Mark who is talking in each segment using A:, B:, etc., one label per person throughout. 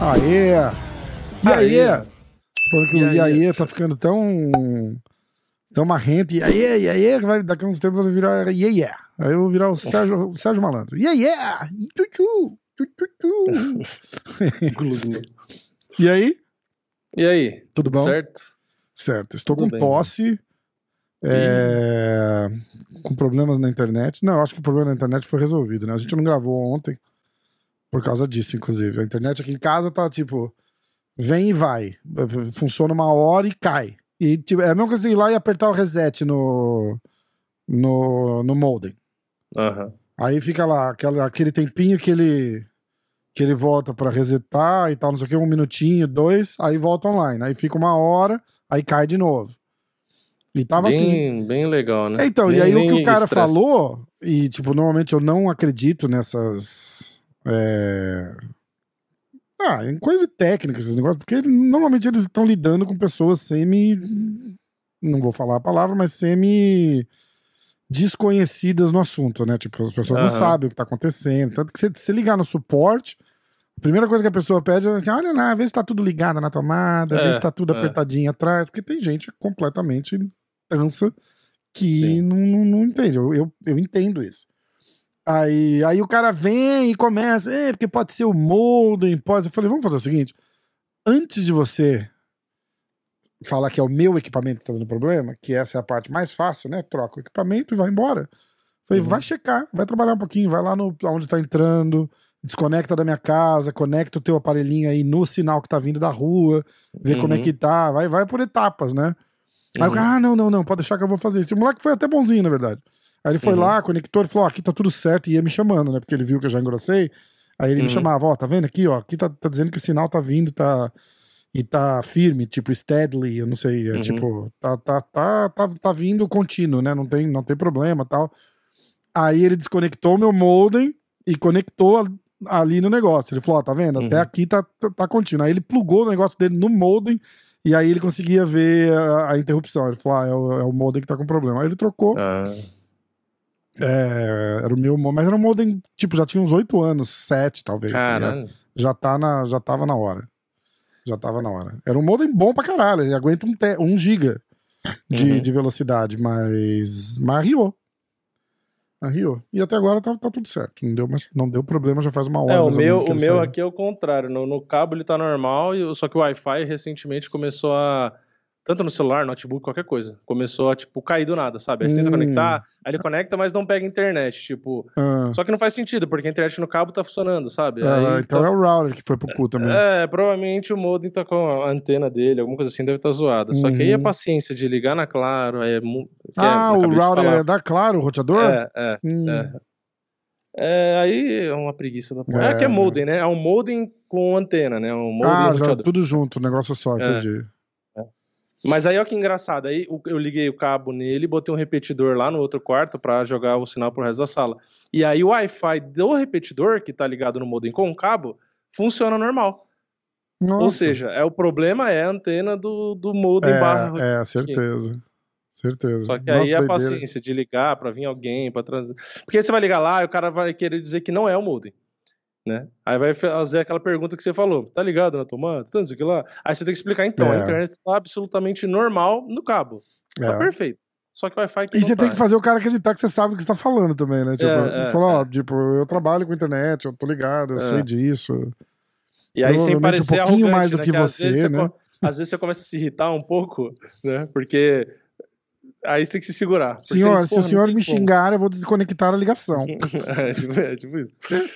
A: Aê! E aí? Falando que o Iaê tá ficando tão. tão marrento. E aí, e aí, vai, daqui a uns tempos vai virar yeah, yeah. Aí eu vou virar o Sérgio, o Sérgio Malandro. Yeah, yeah! E aí?
B: E aí?
A: Tudo bom?
B: Certo?
A: Certo. Estou Tudo com bem, tosse. É... com problemas na internet. Não, acho que o problema na internet foi resolvido, né? A gente não gravou ontem. Por causa disso, inclusive. A internet aqui em casa tá tipo. Vem e vai. Funciona uma hora e cai. E tipo, é a mesma coisa ir lá e apertar o reset no. no, no modem.
B: Uhum.
A: Aí fica lá, aquele, aquele tempinho que ele. que ele volta para resetar e tal, não sei o que, um minutinho, dois, aí volta online. Aí fica uma hora, aí cai de novo. E tava
B: bem,
A: assim.
B: Bem legal, né?
A: Então, e aí o que o cara stress. falou, e tipo, normalmente eu não acredito nessas é... Ah, em coisa técnica, esses negócios, porque normalmente eles estão lidando com pessoas semi. Não vou falar a palavra, mas semi desconhecidas no assunto, né? Tipo, as pessoas uhum. não sabem o que tá acontecendo. Tanto que você, se ligar no suporte, a primeira coisa que a pessoa pede é assim: olha lá, vê se tá tudo ligado na tomada, é, vê se tá tudo é. apertadinho atrás, porque tem gente completamente tansa que não, não, não, entende. Eu, eu, eu entendo isso. Aí, aí o cara vem e começa, é, porque pode ser o modem, pode. Eu falei, vamos fazer o seguinte: antes de você falar que é o meu equipamento que tá dando problema, que essa é a parte mais fácil, né? Troca o equipamento e vai embora. falei, uhum. vai checar, vai trabalhar um pouquinho, vai lá no onde tá entrando, desconecta da minha casa, conecta o teu aparelhinho aí no sinal que tá vindo da rua, vê uhum. como é uhum. que tá, vai, vai por etapas, né? Aí o uhum. cara, ah, não, não, não, pode deixar que eu vou fazer isso. O moleque foi até bonzinho, na verdade. Aí ele foi uhum. lá, conectou, ele falou: aqui tá tudo certo, e ia me chamando, né? Porque ele viu que eu já engrossei. Aí ele uhum. me chamava: ó, tá vendo aqui, ó? Aqui tá, tá dizendo que o sinal tá vindo, tá. E tá firme, tipo steadily, eu não sei, é uhum. tipo, tá, tá, tá, tá, tá vindo contínuo, né? Não tem, não tem problema tal. Aí ele desconectou meu modem e conectou ali no negócio. Ele falou: ó, tá vendo? Até uhum. aqui tá, tá, tá contínuo. Aí ele plugou o negócio dele no modem e aí ele conseguia ver a, a interrupção. Ele falou: ah, é o, é o modem que tá com problema. Aí ele trocou. Ah. É, era o meu, mas era um modem, tipo, já tinha uns 8 anos, 7 talvez. Tá já, tá na, já tava na hora. Já tava na hora. Era um modem bom pra caralho, ele aguenta um, te, um giga de, uhum. de velocidade, mas, mas arriou. Arriou. E até agora tá, tá tudo certo. Não deu, mas não deu problema, já faz uma hora. É,
B: o meu, o meu aqui é o contrário. No, no cabo ele tá normal, só que o Wi-Fi recentemente começou a tanto no celular, notebook, qualquer coisa. Começou a, tipo, cair do nada, sabe? Aí você hum. tenta conectar, aí ele conecta, mas não pega internet, tipo... Ah. Só que não faz sentido, porque a internet no cabo tá funcionando, sabe?
A: Ah, aí, então tá... é o router que foi pro cu também.
B: É, provavelmente o modem tá com a antena dele, alguma coisa assim, deve estar tá zoada. Só que aí a uhum. paciência de ligar na Claro, é...
A: Ah, é, o router é da Claro, o roteador?
B: É, é, hum. é. É, aí é uma preguiça da porra. É, é que é modem, né? É um modem com antena, né? Um modem
A: ah, já tudo junto, negócio só, é.
B: Mas aí, olha que engraçado. Aí eu liguei o cabo nele, botei um repetidor lá no outro quarto para jogar o sinal pro resto da sala. E aí o Wi-Fi do repetidor, que tá ligado no modem com o cabo, funciona normal. Nossa. Ou seja, é o problema é a antena do, do modem
A: é,
B: barra.
A: É, certeza. Certeza.
B: Só que Nossa, aí é a paciência de ligar para vir alguém, para trazer. Porque você vai ligar lá e o cara vai querer dizer que não é o modem né? Aí vai fazer aquela pergunta que você falou, tá ligado na tomada? Tanto isso aqui lá. Aí você tem que explicar, então, é. a internet está absolutamente normal no cabo. Tá é. perfeito. Só que o Wi-Fi
A: E você tá. tem que fazer o cara acreditar que você sabe o que você tá falando também, né? Tipo, é, é, falar, ó, é. tipo, eu trabalho com internet, eu tô ligado, eu é. sei disso.
B: E aí sem parecer um pouquinho mais do né? que, que você, né? Você, às vezes você começa a se irritar um pouco, né? Porque Aí você tem que se segurar.
A: Senhor, se o senhor me como. xingar, eu vou desconectar a ligação.
B: é, tipo, é, tipo isso.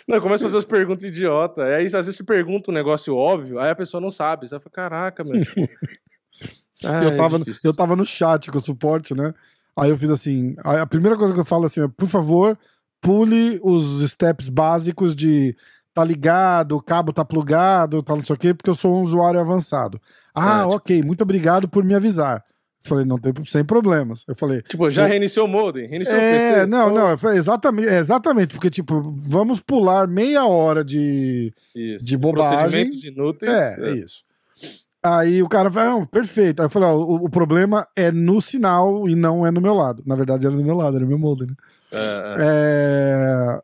B: Não, começa a fazer as perguntas idiota. Aí às vezes você pergunta um negócio óbvio, aí a pessoa não sabe. Você fala, caraca, meu. Tipo...
A: eu, é tava, eu tava no chat com o suporte, né? Aí eu fiz assim. A primeira coisa que eu falo assim é, por favor, pule os steps básicos de tá ligado, o cabo tá plugado, tá não sei o quê, porque eu sou um usuário avançado. Ah, é, ok, muito obrigado por me avisar. Falei, não tem sem problemas. Eu falei.
B: Tipo, já eu... reiniciou o modem? Reiniciou
A: é,
B: o PC?
A: Não, não, eu falei, exatamente, exatamente, porque, tipo, vamos pular meia hora de, isso, de bobagem.
B: inúteis.
A: É, é, é isso. Aí o cara falou, não, perfeito. Aí eu falei, ó, o, o problema é no sinal e não é no meu lado. Na verdade, era no meu lado, era no meu molde, né?
B: É,
A: É...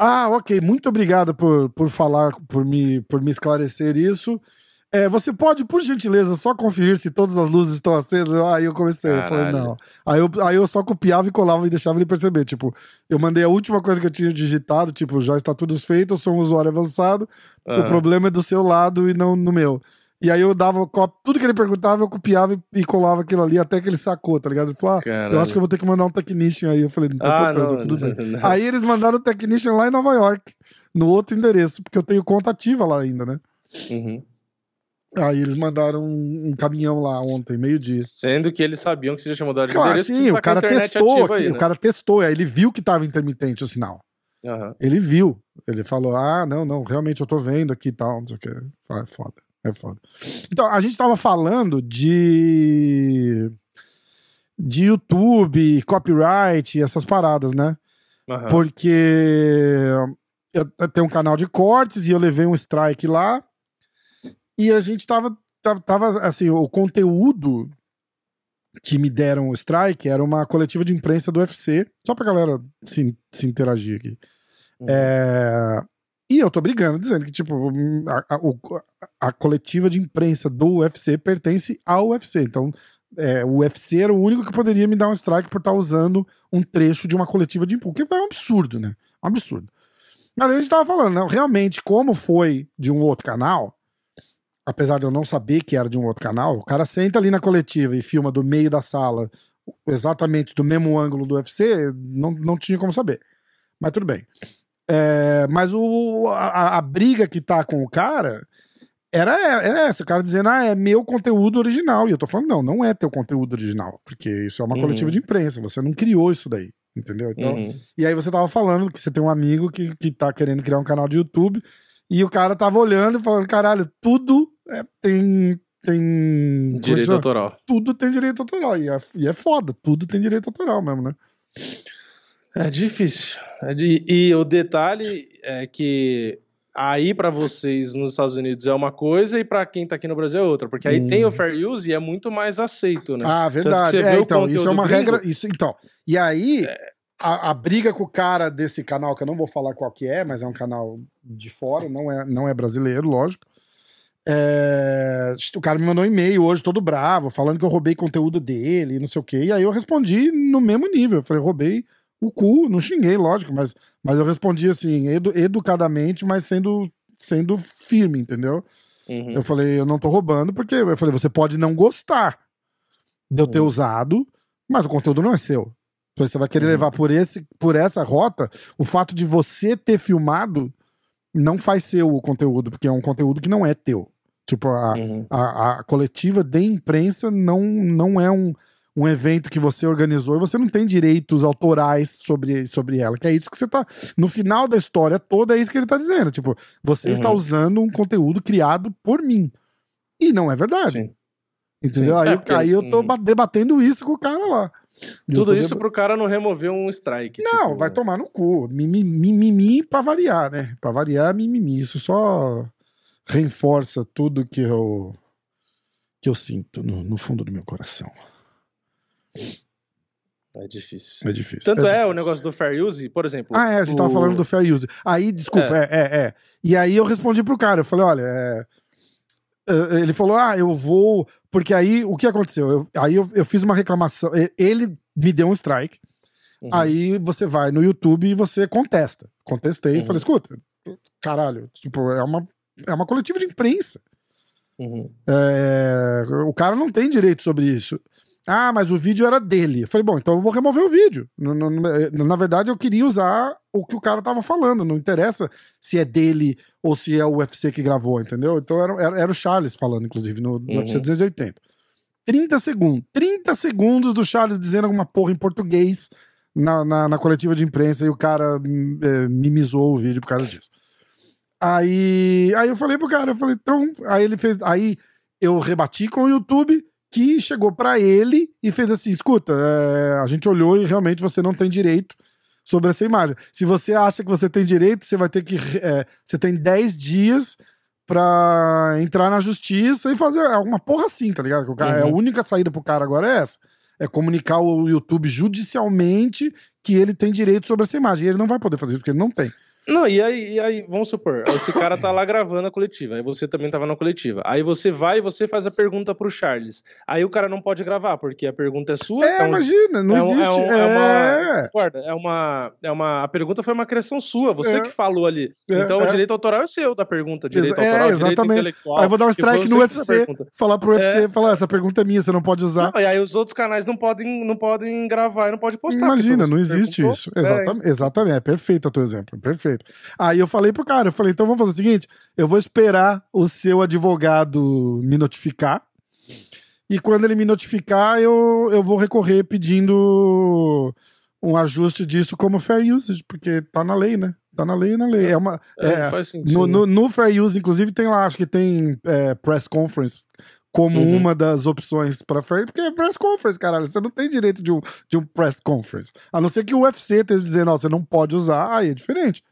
A: Ah, ok. Muito obrigado por, por falar, por me, por me esclarecer isso. É, você pode, por gentileza, só conferir se todas as luzes estão acesas? Aí eu comecei, eu falei, não. Aí eu, aí eu só copiava e colava e deixava ele perceber. Tipo, eu mandei a última coisa que eu tinha digitado, tipo, já está tudo feito, eu sou um usuário avançado, o
B: Aham.
A: problema é do seu lado e não no meu. E aí eu dava tudo que ele perguntava, eu copiava e, colava aquilo ali até que ele sacou, tá ligado? Ele falou, ah, eu acho que eu vou ter que mandar um technician aí. Eu falei, não tem
B: Ah,
A: importância,
B: não,
A: tudo bem.
B: não.
A: Aí eles mandaram o technician lá em Nova York, no outro endereço, porque eu tenho conta ativa lá ainda, né?
B: Uhum.
A: Aí eles mandaram um, um caminhão lá ontem, meio-dia.
B: Sendo que eles sabiam que você já tinha mudado de
A: Claro,
B: endereço,
A: sim, o
B: tá
A: cara testou, aqui,
B: aí,
A: o
B: né?
A: cara testou, aí ele viu que tava intermitente o sinal.
B: Aham.
A: Ele viu. Ele falou: ah, não, não, realmente eu tô vendo aqui e tal, não sei o que. Ah, É foda, é foda. Então, a gente tava falando de. de YouTube, copyright, essas paradas, né?
B: Aham.
A: Porque eu, eu tenho um canal de cortes e eu levei um strike lá. E a gente tava, tava, tava, assim, o conteúdo que me deram o strike era uma coletiva de imprensa do UFC, só pra galera se, se interagir aqui.
B: Uhum.
A: É, e eu tô brigando, dizendo que, tipo, a, a- o- a coletiva de imprensa do UFC pertence ao UFC. Então, é, o UFC era o único que poderia me dar um strike por estar usando um trecho de uma coletiva de imprensa. Que é um absurdo, né? Um absurdo. Mas a gente tava falando, né? realmente, como foi de um outro canal, apesar de eu não saber que era de um outro canal, o cara senta ali na coletiva e filma do meio da sala, exatamente do mesmo ângulo do UFC, não, não tinha como saber. Mas tudo bem. É, mas o, a, a briga que tá com o cara era, era essa, o cara dizendo, ah, é meu conteúdo original. E eu tô falando, não, não é teu conteúdo original, porque isso é uma
B: Uhum.
A: coletiva de imprensa, você não criou isso daí, entendeu? Então,
B: Uhum.
A: e aí você tava falando que você tem um amigo que, que tá querendo criar um canal de YouTube, e o cara tava olhando e falando, caralho, tudo é- tem. tem é
B: Direito autoral.
A: Tudo tem direito autoral. E é, e é foda, tudo tem direito autoral mesmo, né?
B: É difícil. É de- E o detalhe é que aí pra vocês nos Estados Unidos é uma coisa e pra quem tá aqui no Brasil é outra, porque aí
A: Hum.
B: tem o fair use e é muito mais aceito, né?
A: Ah, verdade. É, então, isso é uma
B: gringo-
A: regra. Isso, então, e aí, a, a briga com o cara desse canal, que eu não vou falar qual que é, mas é um canal de fora, não é, não é brasileiro, lógico. É, o cara me mandou um e-mail hoje, todo bravo, falando que eu roubei conteúdo dele, não sei o quê. E aí eu respondi no mesmo nível. Eu falei, roubei o cu, não xinguei, lógico, mas, mas eu respondi assim, edu- educadamente, mas sendo, sendo firme, entendeu?
B: Uhum.
A: Eu falei, eu não tô roubando, porque eu falei, você pode não gostar de eu ter
B: Uhum.
A: usado, mas o conteúdo não é seu. Você vai querer
B: Uhum.
A: levar por, esse, por essa rota, o fato de você ter filmado não faz seu o conteúdo, porque é um conteúdo que não é teu. Tipo, a,
B: Uhum.
A: a, a coletiva de imprensa não, não é um, um evento que você organizou e você não tem direitos autorais sobre, sobre ela. Que é isso que você tá. No final da história toda, é isso que ele tá dizendo. Tipo, você
B: Uhum.
A: está usando um conteúdo criado por mim. E não é verdade.
B: Sim.
A: Entendeu?
B: Sim.
A: Aí,
B: É,
A: eu-
B: porque-
A: aí eu tô ba- debatendo isso com o cara lá. Eu
B: Tudo isso
A: deba-
B: pro cara não remover um strike.
A: Não,
B: tipo-
A: vai tomar no cu. Mimimi, mimimi pra variar, né? Pra variar, mimimi. Isso só reforça tudo que eu que eu sinto no, no fundo do meu coração.
B: É difícil.
A: É difícil.
B: Tanto é,
A: difícil.
B: o negócio do fair use, por exemplo.
A: Ah, é, a gente tava
B: o-
A: falando do fair use. Aí, desculpa, é. é, é. E aí eu respondi pro cara, eu falei, olha, é, é, ele falou, ah, eu vou. Porque aí, o que aconteceu? Eu- aí eu, eu fiz uma reclamação. e- Ele me deu um strike.
B: Uhum.
A: Aí você vai no YouTube e você contesta. Contestei e
B: Uhum.
A: falei, escuta, caralho, tipo, é uma, é uma coletiva de imprensa.
B: Uhum.
A: É, o cara não tem direito sobre isso. Ah, mas o vídeo era dele. Eu falei, bom, então eu vou remover o vídeo. N- n- n- Na verdade, eu queria usar o que o cara tava falando. Não interessa se é dele ou se é o UFC que gravou, entendeu? Então era, era, era o Charles falando, inclusive, no, no
B: Uhum.
A: UFC 280. 30 segundos. 30 segundos do Charles dizendo alguma porra em português na, na, na coletiva de imprensa e o cara é, mimizou o vídeo por causa disso. Aí, aí eu falei pro cara, eu falei, então, aí ele fez, aí eu rebati com o YouTube que chegou pra ele e fez assim, escuta, é, a gente olhou e realmente você não tem direito sobre essa imagem. Se você acha que você tem direito, você vai ter que, é, você tem 10 dias pra entrar na justiça e fazer alguma porra assim, tá ligado? Cara,
B: Uhum.
A: A única saída pro cara agora é essa. É comunicar o YouTube judicialmente que ele tem direito sobre essa imagem. E ele não vai poder fazer isso, porque ele não tem.
B: Não, e aí, e aí, vamos supor, esse cara tá lá gravando a coletiva, aí você também tava na coletiva. Aí você vai e você faz a pergunta pro Charles. Aí o cara não pode gravar, porque a pergunta é sua.
A: É,
B: um-
A: imagina, não
B: é um- é
A: existe.
B: um- é
A: É,
B: uma- Concorda? É uma, é uma. A pergunta foi uma criação sua, você
A: É.
B: que falou ali.
A: É,
B: então
A: é.
B: o direito autoral é seu da pergunta. Direito
A: é,
B: autoral, direito
A: exatamente.
B: intelectual.
A: Aí eu vou dar um strike no UFC, falar pro UFC,
B: É.
A: falar, essa pergunta é minha, você não pode usar.
B: Não, e aí os outros canais não podem, não podem gravar e não podem postar.
A: Imagina, não existe
B: perguntou.
A: isso.
B: É,
A: Exatamente, exatamente. É perfeito o teu exemplo, perfeito. Aí eu falei pro cara, eu falei, então vamos fazer o seguinte, eu vou esperar o seu advogado me notificar, e quando ele me notificar, eu, eu vou recorrer pedindo um ajuste disso como fair usage, porque tá na lei, né? Tá na lei, na lei. É uma,
B: é,
A: é,
B: faz sentido.
A: no, no, no Fair Use, inclusive, tem lá, acho que tem é, press conference como
B: Uhum.
A: uma das opções para Fair, porque é press conference, caralho. Você não tem direito de um, de um press conference. A não ser que o UFC esteja dizendo, ó, você não pode usar, aí é diferente.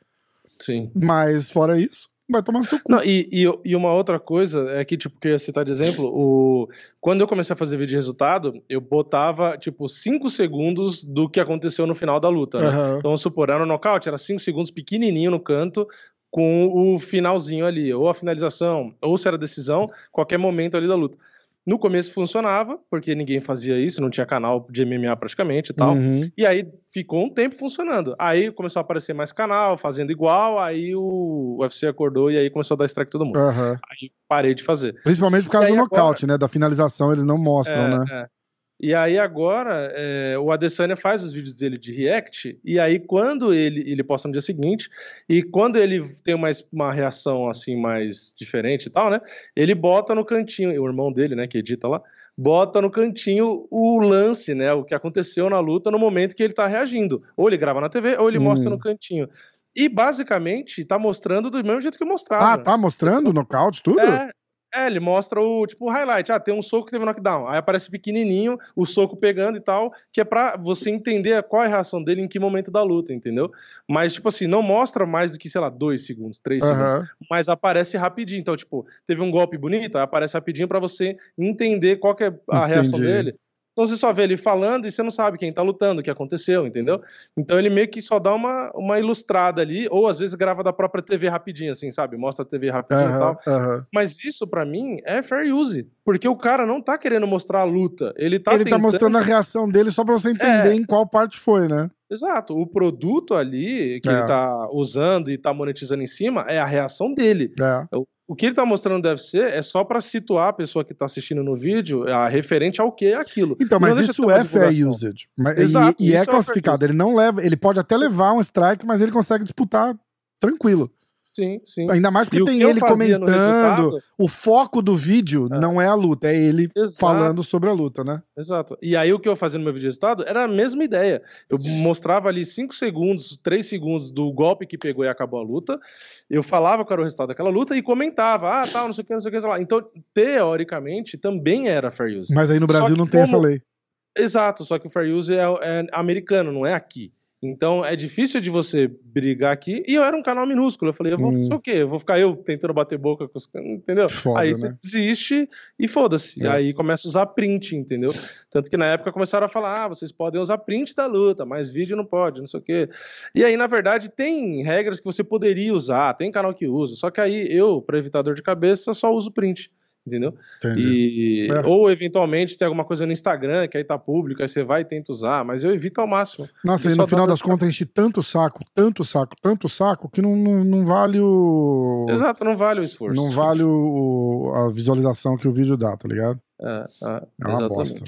B: Sim.
A: Mas fora isso, vai tomar no seu cu.
B: Não, e, e, e uma outra coisa é que, tipo, que eu ia citar de exemplo, o... quando eu comecei a fazer vídeo de resultado, eu botava, tipo, 5 segundos do que aconteceu no final da luta, né?
A: Aham.
B: Então, vamos supor, era no nocaute, era 5 segundos pequenininho no canto, com o finalzinho ali, ou a finalização, ou se era decisão, qualquer momento ali da luta. No começo funcionava, porque ninguém fazia isso, não tinha canal de MMA praticamente e tal.
A: Uhum.
B: E aí ficou um tempo funcionando. Aí começou a aparecer mais canal, fazendo igual, aí o UFC acordou e aí começou a dar strike todo mundo.
A: Aham.
B: Aí parei de fazer.
A: Principalmente por causa do nocaute, né? Da finalização, eles não mostram,
B: É,
A: né?
B: é. E aí agora é, o Adesanya faz os vídeos dele de react, e aí quando ele, ele posta no dia seguinte, e quando ele tem uma, uma reação assim mais diferente e tal, né? Ele bota no cantinho, o irmão dele, né, que edita lá, bota no cantinho o lance, né? O que aconteceu na luta no momento que ele tá reagindo. Ou ele grava na TV, ou ele
A: Hum.
B: mostra no cantinho. E basicamente tá mostrando do mesmo jeito que eu mostrava.
A: Ah, tá mostrando nocaute, tudo?
B: É, é, ele mostra o tipo o highlight. Ah, tem um soco que teve knockdown. Aí aparece pequenininho, o soco pegando e tal, que é pra você entender qual é a reação dele em que momento da luta, entendeu? Mas, tipo assim, não mostra mais do que, sei lá, dois segundos, três segundos.
A: Aham.
B: Mas aparece rapidinho. Então, tipo, teve um golpe bonito, aí aparece rapidinho pra você entender qual que é a reação
A: Entendi.
B: dele. Então você só vê ele falando e você não sabe quem tá lutando, o que aconteceu, entendeu? Então ele meio que só dá uma, uma ilustrada ali, ou às vezes grava da própria TV rapidinho, assim, sabe? Mostra a TV rapidinho e tal.
A: Aham.
B: Mas isso, pra mim, é fair use. Porque o cara não tá querendo mostrar a luta. Ele tá
A: Ele tá
B: tentando...
A: mostrando a reação dele só pra você entender
B: É.
A: em qual parte foi, né?
B: Exato. O produto ali que
A: É.
B: ele tá usando e tá monetizando em cima é a reação dele.
A: É.
B: O- que ele tá mostrando deve ser é só pra situar a pessoa que tá assistindo no vídeo a referente ao que é aquilo.
A: Então, mas
B: deixa de
A: isso é fair usage. Mas-
B: Exato,
A: e, e é
B: é
A: classificado. Ele não leva, ele pode até levar um strike, mas ele consegue disputar tranquilo.
B: Sim, sim.
A: Ainda mais porque
B: E
A: tem ele comentando. O foco do vídeo
B: É.
A: não é a luta, é ele
B: Exato.
A: falando sobre a luta, né?
B: Exato. E aí o que eu fazia no meu vídeo de resultado era a mesma ideia. Eu mostrava ali 5 segundos, 3 segundos do golpe que pegou e acabou a luta. Eu falava qual era o resultado daquela luta e comentava, ah, tal, não sei o que, não sei o que, sei lá. Então, teoricamente, também era fair use.
A: Mas aí no Brasil não tem essa lei.
B: Exato, só que o fair use é, é americano, não é aqui. Então é difícil de você brigar aqui. E eu era um canal minúsculo. Eu falei, eu vou
A: Hum.
B: fazer o quê? Eu vou ficar eu tentando bater boca com os entendeu?
A: Foda,
B: aí
A: né?
B: você desiste e foda-se.
A: É.
B: Aí começa a usar print, entendeu? Tanto que na época começaram a falar: ah, vocês podem usar print da luta, mas vídeo não pode, não sei o quê. E aí, na verdade, tem regras que você poderia usar, tem canal que usa. Só que aí eu, para evitar dor de cabeça, só uso print. Entendeu?
A: Entendi.
B: E...
A: É.
B: Ou eventualmente tem alguma coisa no Instagram que aí tá público, aí você vai e tenta usar, mas eu evito ao máximo.
A: Nossa,
B: e
A: e no final das contas enche tanto saco, tanto saco, tanto saco, que não, não, não vale o.
B: Exato, não vale o esforço.
A: Não vale o, a visualização que o vídeo dá, tá ligado?
B: É, é,
A: É uma
B: exatamente.
A: bosta.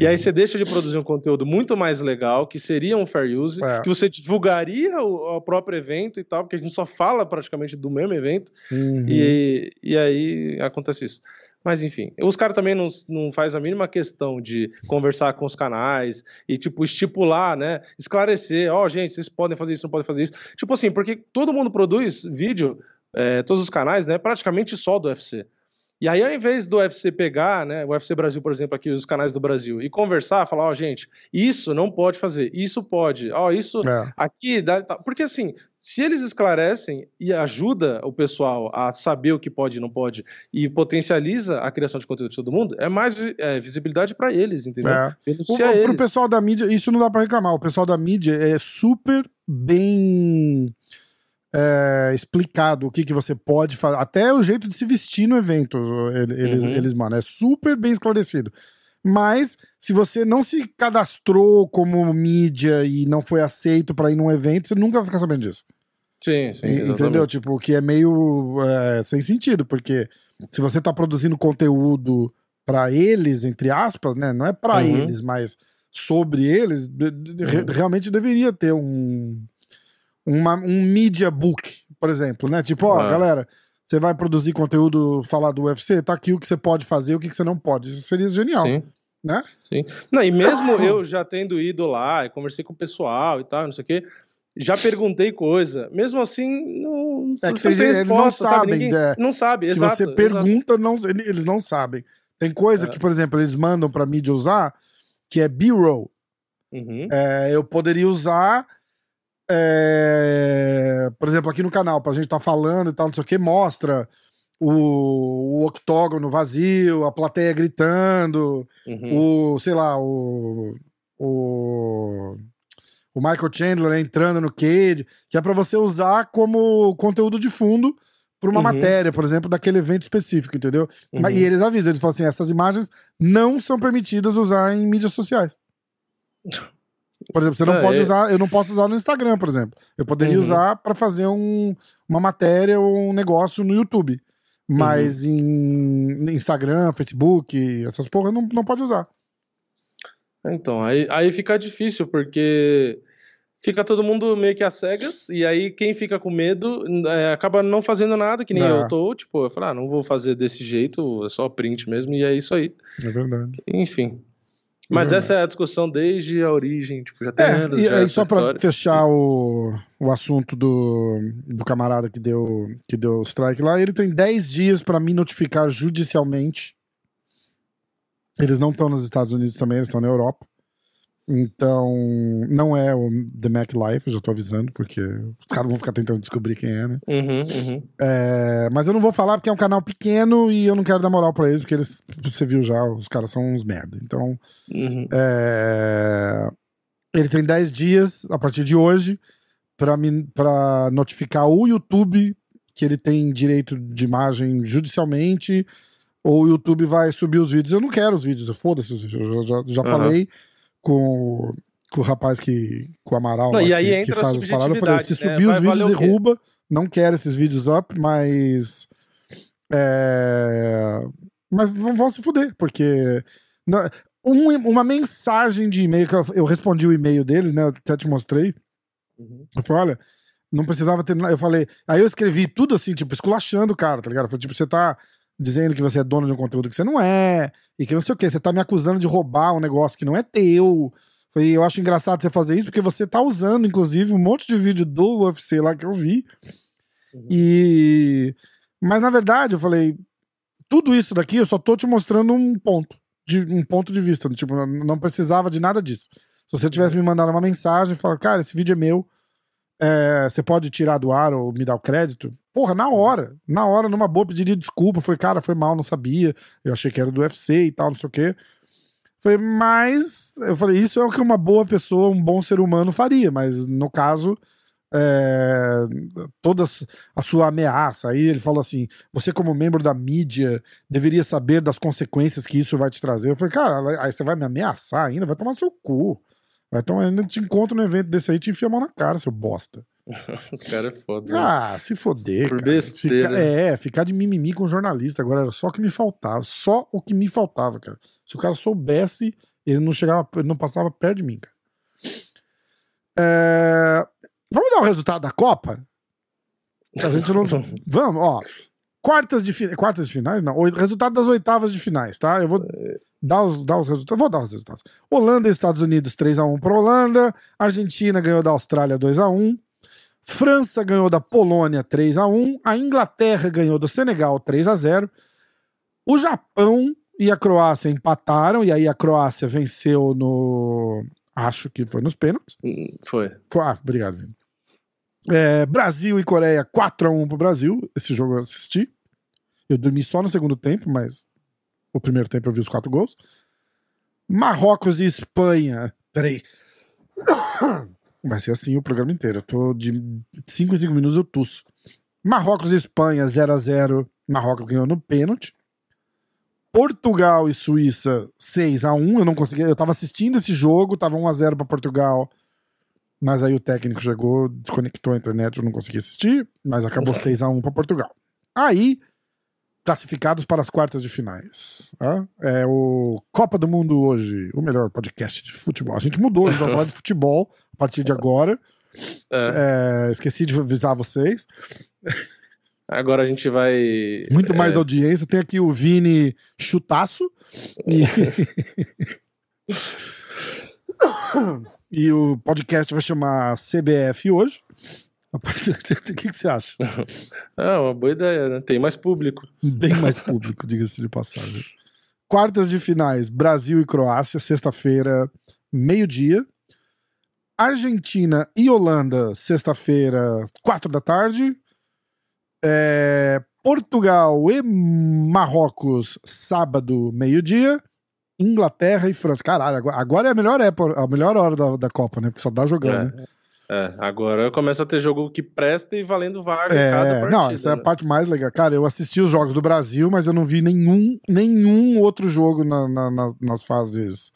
B: E aí você deixa de produzir um conteúdo muito mais legal, que seria um fair use,
A: É.
B: que você divulgaria o, o próprio evento e tal, porque a gente só fala praticamente do mesmo evento,
A: Uhum.
B: e, e aí acontece isso. Mas enfim, os caras também não, não faz a mínima questão de conversar com os canais e, tipo, estipular, né? Esclarecer, ó, gente, vocês podem fazer isso, não podem fazer isso. Tipo assim, porque todo mundo produz vídeo, é, todos os canais, né? Praticamente só do UFC. E aí, ao invés do UFC pegar, né, o UFC Brasil, por exemplo, aqui, os canais do Brasil, e conversar, falar, ó, oh, gente, isso não pode fazer, isso pode, ó, oh, isso é. aqui dá. Porque assim, se eles esclarecem e ajuda o pessoal a saber o que pode e não pode e potencializa a criação de conteúdo de todo mundo, é mais é, visibilidade para eles, entendeu? É.
A: O, Pro pessoal da mídia, isso não dá para reclamar. O pessoal da mídia é super bem é, explicado o que, que você pode fazer, até o jeito de se vestir no evento, eles, uhum. eles mano, é super bem esclarecido. Mas se você não se cadastrou como mídia e não foi aceito para ir num evento, você nunca vai ficar sabendo disso.
B: Sim, sim.
A: E, entendeu? Tipo, que é meio é, sem sentido, porque se você tá produzindo conteúdo para eles, entre aspas, né? Não é para uhum. eles, mas sobre eles, uhum. realmente deveria ter um uma, um media book, por exemplo, né? Tipo, ó, ah. galera, você vai produzir conteúdo, falar do UFC, tá aqui o que você pode fazer, o que você não pode. Isso seria genial. Sim. Né?
B: Sim. Não, e mesmo eu já tendo ido lá, conversei com o pessoal e tal, não sei o quê, já perguntei coisa. Mesmo assim, não,
A: é que tem, resposta, eles não sabem. Ninguém,
B: é, não sabe,
A: Se
B: exato,
A: você pergunta, não, eles não sabem. Tem coisa é. que, por exemplo, eles mandam pra mídia usar, que é B-roll. Uhum. É, eu poderia usar é, por exemplo, aqui no canal, pra gente estar tá falando e tal, não sei o que, mostra o, o octógono vazio, a plateia gritando, uhum. o, sei lá, o, o, o Michael Chandler entrando no cage, que é para você usar como conteúdo de fundo para uma uhum. matéria, por exemplo, daquele evento específico, entendeu? Uhum. E eles avisam, eles falam assim, essas imagens não são permitidas usar em mídias sociais. Por exemplo, você não é, pode é... usar, eu não posso usar no Instagram, por exemplo. Eu poderia uhum. usar para fazer um, uma matéria ou um negócio no YouTube. Mas uhum. em Instagram, Facebook, essas porra não, não pode usar.
B: Então, aí, aí fica difícil, porque fica todo mundo meio que às cegas, e aí quem fica com medo é, acaba não fazendo nada, que nem é. eu tô, tipo, eu falo, ah, não vou fazer desse jeito, é só print mesmo, e é isso aí.
A: É verdade.
B: Enfim. Mas uhum. essa é a discussão desde a origem, tipo, já tem é, anos.
A: E aí, só para fechar o, o assunto do, do camarada que deu que deu strike lá, ele tem 10 dias para me notificar judicialmente. Eles não estão nos Estados Unidos também, eles estão na Europa. Então, não é o The Mac Life, eu já tô avisando, porque os caras vão ficar tentando descobrir quem é, né?
B: Uhum, uhum.
A: É, mas eu não vou falar porque é um canal pequeno e eu não quero dar moral pra eles, porque eles, você viu já, os caras são uns merda. Então, uhum. é, ele tem 10 dias, a partir de hoje, pra, me, pra notificar o YouTube que ele tem direito de imagem judicialmente, ou o YouTube vai subir os vídeos. Eu não quero os vídeos, foda-se eu já, já falei com, com o rapaz que. com o Amaral
B: não,
A: lá,
B: e aí
A: que,
B: entra
A: que faz as paradas. Eu falei: se né? subir os vídeos, derruba. Não quero esses vídeos up, mas. É, mas vão, se fuder, porque. Não, um, uma mensagem de e-mail, que eu, eu, respondi o e-mail deles, né? Eu até te mostrei. Uhum. Eu falei, olha, não precisava ter. Eu falei. Aí eu escrevi tudo assim, tipo, esculachando o cara, tá ligado? Eu falei, tipo, você tá dizendo que você é dono de um conteúdo que você não é, e que não sei o que, você tá me acusando de roubar um negócio que não é teu. Foi, eu acho engraçado você fazer isso, porque você tá usando, inclusive, um monte de vídeo do UFC lá que eu vi. Uhum. E. Mas na verdade, eu falei, tudo isso daqui eu só tô te mostrando um ponto. De, um ponto de vista. Tipo, não precisava de nada disso. Se você tivesse me mandado uma mensagem e falar, cara, esse vídeo é meu, é, você pode tirar do ar ou me dar o crédito? Porra, na hora, na hora, numa boa, pediria desculpa. Foi, cara, foi mal, não sabia. Eu achei que era do UFC e tal, não sei o quê. Foi, mas eu falei, isso é o que uma boa pessoa, um bom ser humano faria, mas no caso, é, toda a sua ameaça. Aí ele falou assim: você, como membro da mídia, deveria saber das consequências que isso vai te trazer. Eu falei, cara, aí você vai me ameaçar ainda? Vai tomar seu cu. Vai tomar, ainda te encontro no evento desse aí e te enfia a mão na cara, seu bosta.
B: Os caras é foda. Né?
A: Ah, se foder.
B: Por cara. besteira.
A: Fica, é, ficar de mimimi com jornalista agora era só o que me faltava. Só o que me faltava, cara. Se o cara soubesse, ele não chegava, ele não passava perto de mim, cara. É... Vamos dar o resultado da Copa? A gente não. Vamos, ó. Quartas de, fi... Quartas de finais? Não. O resultado das oitavas de finais, tá? Eu vou dar os, dar os resultados. Vou dar os resultados. Holanda e Estados Unidos 3x1 para Holanda. Argentina ganhou da Austrália 2x1. França ganhou da Polônia 3 a 1 a Inglaterra ganhou do Senegal 3 a 0 O Japão e a Croácia empataram, e aí a Croácia venceu no. Acho que foi nos pênaltis.
B: Hum, Foi.
A: Foi- ah, obrigado, Vini. É, Brasil e Coreia 4x1 pro Brasil. Esse jogo eu assisti. Eu dormi só no segundo tempo, mas o primeiro tempo eu vi os quatro gols. Marrocos e Espanha. Peraí. Vai ser assim o programa inteiro. Eu tô de 5 em 5 minutos eu tuço. Marrocos e Espanha 0x0. Marrocos ganhou no pênalti. Portugal e Suíça 6 a 1 Eu não consegui. Eu tava assistindo esse jogo, tava 1x0 pra Portugal. Mas aí o técnico chegou, desconectou a internet, eu não consegui assistir, mas acabou 6 a 1 pra Portugal. Aí, classificados para as quartas de finais. tá? É o Copa do Mundo hoje, o melhor podcast de futebol. A gente mudou, a gente vai falar de futebol a partir de agora.
B: É.
A: É, esqueci de avisar vocês.
B: Agora a gente vai.
A: Muito mais audiência. Tem aqui o Vini Chutaço. E... e o podcast vai chamar CBF hoje. O que, que você acha?
B: É uma boa ideia, né? Tem mais público.
A: Bem mais público, diga-se de passagem. Quartas de finais: Brasil e Croácia, sexta-feira, meio-dia. Argentina e Holanda, sexta-feira, quatro da tarde. É, Portugal e Marrocos, sábado, meio-dia. Inglaterra e França. Caralho, agora, é a melhor, época, a melhor hora da, da Copa, né? Porque só dá jogando. né?
B: É, agora começa a ter jogo que presta e valendo vaga
A: É,
B: cada partida.
A: não, essa é a
B: né?
A: parte mais legal. Cara, eu assisti os jogos do Brasil, mas eu não vi nenhum, nenhum outro jogo na- na- na- nas fases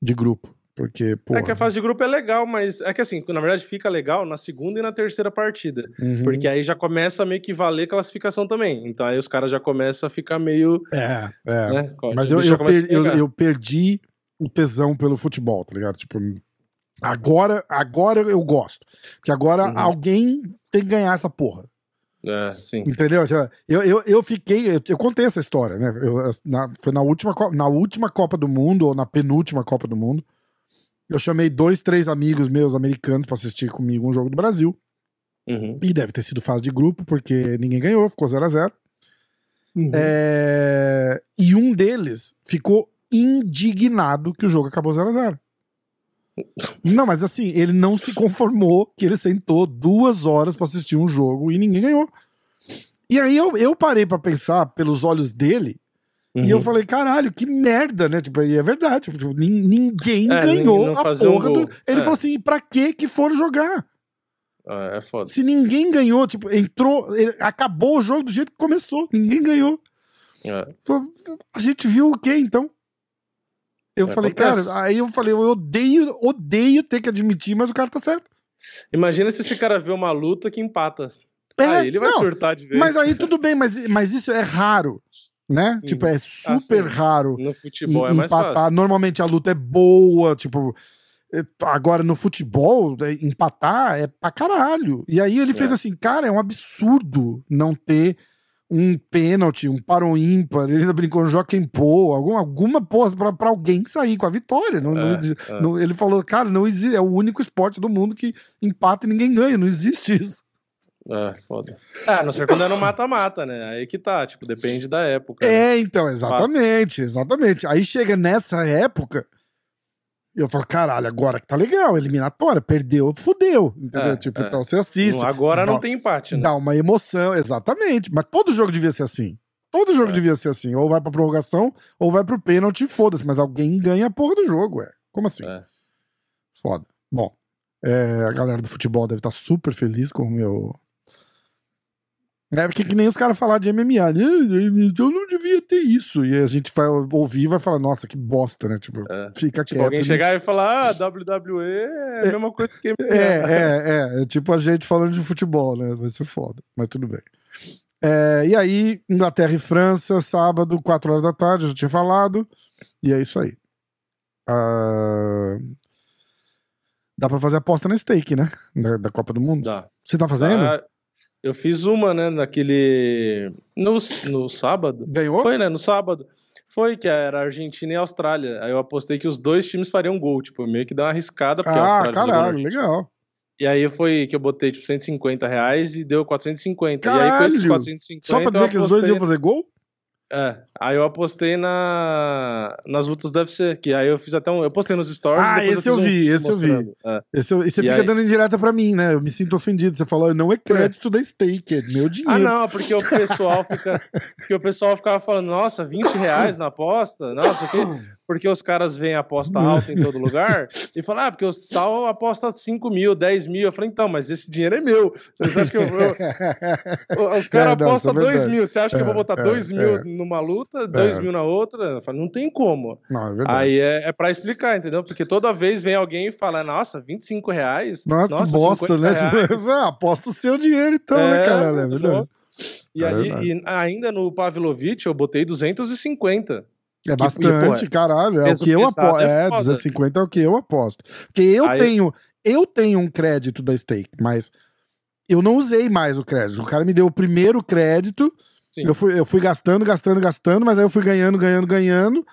A: de grupo. Porque, pô.
B: É que a fase de grupo é legal, mas é que assim, na verdade fica legal na segunda e na terceira partida.
A: Uhum.
B: Porque aí já começa a meio que valer classificação também. Então aí os caras já começam a ficar meio.
A: É, é.
B: Né,
A: Mas eu, eu, per- eu, eu perdi o tesão pelo futebol, tá ligado? Tipo, agora, agora eu gosto. Porque agora
B: Uhum.
A: alguém tem que ganhar essa porra.
B: É, sim.
A: Entendeu? Eu, eu, eu fiquei. Eu, eu contei essa história, né? Eu, na- foi na última, na última Copa do Mundo, ou na penúltima Copa do Mundo. Eu chamei dois, três amigos meus americanos pra assistir comigo um jogo do Brasil.
B: Uhum.
A: E deve ter sido fase de grupo, porque ninguém ganhou, ficou 0 a 0
B: Uhum.
A: É, E um deles ficou indignado que o jogo acabou 0 a 0 Não, mas assim, ele não se conformou que ele sentou duas horas pra assistir um jogo e ninguém ganhou. E aí eu, eu parei pra pensar pelos olhos dele e eu
B: Uhum.
A: falei, caralho, que merda, né? Tipo, e é verdade, tipo, nin- ninguém
B: É,
A: ganhou
B: ninguém
A: a
B: fazia um
A: porra do. Ele
B: É.
A: falou assim, pra que que foram jogar?
B: Ah, é foda.
A: Se ninguém ganhou, tipo, entrou, acabou o jogo do jeito que começou, ninguém ganhou.
B: É.
A: A gente viu o quê, então? Eu
B: É,
A: falei,
B: acontece.
A: cara, aí eu falei, eu odeio, odeio ter que admitir, mas o cara tá certo.
B: Imagina se esse cara vê uma luta que empata.
A: É,
B: aí ele vai
A: não,
B: surtar de vez.
A: Mas aí tudo bem, mas, mas isso é raro, né?
B: Sim.
A: Tipo, é super
B: Ah, sim.
A: raro
B: No futebol é
A: em-
B: mais
A: empatar.
B: fácil.
A: Normalmente a luta é boa, tipo. é, Agora no futebol, é, empatar é pra caralho. E aí ele fez
B: É.
A: assim, cara, é um absurdo não ter um pênalti, um paro ímpar. Ele ainda brincou Joaquim Pô, alguma, alguma porra pra, pra alguém sair com a vitória. Não, não
B: É,
A: exi-
B: é.
A: não- ele falou, cara, não existe, é o único esporte do mundo que empata e ninguém ganha, não existe isso.
B: É, foda. Ah, não ser quando é no mata-mata, né? Aí que tá, tipo, depende da época. né?
A: É, então, exatamente, exatamente. Aí chega nessa época, eu falo, caralho, agora que tá legal, eliminatória, perdeu, fudeu, entendeu?
B: É,
A: tipo,
B: é.
A: então você assiste.
B: Não, Agora não
A: dá-
B: tem empate, né?
A: Dá uma emoção, exatamente. Mas todo jogo devia ser assim. Todo jogo
B: É.
A: devia ser assim. Ou vai pra prorrogação, ou vai pro pênalti, foda-se. Mas alguém ganha a porra do jogo, é. Como assim?
B: É.
A: Foda. Bom, é, a galera do futebol deve estar super feliz com o meu. É porque que nem os caras falar de MMA. né? Então não devia ter isso. E a gente vai ouvir e vai falar, nossa, que bosta, né? Tipo,
B: É.
A: fica
B: Tipo,
A: quieto.
B: alguém
A: né?
B: chegar e falar, ah, WWE é a mesma coisa que
A: É, é, é. É tipo a gente falando de futebol, né? Vai ser foda. Mas tudo bem. É, e aí, Inglaterra e França, sábado, 4 horas da tarde, eu já tinha falado. E é isso aí. Ah, Dá pra fazer aposta na stake, né? Da, da Copa do Mundo.
B: Dá.
A: Você tá fazendo?
B: Ah, eu fiz uma, né, naquele. No, no sábado.
A: Ganhou?
B: Foi, né? No sábado. Foi, que era Argentina e Austrália. Aí eu apostei que os dois times fariam gol. Tipo, meio que deu uma arriscada, porque a
A: Ah,
B: Austrália jogou
A: caralho, legal.
B: E aí foi que eu botei, tipo, 150 reais e deu 450. E aí com
A: Caralho!
B: esses 450.
A: Só pra dizer que os dois iam fazer gol?
B: É, aí eu apostei na, nas lutas do UFC, que aí eu fiz até um. Eu postei nos stories.
A: Ah, esse eu
B: um
A: vi,
B: vídeo
A: esse eu vi.
B: É.
A: Esse, eu- e você
B: E
A: fica
B: aí-
A: dando indireta pra mim, né? Eu me sinto ofendido. Você falou, não é crédito da stake, é meu dinheiro.
B: Ah, não, porque o pessoal fica. Porque o pessoal ficava falando, nossa, 20 reais na aposta? Nossa, o quê? Porque os caras veem aposta alta em todo lugar e falam, ah, porque os tal aposta 5 mil, 10 mil. Eu falei, então, mas esse dinheiro é meu. Você acha que eu, eu- Os caras
A: É, é
B: apostam 2
A: verdade.
B: mil. Você acha que eu vou
A: É,
B: botar
A: é,
B: 2 mil
A: é.
B: numa luta, 2
A: É.
B: mil na outra? Eu falo, não tem como.
A: Não, é.
B: Aí é, é pra explicar, entendeu? Porque toda vez vem alguém e fala, nossa, 25 reais?
A: Nossa, que bosta,
B: 50
A: né? Tipo, aposta o seu dinheiro então, né,
B: É,
A: caralho? É verdade.
B: E,
A: É
B: aí, e ainda no Pavlovich eu botei 250.
A: É bastante,
B: e,
A: caralho. É o que eu aposto.
B: é
A: É,
B: foda.
A: 250 é o que eu aposto. Porque eu
B: Aí-
A: tenho. Eu tenho um crédito da stake, mas eu não usei mais o crédito. O cara me deu o primeiro crédito,
B: Sim.
A: eu fui, eu fui gastando, gastando, gastando, mas aí eu fui ganhando, ganhando, ganhando.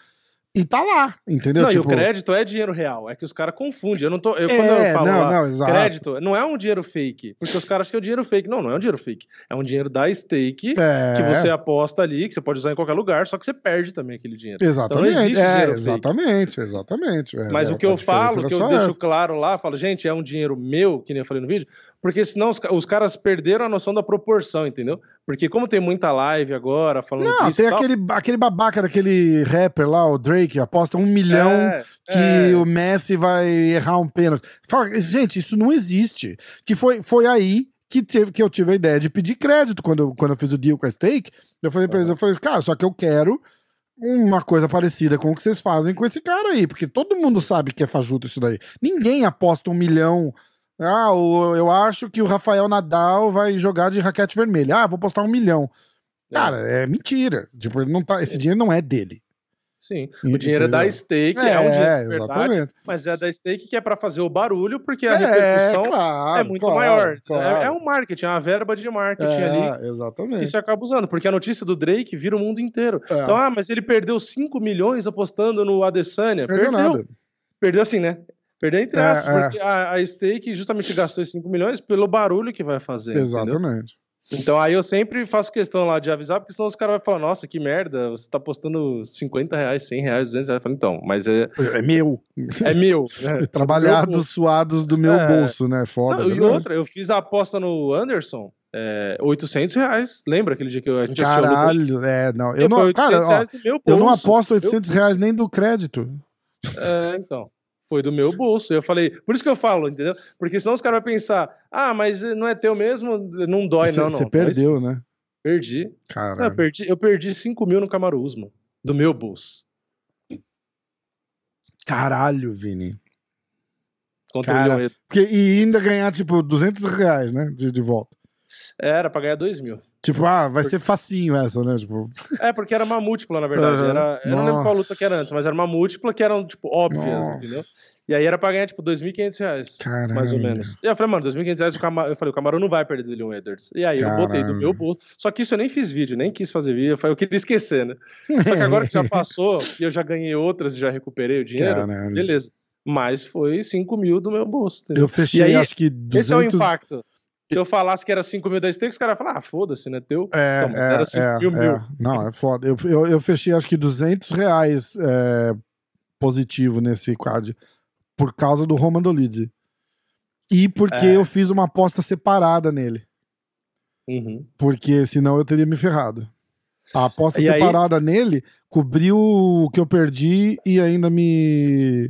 A: E tá lá, entendeu?
B: não,
A: tipo,
B: e o crédito é dinheiro real. É que os caras confundem. Eu não tô. Eu,
A: É,
B: quando eu falo
A: não,
B: lá,
A: não, exato.
B: crédito, não é um dinheiro fake. Porque os caras acham que é um dinheiro fake. Não, não é um dinheiro fake. É um dinheiro da stake
A: é,
B: que você aposta ali, que você pode usar em qualquer lugar, só que você perde também aquele dinheiro.
A: Exatamente,
B: Então não existe
A: é,
B: dinheiro fake.
A: exatamente, exatamente. É,
B: Mas
A: é,
B: o que
A: a
B: eu falo, que eu deixo
A: essa.
B: claro lá, falo, gente, é um dinheiro meu, que nem eu falei no vídeo, porque senão os, os caras perderam a noção da proporção, entendeu? Porque como tem muita live agora falando
A: Não,
B: disso
A: tem
B: tal,
A: aquele, aquele babaca daquele rapper lá, o Drake, aposta um milhão
B: é,
A: que
B: é,
A: o Messi vai errar um pênalti. Fala, gente, isso não existe. Que foi, foi aí que, teve, que eu tive a ideia de pedir crédito quando, eu- quando eu fiz o deal com a Stake. Eu falei pra eles, eu falei, cara, só que eu quero uma coisa parecida com o que vocês fazem com esse cara aí, porque todo mundo sabe que é fajuto isso daí. Ninguém aposta um milhão. Ah, o- eu acho que o Rafael Nadal vai jogar de raquete vermelha. Ah, vou postar um milhão. Cara, é mentira. Tipo, ele não tá, esse dinheiro não é dele.
B: Sim, o dinheiro é da stake, é, um dinheiro de verdade,
A: exatamente.
B: mas é da stake que é pra fazer o barulho, porque a
A: É,
B: repercussão
A: claro,
B: é muito
A: claro,
B: maior.
A: claro.
B: É, é um marketing, é uma verba de marketing ali
A: É,
B: que
A: exatamente.
B: você acaba usando, porque a notícia do Drake vira o mundo inteiro.
A: É.
B: Então, ah, mas ele perdeu 5 milhões apostando no Adesanya.
A: Perdeu
B: Perdeu,
A: nada.
B: Perdeu assim, né? Perdeu entre
A: É,
B: aspas,
A: é.
B: porque a, a stake justamente gastou esses 5 milhões pelo barulho que vai fazer. entendeu?
A: Exatamente.
B: Então aí eu sempre faço questão lá de avisar, porque senão os caras vão falar, nossa, que merda, você tá postando 50 reais, 100 reais, 200 reais. Eu falo, então, mas é,
A: É meu.
B: é meu. né?
A: Trabalhados,
B: Meu
A: suados do meu
B: É.
A: bolso, né? Foda.
B: Não, e outra, eu fiz a aposta no Anderson, é, 800 reais. Lembra aquele dia que a gente?
A: Caralho, é, não. Eu não, cara,
B: 800
A: ó, eu não aposto 800 reais nem do crédito.
B: É, então. Foi do meu bolso. Eu falei, por isso que eu falo, entendeu? Porque senão os caras vão pensar, ah, mas não é teu mesmo, não dói,
A: Você
B: não, não.
A: você
B: Dói
A: perdeu, né?
B: sim. Perdi.
A: Cara.
B: eu, perdi eu perdi 5 mil no Camaro Usman, do meu bolso.
A: Caralho, Vini.
B: Contra
A: Cara. Porque, e ainda ganhar, tipo, 200 reais, né? De, de volta.
B: Era pra ganhar 2 mil.
A: Tipo, ah, vai ser facinho essa, né? Tipo,
B: É, porque era uma múltipla, na verdade.
A: Aham.
B: Era, eu não lembro qual luta que era
A: Nossa.
B: antes, mas era uma múltipla que eram, tipo, óbvias,
A: nossa.
B: entendeu? E aí era pra ganhar, tipo, 2.500 reais.
A: Caralho.
B: Mais ou menos. E eu falei, mano, 2.500 reais, o Camaro, eu falei, o Camarão não vai perder do Leon Edwards. E aí eu botei do meu bolso. Só que isso eu nem fiz vídeo, nem quis fazer vídeo, eu falei, eu queria esquecer, né? Só que agora que já passou e eu já ganhei outras e já recuperei o dinheiro, beleza. Mas foi 5 mil do meu bolso, entendeu?
A: Eu fechei,
B: aí,
A: acho que 200...
B: Esse é o impacto. Se eu falasse que era 5 mil da stake, os caras iam falar, ah, foda-se, né? Teu.
A: É,
B: Então,
A: é,
B: era cinco
A: é,
B: mil,
A: é.
B: mil.
A: Não, é foda. Eu, eu, eu fechei acho que 200 reais é, positivo nesse card por causa do Roman Dolidze. E porque
B: É.
A: eu fiz uma aposta separada nele.
B: Uhum.
A: Porque senão eu teria me ferrado. A aposta
B: E aí-
A: separada nele cobriu o que eu perdi e ainda me,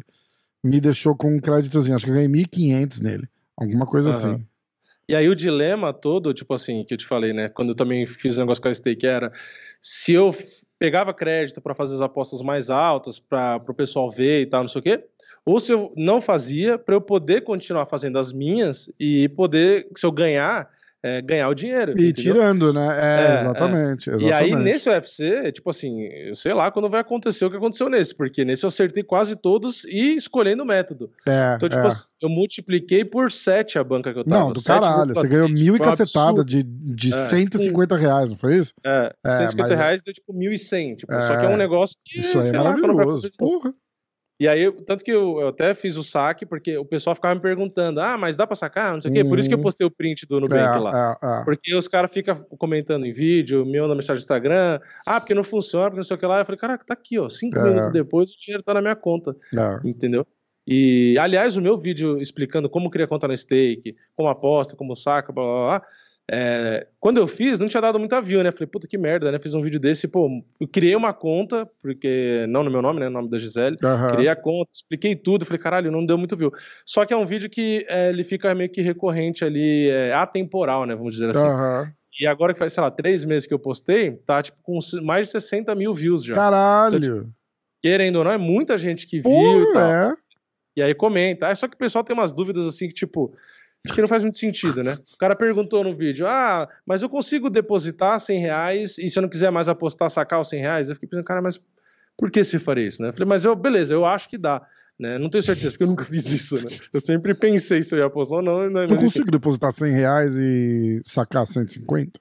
A: me deixou com um créditozinho. Acho que eu ganhei 1.500 nele. Alguma coisa
B: Aham.
A: assim.
B: E aí o dilema todo, tipo assim, que eu te falei, né? Quando eu também fiz o negócio com a stake era se eu pegava crédito pra fazer as apostas mais altas para o pessoal ver e tal, não sei o quê, ou se eu não fazia pra eu poder continuar fazendo as minhas e poder, se eu ganhar, é, ganhar o dinheiro.
A: E
B: entendeu?
A: tirando, né? É,
B: É,
A: exatamente, exatamente.
B: E aí, nesse UFC, tipo assim, eu sei lá quando vai acontecer o que aconteceu nesse, porque nesse eu acertei quase todos e escolhendo o método.
A: É,
B: Então, tipo
A: é.
B: assim, eu multipliquei por 7 a banca que eu tava.
A: Não, do
B: 7
A: caralho. Você ganhou mil e cacetada de, de
B: É.
A: 150 reais, não foi isso?
B: É,
A: É,
B: 150
A: mas-
B: reais deu tipo 1.100. Tipo,
A: É,
B: Só que é um negócio que.
A: Isso aí é
B: lá,
A: maravilhoso.
B: novo.
A: Porra.
B: E aí, tanto que eu, eu até fiz o saque, porque o pessoal ficava me perguntando, ah, mas dá pra sacar? Não sei o quê. Por isso que eu
A: Uhum.
B: postei o print do Nubank
A: É,
B: lá.
A: é, é.
B: Porque os caras ficam comentando em vídeo, me mandam mensagem no Instagram, ah, porque não funciona, porque não sei o que lá. Eu falei, caraca, tá aqui, ó. Cinco
A: É.
B: minutos depois o dinheiro tá na minha conta,
A: É.
B: entendeu? E, aliás, o meu vídeo explicando como criar conta na stake, como aposta, como saca, blá blá blá. É, quando eu fiz, não tinha dado muita view, né? Falei, puta que merda, né? Fiz um vídeo desse, pô, eu criei uma conta, porque não no meu nome, né? No nome da Gisele.
A: Aham.
B: Criei a conta, expliquei tudo, falei, caralho, não deu muito view. Só que é um vídeo que é, ele fica meio que recorrente ali, é, atemporal, né? Vamos dizer assim.
A: Aham.
B: E agora que faz, sei lá, três meses que eu postei, tá tipo com mais de 60 mil views já.
A: Caralho.
B: Querendo ou não, é muita gente que viu e tal.
A: é.
B: E aí comenta. Ah, só que o pessoal tem umas dúvidas assim que, tipo, que não faz muito sentido, né? O cara perguntou no vídeo: ah, mas eu consigo depositar 100 reais e se eu não quiser mais apostar, sacar os 100 reais? Eu fiquei pensando, cara, mas por que se faria isso, né? Eu falei, mas eu, beleza, eu acho que dá. Né? Não tenho certeza, porque eu nunca fiz isso, né? Eu sempre pensei se eu ia apostar ou não. né?
A: Eu consigo depositar 100 reais e sacar 150?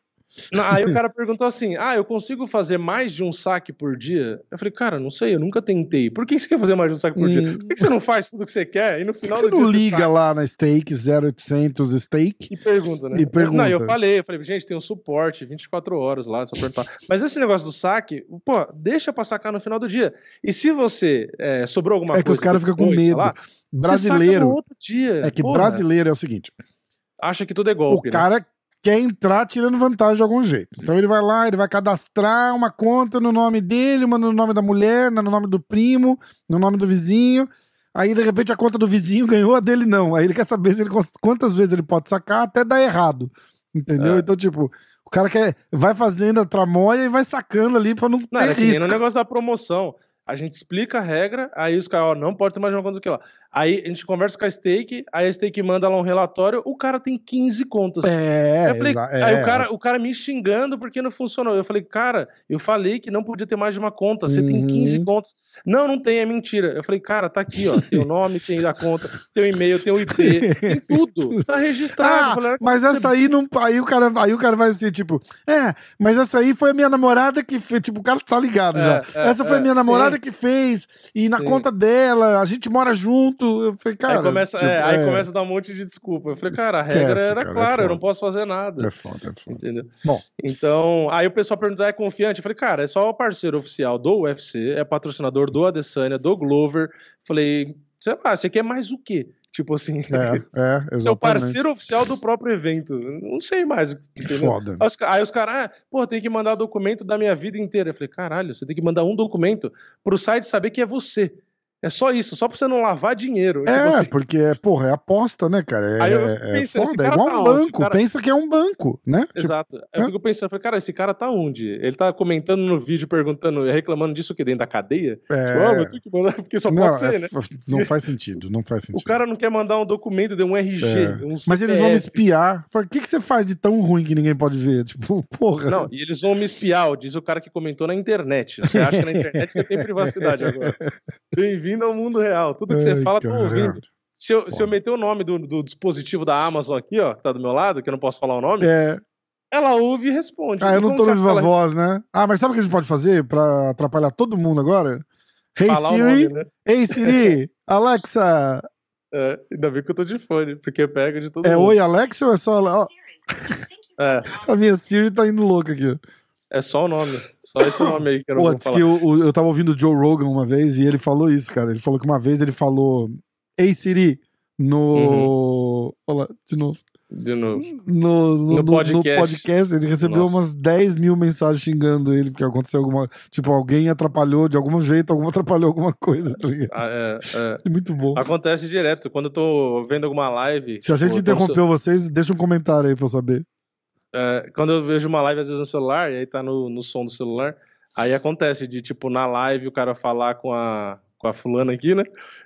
B: Aí o cara perguntou assim: Ah, eu consigo fazer mais de um saque por dia? Eu falei, cara, não sei, eu nunca tentei. Por que você quer fazer mais de um saque por dia?
A: Hum.
B: Por que você não faz tudo que você quer? E no final
A: que você
B: do
A: não
B: dia
A: liga
B: saca?
A: lá na stake 0800 stake?
B: E pergunta, né?
A: E pergunta.
B: Não, eu falei, eu falei, gente, tem um suporte 24 horas lá, só perguntar. Mas esse negócio do saque, pô, deixa pra sacar no final do dia. E se você é, sobrou alguma
A: É
B: coisa.
A: que os caras ficam com medo.
B: lá, você
A: Brasileiro.
B: outro dia.
A: É que
B: Porra,
A: brasileiro é o seguinte:
B: Acha que tudo é
A: o
B: golpe, né?
A: Quer entrar tirando vantagem de algum jeito. Então ele vai lá, ele vai cadastrar uma conta no nome dele, uma no nome da mulher, no nome do primo, no nome do vizinho. Aí, de repente, a conta do vizinho ganhou, a dele não. Aí ele quer saber se ele, quantas vezes ele pode sacar até dar errado. Entendeu?
B: É.
A: Então, tipo, o cara quer, vai fazendo a tramóia e vai sacando ali pra não,
B: Não,
A: ter
B: era que nem no
A: risco.
B: negócio da promoção. A gente explica a regra, aí os caras, ó, não pode ter mais uma conta do que lá. Aí a gente conversa com a Stake, aí a Stake manda lá um relatório, o cara tem 15 contas.
A: É,
B: falei-
A: exa-
B: Aí
A: é.
B: o cara, o cara me xingando porque não funcionou. Eu falei, cara, eu falei que não podia ter mais de uma conta. Você tem
A: Uhum.
B: 15 contas. Não, não tem, é mentira. Eu falei, cara, tá aqui, ó. Tem o nome, tem a conta, tem o e-mail, tem o IP, tem tudo. Tá registrado.
A: Ah,
B: falei,
A: mas
B: "Você-
A: essa aí não. Aí o, cara, aí o cara vai assim, tipo, é, mas essa aí foi a minha namorada que fez. Tipo, o cara tá ligado
B: É,
A: já.
B: é,
A: essa foi a
B: é,
A: minha namorada
B: sim.
A: que fez. E na
B: Sim.
A: conta dela, a gente mora junto. Eu falei, cara.
B: Aí começa,
A: tipo,
B: é, aí
A: é,
B: começa a dar um monte de desculpa. Eu falei, cara, a
A: Esquece,
B: regra era
A: cara, é
B: clara, eu não posso fazer nada.
A: É foda, é foda.
B: Entendeu?
A: Bom.
B: Então, aí o pessoal pergunta, "Ah, é confiante? Eu falei, cara, é só o parceiro oficial do UFC, é patrocinador do Adesanya, do Glover. Falei, sei lá, você quer mais o quê? Tipo assim,
A: É, é,
B: é
A: exatamente.
B: parceiro oficial do próprio evento. Não sei mais, entendeu?
A: Foda.
B: Aí os, aí os caras, ah, pô, tem que mandar documento da minha vida inteira. Eu falei, caralho, você tem que mandar um documento pro site saber que é você. É só isso, só pra você não lavar dinheiro. Tipo
A: É,
B: assim,
A: porque, porra, é aposta, né, cara? É,
B: Aí eu
A: é foda. É igual
B: tá
A: um banco.
B: Cara-
A: Pensa que é um banco, né? Tipo,
B: Exato. Aí eu
A: né?
B: fico pensando, falei, cara, esse cara tá onde? Ele tá comentando no vídeo, perguntando, reclamando disso que dentro da cadeia?
A: é,
B: Tipo, mandar, porque só
A: não,
B: pode ser,
A: é
B: né?
A: não faz sentido, não faz sentido.
B: O cara não quer mandar um documento de um RG,
A: É.
B: um
A: Mas eles vão me
B: CPF.
A: espiar. Fala, O que, que você faz de tão ruim que ninguém pode ver? Tipo, porra.
B: Não, e eles vão me espiar, diz o cara que comentou na internet. Você acha que na internet você tem privacidade agora. Bem-vindo ao mundo real. Tudo que você
A: Ai,
B: fala, tô
A: caralho.
B: ouvindo. Se eu, se eu meter o nome do, do dispositivo da Amazon aqui, ó, que tá do meu lado, que eu não posso falar o nome,
A: É.
B: ela ouve e responde.
A: Ah, eu não tô
B: você
A: Viva
B: ela
A: Voz, né? Ah, mas sabe o que a gente pode fazer pra atrapalhar todo mundo agora? Hey
B: falar o
A: Siri,
B: nome, né?
A: Hey Siri, Alexa.
B: É, ainda bem que eu tô de fone, porque pega de todo
A: É
B: mundo.
A: oi Alexa ou é só ó,
B: É,
A: a minha Siri tá indo louca aqui.
B: É só o nome. Só esse nome aí que eu não
A: Pô,
B: vou falar.
A: que eu, eu tava ouvindo o Joe Rogan uma vez e ele falou isso, cara. Ele falou que uma vez ele falou Hey Siri no. Olha lá, de novo.
B: De novo.
A: No, no,
B: No
A: no- no podcast.
B: podcast.
A: ele recebeu
B: Nossa.
A: umas 10 mil mensagens xingando ele, porque aconteceu alguma. Tipo, alguém atrapalhou de algum jeito, algum atrapalhou alguma coisa, tá?
B: Ah, é, é.
A: Muito bom.
B: Acontece direto. Quando eu tô vendo alguma live.
A: Se a gente
B: tipo, eu tô
A: interrompeu vocês, deixa um comentário aí pra eu saber.
B: É, quando eu vejo uma live, às vezes no celular, e aí tá no, no som do celular, aí acontece de, tipo, na live o cara falar com a, com a fulana aqui, né?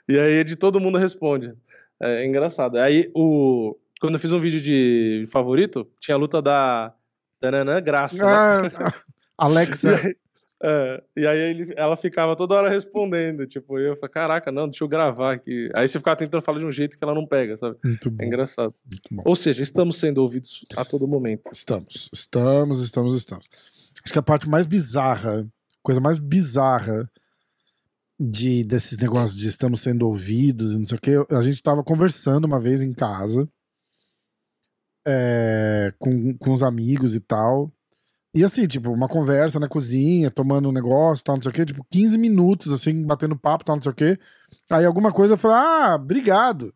B: E aí de todo mundo responde. É, engraçado. Aí o. Quando eu fiz um vídeo de favorito, tinha a luta da. Tananã Graça. né?
A: Ah, Alexa.
B: É, e aí ele- ela ficava toda hora respondendo, tipo, eu falei, caraca, não, deixa eu gravar aqui. Aí você ficava tentando falar de um jeito que ela não pega, sabe?
A: Muito
B: É
A: bom.
B: engraçado.
A: Muito bom.
B: Ou seja, estamos sendo ouvidos a todo momento.
A: Estamos, estamos, estamos, estamos. Acho que a parte mais bizarra, coisa mais bizarra, de desses negócios de estamos sendo ouvidos e não sei o que. A gente tava conversando uma vez em casa é, com, com os amigos e tal. E assim, tipo, uma conversa na cozinha, tomando um negócio, tal, não sei o quê, tipo, 15 minutos, assim, batendo papo, tal, não sei o quê. Aí alguma coisa falei, ah, obrigado.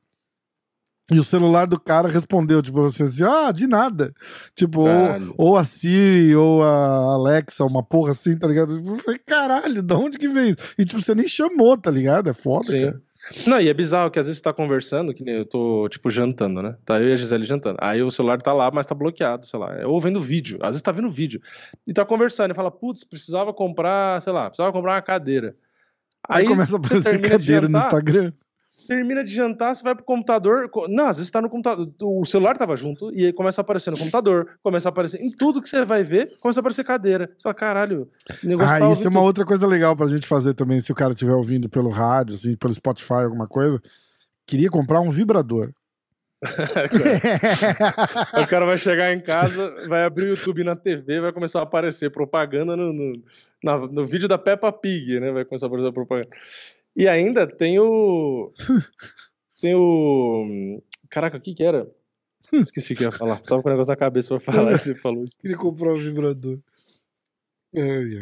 A: E o celular do cara respondeu, tipo, assim, assim ah, de nada. Tipo, ou, ou, a Siri, ou a Alexa, uma porra assim, tá ligado? Eu falei, caralho, de onde que veio isso? E, tipo, você nem chamou, tá ligado? É foda, Sim. cara.
B: Não, e é bizarro que às vezes você tá conversando, que nem eu tô, tipo, jantando, né? Tá eu e a Gisele jantando. Aí o celular tá lá, mas tá bloqueado, sei lá. Ou vendo vídeo. Às vezes tá vendo vídeo. E tá conversando e fala, putz, precisava comprar, sei lá, precisava comprar uma cadeira.
A: Aí, Aí começa a aparecer cadeira jantar, no Instagram
B: termina de jantar, você vai pro computador. Não, às vezes tá no computador. O celular tava junto, e aí começa a aparecer no computador, começa a aparecer. Em tudo que você vai ver, começa a aparecer cadeira. Você fala, caralho,
A: negócio Ah, tá isso é uma tudo. outra coisa legal pra gente fazer também, se o cara estiver ouvindo pelo rádio, assim, pelo Spotify, alguma coisa. Queria comprar um vibrador.
B: o cara vai chegar em casa, vai abrir o YouTube na TV, vai começar a aparecer propaganda no, no, na, no vídeo da Peppa Pig, né? Vai começar a aparecer propaganda. E ainda tem o. tem o. Caraca, o que que era? Esqueci o que ia falar. Tava com o negócio na cabeça pra falar e você falou isso.
A: Queria comprar um vibrador.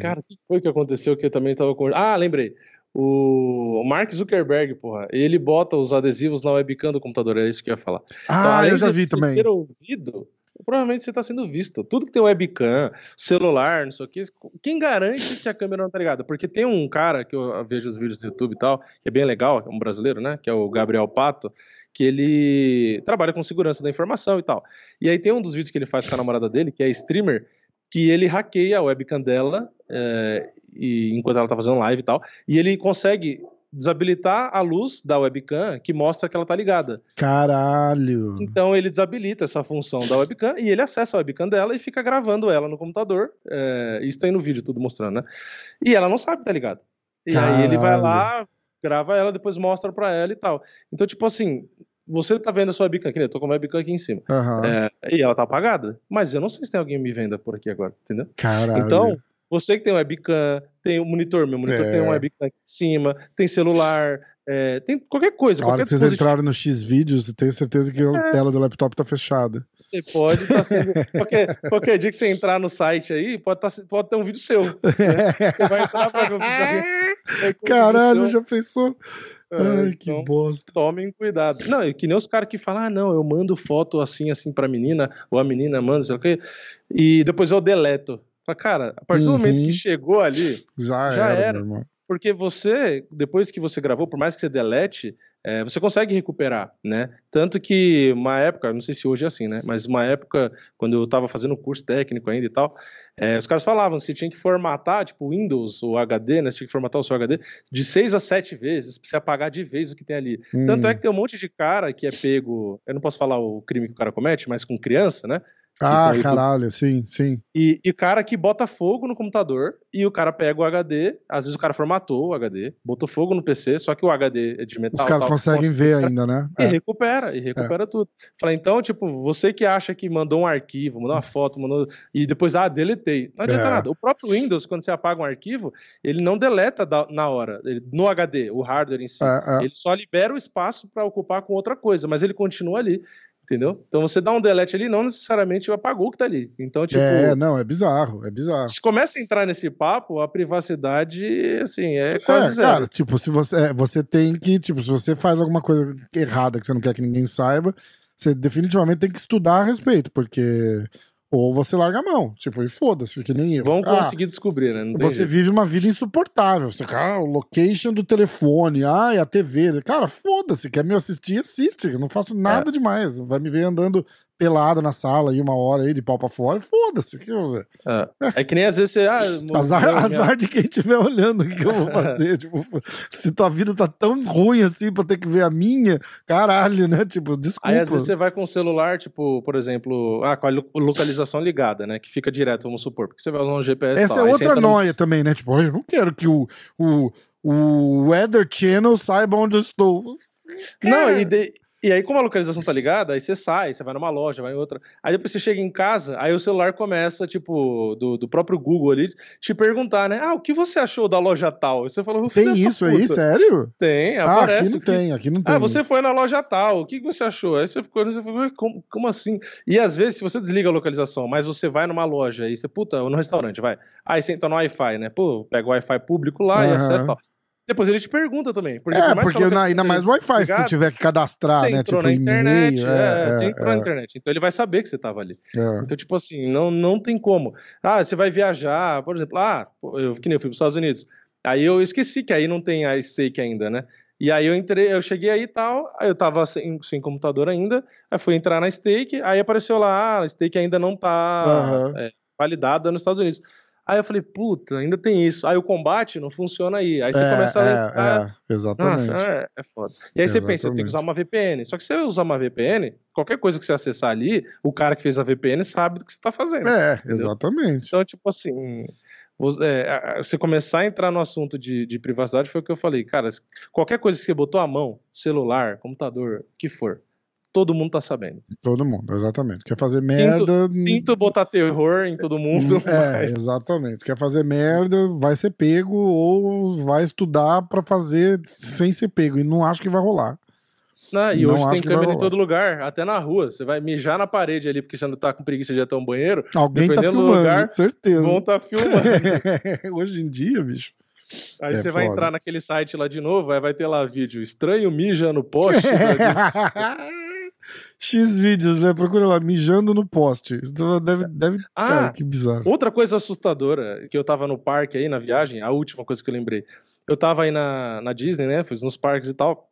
B: Cara, o que foi que aconteceu que eu também tava com. Ah, lembrei. O Mark Zuckerberg, porra, ele bota os adesivos na webcam do computador, é isso que eu ia falar.
A: Ah, então, eu já vi também.
B: ser ouvido, provavelmente você está sendo visto. Tudo que tem webcam, celular, não sei o que, quem garante que a câmera não tá ligada? Porque tem um cara que eu vejo os vídeos do YouTube e tal, que é bem legal, é um brasileiro, né? Que é o Gabriel Pato, que ele trabalha com segurança da informação e tal. E aí tem um dos vídeos que ele faz com a namorada dele, que é streamer, que ele hackeia a webcam dela é, e, enquanto ela tá fazendo live e tal, e ele consegue desabilitar a luz da webcam que mostra que ela tá ligada.
A: Caralho!
B: Então ele desabilita essa função da webcam e ele acessa a webcam dela e fica gravando ela no computador. É, isso tá aí no vídeo tudo mostrando, né? E ela não sabe que tá ligada. E Caralho. aí ele vai lá, grava ela, depois mostra pra ela e tal. Então, tipo assim, você tá vendo a sua webcam aqui, né? Eu tô com a webcam aqui em cima.
A: Uhum.
B: É, e ela tá apagada. Mas eu não sei se tem alguém me venda por aqui agora, entendeu?
A: Caralho.
B: Então, você que tem webcam, tem o monitor, meu monitor é. tem um webcam aqui em cima, tem celular, é, tem qualquer coisa.
A: A hora que vocês entraram no X vídeos, tenho certeza que a é. tela do laptop tá fechada.
B: Você pode estar tá sendo. qualquer, qualquer dia que você entrar no site aí, pode, tá, pode ter um vídeo seu. Né? Você vai entrar pra ver
A: Caralho, já pensou? É, Ai, que então, bosta.
B: Tomem cuidado. Não, é que nem os caras que falam, ah, não, eu mando foto assim, assim pra menina, ou a menina manda, sei o quê, e depois eu deleto. Fala, cara, a partir do momento que uhum. chegou ali,
A: já, já era. era
B: porque você, depois que você gravou, por mais que você delete, é, você consegue recuperar, né? Tanto que uma época, não sei se hoje é assim, né? Mas uma época, quando eu estava fazendo curso técnico ainda e tal, é, os caras falavam que você tinha que formatar, tipo, Windows ou HD, né? Você tinha que formatar o seu HD de seis a sete vezes, pra você apagar de vez o que tem ali. Hum. Tanto é que tem um monte de cara que é pego, eu não posso falar o crime que o cara comete, mas com criança, né?
A: Ah, caralho, sim, sim.
B: E, e cara que bota fogo no computador e o cara pega o HD, às vezes o cara formatou o HD, botou fogo no PC, só que o HD é de metal.
A: Os caras conseguem ver ainda, né?
B: E é. recupera, e recupera é. tudo. Fala, então, tipo, você que acha que mandou um arquivo, mandou uma foto, mandou. E depois, ah, deletei. Não adianta é. nada. O próprio Windows, quando você apaga um arquivo, ele não deleta na hora, ele, no HD, o hardware em si. É, é. Ele só libera o espaço para ocupar com outra coisa, mas ele continua ali. Entendeu? Então você dá um delete ali, não necessariamente apagou o que tá ali. Então, tipo.
A: É, não, é bizarro, é bizarro.
B: Se começa a entrar nesse papo, a privacidade, assim, é quase é, zero. Cara,
A: tipo, se você, é, você tem que, tipo, se você faz alguma coisa errada que você não quer que ninguém saiba, você definitivamente tem que estudar a respeito, porque ou você larga a mão, tipo, e foda-se, que nem eu.
B: Vão ah, conseguir descobrir, né?
A: você jeito. vive uma vida insuportável. Você, ah, o location do telefone, ah, a TV. Cara, foda-se, quer me assistir, assiste. Eu não faço nada é. demais. Vai me ver andando pelado na sala aí uma hora aí de pau pra fora, foda-se, que eu vou fazer?
B: É. é. que nem às vezes você. Ah,
A: azar, azar de quem estiver olhando o que eu vou fazer. tipo, se tua vida tá tão ruim assim pra ter que ver a minha, caralho, né? Tipo, desculpa.
B: Aí às vezes você vai com o celular, tipo, por exemplo, ah, com a localização ligada, né? Que fica direto, vamos supor, porque você vai usar um GPS.
A: Essa tal, é outra noia no... também, né? Tipo, eu não quero que o, o, o Weather Channel saiba onde eu estou.
B: Cara... Não, e, de, E aí, como a localização tá ligada, aí você sai, você vai numa loja, vai em outra. Aí depois você chega em casa, aí o celular começa, tipo, do, do próprio Google ali, te perguntar, né? Ah, o que você achou da loja tal? E você falou,
A: Tem isso aí, sério?
B: Tem,
A: Ah,
B: aparece.
A: aqui não
B: que-
A: tem, aqui não tem.
B: Ah, você
A: isso.
B: foi na loja tal, o que você achou? Aí você ficou, você ficou "Ué, como, como assim? E às vezes, se você desliga a localização, mas você vai numa loja e você, puta, ou no restaurante, vai. Aí você entra no Wi-Fi, né? Pô, pega o Wi-Fi público lá e
A: Aham.
B: acessa e tal. Depois ele te pergunta também. Porque por
A: É,
B: mais que
A: porque na- ainda mais Wi-Fi, se você tiver que cadastrar,
B: você
A: né? Tipo,
B: na internet,
A: e-mail.
B: é,
A: é,
B: você
A: é,
B: entrou na
A: é,
B: internet. Então ele vai saber que você tava ali.
A: é.
B: Então, tipo assim, não, não tem como. Ah, você vai viajar, por exemplo, ah, eu, que nem eu fui para os Estados Unidos. Aí eu esqueci que aí não tem a stake ainda, né? E aí eu entrei, eu cheguei aí e tal, aí eu tava sem, sem computador ainda, aí fui entrar na stake, aí apareceu lá, ah, a stake ainda não tá é, validada nos Estados Unidos. Aí eu falei, puta, ainda tem isso. Aí o combate não funciona aí. Aí você
A: É,
B: começa a
A: é,
B: lembrar,
A: é, exatamente.
B: nossa, é, é foda. E aí você pensa, eu tenho que
A: Exatamente.
B: usar uma VPN. Só que se você usar uma VPN, qualquer coisa que você acessar ali, o cara que fez a VPN sabe do que você tá fazendo.
A: É, exatamente.
B: Então, tipo assim, é, você começar a entrar no assunto de, de privacidade foi o que eu falei. Cara, qualquer coisa que você botou a mão, celular, computador, o que for, todo mundo tá sabendo.
A: Todo mundo, exatamente. Quer fazer merda.
B: Sinto botar terror em todo mundo,
A: É,
B: mas
A: exatamente. Quer fazer merda, vai ser pego ou vai estudar pra fazer sem ser pego. E não acho que vai rolar.
B: né, e
A: não
B: hoje tem
A: vai
B: câmera em todo lugar, até na rua. Você vai mijar na parede ali porque você não tá com preguiça de ir até um banheiro,
A: Alguém tá
B: do
A: filmando,
B: lugar,
A: certeza.
B: vão tá filmando.
A: Hoje em dia, bicho.
B: Aí
A: É
B: você vai
A: foda.
B: entrar naquele site lá de novo, aí vai ter lá vídeo estranho mija no poste.
A: X vídeos, né? Procura lá, mijando no poste. Isso Deve, deve...
B: Ah,
A: Cara, que bizarro.
B: Outra coisa assustadora, que eu tava no parque aí na viagem, a última coisa que eu lembrei. Eu tava aí na, na Disney, né? Fui nos parques e tal.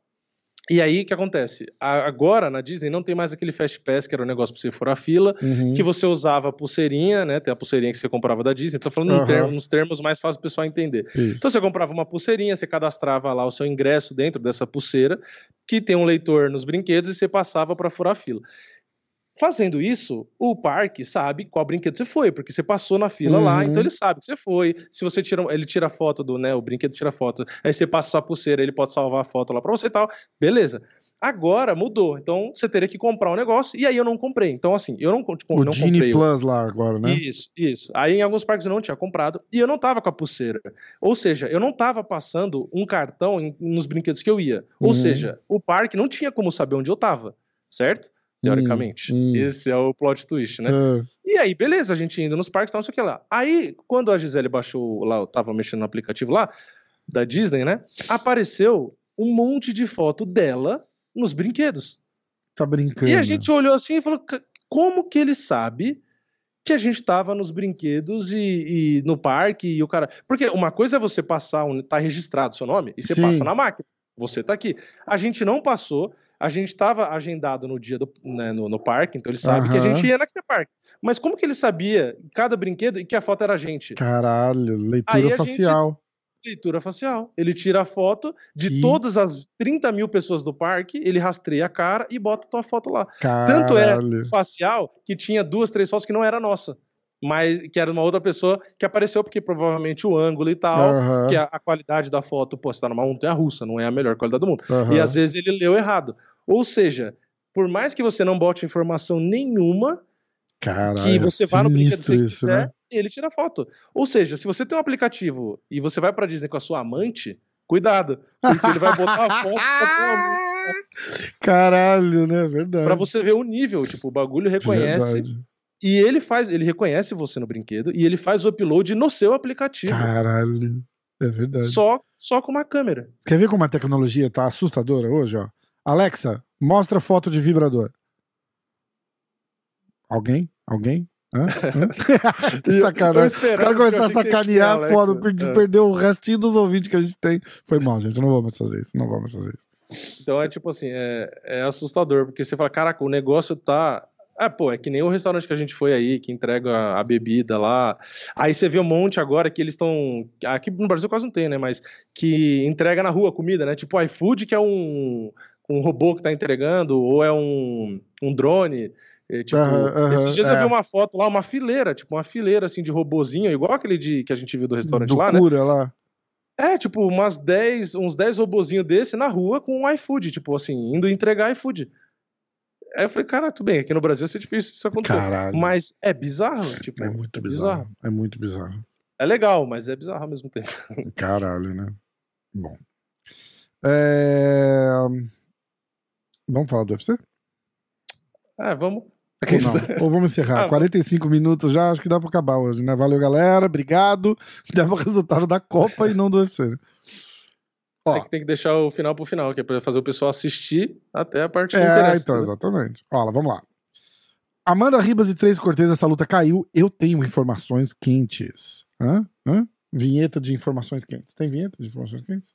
B: E aí, o que acontece? A- agora, na Disney, não tem mais aquele Fast Pass, que era um negócio pra você furar fila,
A: Uhum.
B: que você usava a pulseirinha, né? Tem a pulseirinha que você comprava da Disney. Tô falando num
A: Aham.
B: termo- nos termos mais fáceis do pessoal entender.
A: Isso.
B: Então você comprava uma pulseirinha, você cadastrava lá o seu ingresso dentro dessa pulseira, que tem um leitor nos brinquedos e você passava para furar a fila. Fazendo isso, o parque sabe qual brinquedo você foi, porque você passou na fila lá,
A: Uhum.
B: então ele sabe que você foi. Se você tira, ele tira foto do, né, o brinquedo tira foto, aí você passa sua pulseira, ele pode salvar a foto lá para você e tal. Beleza. Agora mudou, então você teria que comprar um negócio e aí eu não comprei. Então assim, eu não, tipo,
A: O
B: não comprei. o-
A: Plus lá agora, né?
B: isso, isso. Aí em alguns parques eu não tinha comprado e eu não tava com a pulseira. Ou seja, eu não tava passando um cartão em- nos brinquedos que eu ia. Ou
A: Uhum.
B: seja, o parque não tinha como saber onde eu tava, certo? Teoricamente.
A: hum.
B: Esse é o plot twist, né?
A: Ah,
B: E aí, beleza, a gente indo nos parques, tal, não sei o que lá. Aí, quando a Gisele baixou lá, eu tava mexendo no aplicativo lá, da Disney, né? Apareceu um monte de foto dela nos brinquedos.
A: tá brincando.
B: E a gente olhou assim e falou: "Ca- como que ele sabe que a gente tava nos brinquedos e, e no parque e o cara. Porque uma coisa é você passar, um, tá registrado o seu nome, e você
A: Sim.
B: passa na máquina. Você tá aqui. A gente não passou, a gente tava agendado no dia do, né, no, no parque, então ele sabe que a gente ia naquele parque. Mas como que ele sabia cada brinquedo e que a foto era a gente?
A: Caralho,
B: Aí
A: leitura
B: gente-
A: facial.
B: Leitura facial. Ele tira a foto de
A: Que-
B: todas as 30 mil pessoas do parque, ele rastreia a cara e bota a tua foto lá.
A: Caralho.
B: Tanto é facial que tinha duas, três fotos que não era nossa. Mas que era uma outra pessoa que apareceu, porque provavelmente o ângulo e tal,
A: Aham,
B: que a, a qualidade da foto, pô, você tá numa montanha russa, não é a melhor qualidade do mundo.
A: aham.
B: E às vezes ele leu errado. Ou seja, por mais que você não bote informação nenhuma,
A: Caralho,
B: que você vá no brinquedo que
A: isso,
B: quiser,
A: né?
B: ele tira foto. Ou seja, se você tem um aplicativo e você vai pra Disney com a sua amante, cuidado, porque ele vai botar a foto da tua amante
A: Caralho, né? Verdade.
B: pra você ver o nível, tipo, o bagulho reconhece
A: Verdade.
B: E ele faz, ele reconhece você no brinquedo e ele faz o upload no seu aplicativo.
A: Caralho. É verdade.
B: Só, só com uma câmera.
A: Quer ver como a tecnologia tá assustadora hoje, ó? Alexa, mostra foto de vibrador. Alguém? Alguém? Hã? Hã? que sacanagem. Os caras começaram a
B: tinha
A: sacanear,
B: Alexa.
A: foda, perdi,
B: É.
A: perdeu o restinho dos ouvintes que a gente tem. Foi mal, gente, não mais fazer isso, não mais fazer isso.
B: Então é tipo assim, é, é assustador, porque você fala, caraca, o negócio tá. É, pô, é que nem o restaurante que a gente foi aí, que entrega a, a bebida lá. Aí você vê um monte agora que eles estão. Aqui no Brasil quase não tem, né? Mas que entrega na rua a comida, né? Tipo o iFood, que é um, um robô que tá entregando, ou é um, um drone. É, tipo, esses dias
A: é.
B: eu vi uma foto lá, uma fileira, tipo uma fileira assim de robozinho, igual aquele de, que a gente viu do restaurante
A: Do
B: lá, né?
A: cura lá.
B: É, tipo, umas 10, uns 10 robozinhos desse na rua com um iFood, tipo assim, indo entregar iFood. Aí eu falei, cara, tudo bem, aqui no Brasil é difícil isso acontecer.
A: Caralho.
B: Mas é bizarro, tipo,
A: É muito bizarro. É muito bizarro.
B: É legal, mas é bizarro ao mesmo tempo.
A: Caralho, né? Bom. É... Vamos falar do UFC?
B: É, vamos.
A: Ou? Ou vamos encerrar?
B: Ah,
A: 45 minutos já, acho que dá pra acabar hoje, né? Valeu, galera. Obrigado. Deu o resultado da Copa e não do UFC. né? Ó,
B: É que tem que deixar o final pro final, que é pra fazer o pessoal assistir até a parte que
A: É,
B: interessa.
A: então,
B: né?
A: exatamente. Olha, vamos lá. Amanda Ribas e Três Cortez, essa luta caiu. Eu tenho informações quentes. Hã? Hã? Vinheta de informações quentes. Tem vinheta de informações quentes?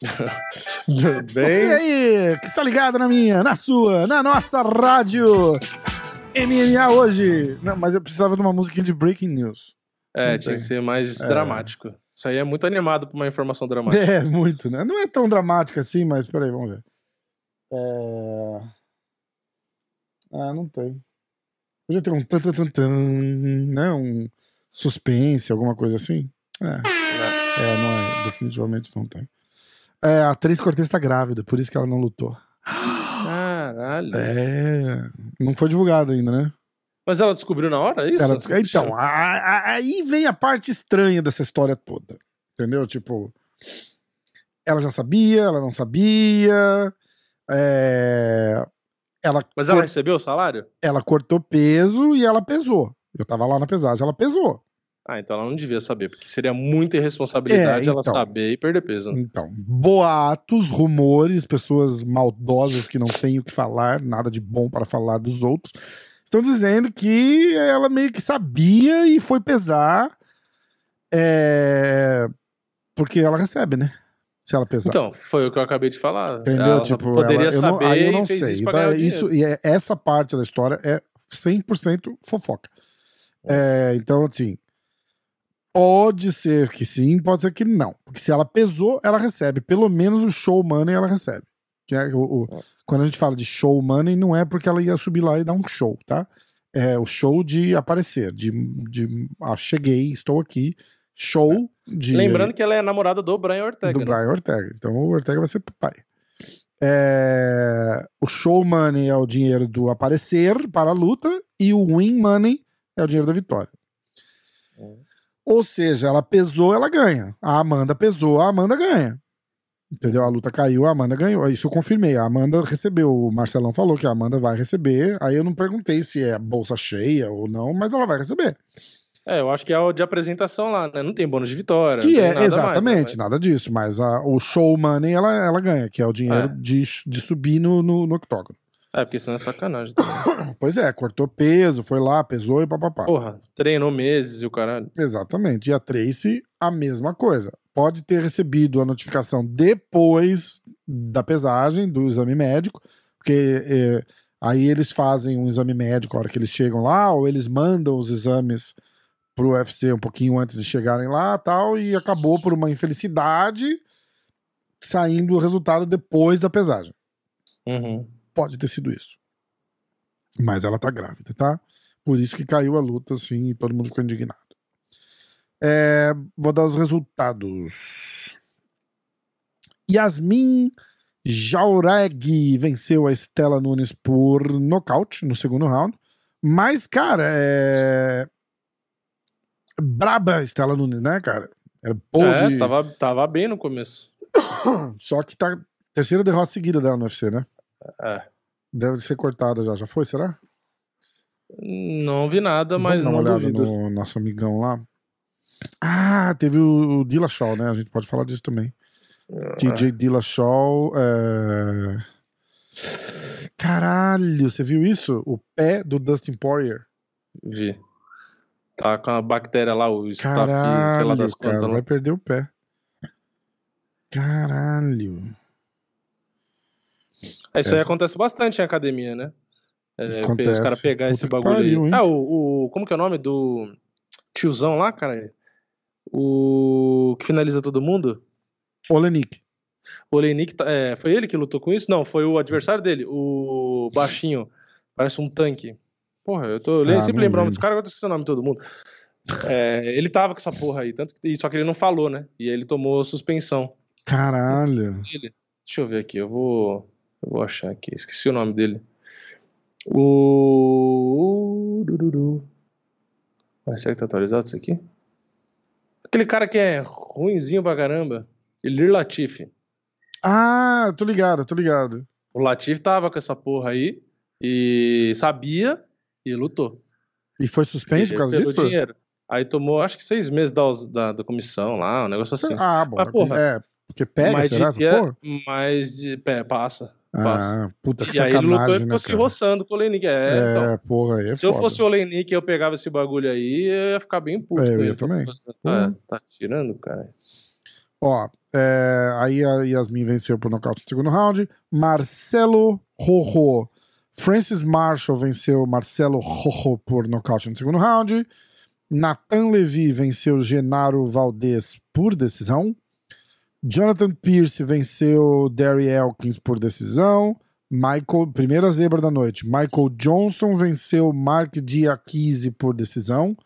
A: Você
B: Bem,
A: aí, que está ligado na minha, na sua, na nossa rádio MMA hoje. Não, mas eu precisava de uma musiquinha de breaking news.
B: é,
A: não
B: tinha
A: tem.
B: que ser mais
A: É.
B: dramático. Isso aí é muito animado pra uma informação dramática.
A: É, muito, né? Não é tão dramático assim, mas peraí, vamos ver. É... Ah, não tem. Podia ter um tan, tan, tan, tan, né? Um suspense, alguma coisa assim. É, é, não é. Definitivamente não tem. É, a Três Cortez tá grávida, por isso que ela não lutou.
B: Caralho.
A: É. Não foi divulgado ainda, né?
B: Mas ela descobriu na hora é isso?
A: Ela- então, a- a- aí vem a parte estranha dessa história toda. Entendeu? Tipo, ela já sabia, ela não sabia. é, Ela,
B: Mas ela
A: cor-
B: recebeu o salário?
A: ela cortou peso e ela pesou. Eu tava lá na pesagem, ela pesou.
B: Ah, então ela não devia saber, porque seria muita irresponsabilidade
A: É,
B: ela
A: então.
B: saber e perder peso. né?
A: Então, boatos, rumores, pessoas maldosas que não têm o que falar, nada de bom para falar dos outros, estão dizendo que ela meio que sabia e foi pesar, é, porque ela recebe, né? Se ela pesar.
B: Então, foi o que eu acabei de falar.
A: Entendeu?
B: Ela
A: tipo,
B: poderia
A: ela, eu não,
B: saber
A: aí eu não sei.
B: isso
A: Então, isso, e é- essa parte da história é 100% fofoca. É, então, assim, pode ser que sim, pode ser que não. Porque se ela pesou, ela recebe. Pelo menos o show money ela recebe. Que é o, o- quando a gente fala de show money, não é porque ela ia subir lá e dar um show, tá? É o show de aparecer, de, de ah, cheguei, estou aqui. Show de.
B: Lembrando que ela é namorada do Brian Ortega.
A: Do
B: né?
A: Brian Ortega. Então o Ortega vai ser pai. É, O show money é o dinheiro do aparecer para a luta e o win money é o dinheiro da vitória.
B: Hum.
A: Ou seja, ela pesou, ela ganha. A Amanda pesou, a Amanda ganha. Entendeu? A luta caiu, a Amanda ganhou. Isso eu confirmei. A Amanda recebeu. O Marcelão falou que a Amanda vai receber. Aí eu não perguntei se é bolsa cheia ou não, mas ela vai receber.
B: É, eu acho que é o de apresentação lá, né? Não tem bônus de vitória.
A: Que é,
B: nada mais,
A: exatamente,
B: né?
A: nada disso. Mas a- o show money ela, ela ganha, que é o dinheiro
B: É.
A: de, de subir no, no, no octógono.
B: É, porque senão é sacanagem. também.
A: Pois é, cortou peso, foi lá, pesou e papapá.
B: Porra, treinou meses e o caralho.
A: Exatamente. E a Tracy, a mesma coisa. Pode ter recebido a notificação depois da pesagem, do exame médico, porque é, aí eles fazem um exame médico a hora que eles chegam lá, ou eles mandam os exames pro UFC um pouquinho antes de chegarem lá tal, e acabou por uma infelicidade saindo o resultado depois da pesagem.
B: Uhum.
A: Pode ter sido isso. Mas ela tá grávida, tá? Por isso que caiu a luta, assim, e todo mundo ficou indignado. É, vou dar os resultados. Yasmin Jaureg venceu a Estela Nunes por nocaute no segundo round. Mas, cara, é. Braba Estela Nunes, né, cara? É, pôde...
B: É, tava, tava bem no começo.
A: Só que tá. Terceira derrota seguida dela no UFC, né?
B: É.
A: Deve ser cortada já. Já foi, será?
B: Não vi nada, mas
A: Vamos dar
B: não
A: uma olhada
B: duvido.
A: no nosso amigão lá. Ah, teve o, o Dillashaw, né? A gente pode falar disso também.
B: É.
A: TJ Dillashaw. É... Caralho, você viu isso? O pé do Dustin Poirier.
B: Vi. Tá com a bactéria lá, o staph, sei lá
A: Caralho,
B: das
A: cara,
B: quantas.
A: vai perder o pé. Caralho.
B: É, Isso aí acontece bastante em academia, né? É,
A: Acontece.
B: Os caras pegar
A: Puta
B: esse bagulho
A: pariu,
B: aí. Ah, o, o- Como que é o nome do tiozão lá, cara? O que finaliza todo mundo?
A: Olenik.
B: O Olenik, tá- é, foi ele que lutou com isso? Não, foi o adversário dele, o baixinho. Parece um tanque. Porra, eu tô eu
A: Ah,
B: sempre
A: não
B: lembrando
A: lembro.
B: dos caras, agora eu tô esquecendo o nome de todo mundo. É, ele tava com essa porra aí, tanto que, só que ele não falou, né? E aí ele tomou suspensão.
A: Caralho.
B: Deixa eu ver aqui, eu vou. Eu vou achar aqui, esqueci o nome dele. O. Mas será que tá atualizado isso aqui? Aquele cara que é ruinzinho pra caramba. Elir Latifi.
A: Ah, tô ligado, tô ligado.
B: O Latifi tava com essa porra aí e sabia e lutou.
A: E foi suspenso por causa disso?
B: dinheiro. Aí tomou, acho que seis meses da, da, da comissão lá, um negócio assim.
A: Ah, bom.
B: Mas, porra,
A: é, porque pega,
B: mas
A: será essa
B: devia-
A: porra?
B: mas de, pé, passa.
A: Ah, puta que
B: e aí ele lutou e
A: sacanagem,
B: ficou
A: né,
B: se roçando com o Leinik. É, então.
A: É, porra, aí é
B: Se eu
A: foda.
B: fosse o Leinik e eu pegava esse bagulho aí, eu ia ficar bem puto.
A: É, eu ia também.
B: Tá,
A: Uhum.
B: tá tirando, cara.
A: Ó, é, aí a Yasmin venceu por nocaute no segundo round. Marcelo Rojo. Francis Marshall venceu Marcelo Rojo por nocaute no segundo round. Nathan Levy venceu Genaro Valdez por decisão. Jonathan Pierce venceu Derry Elkins por decisão. Michael, primeira zebra da noite. Michael Johnson venceu Mark Diakise por decisão.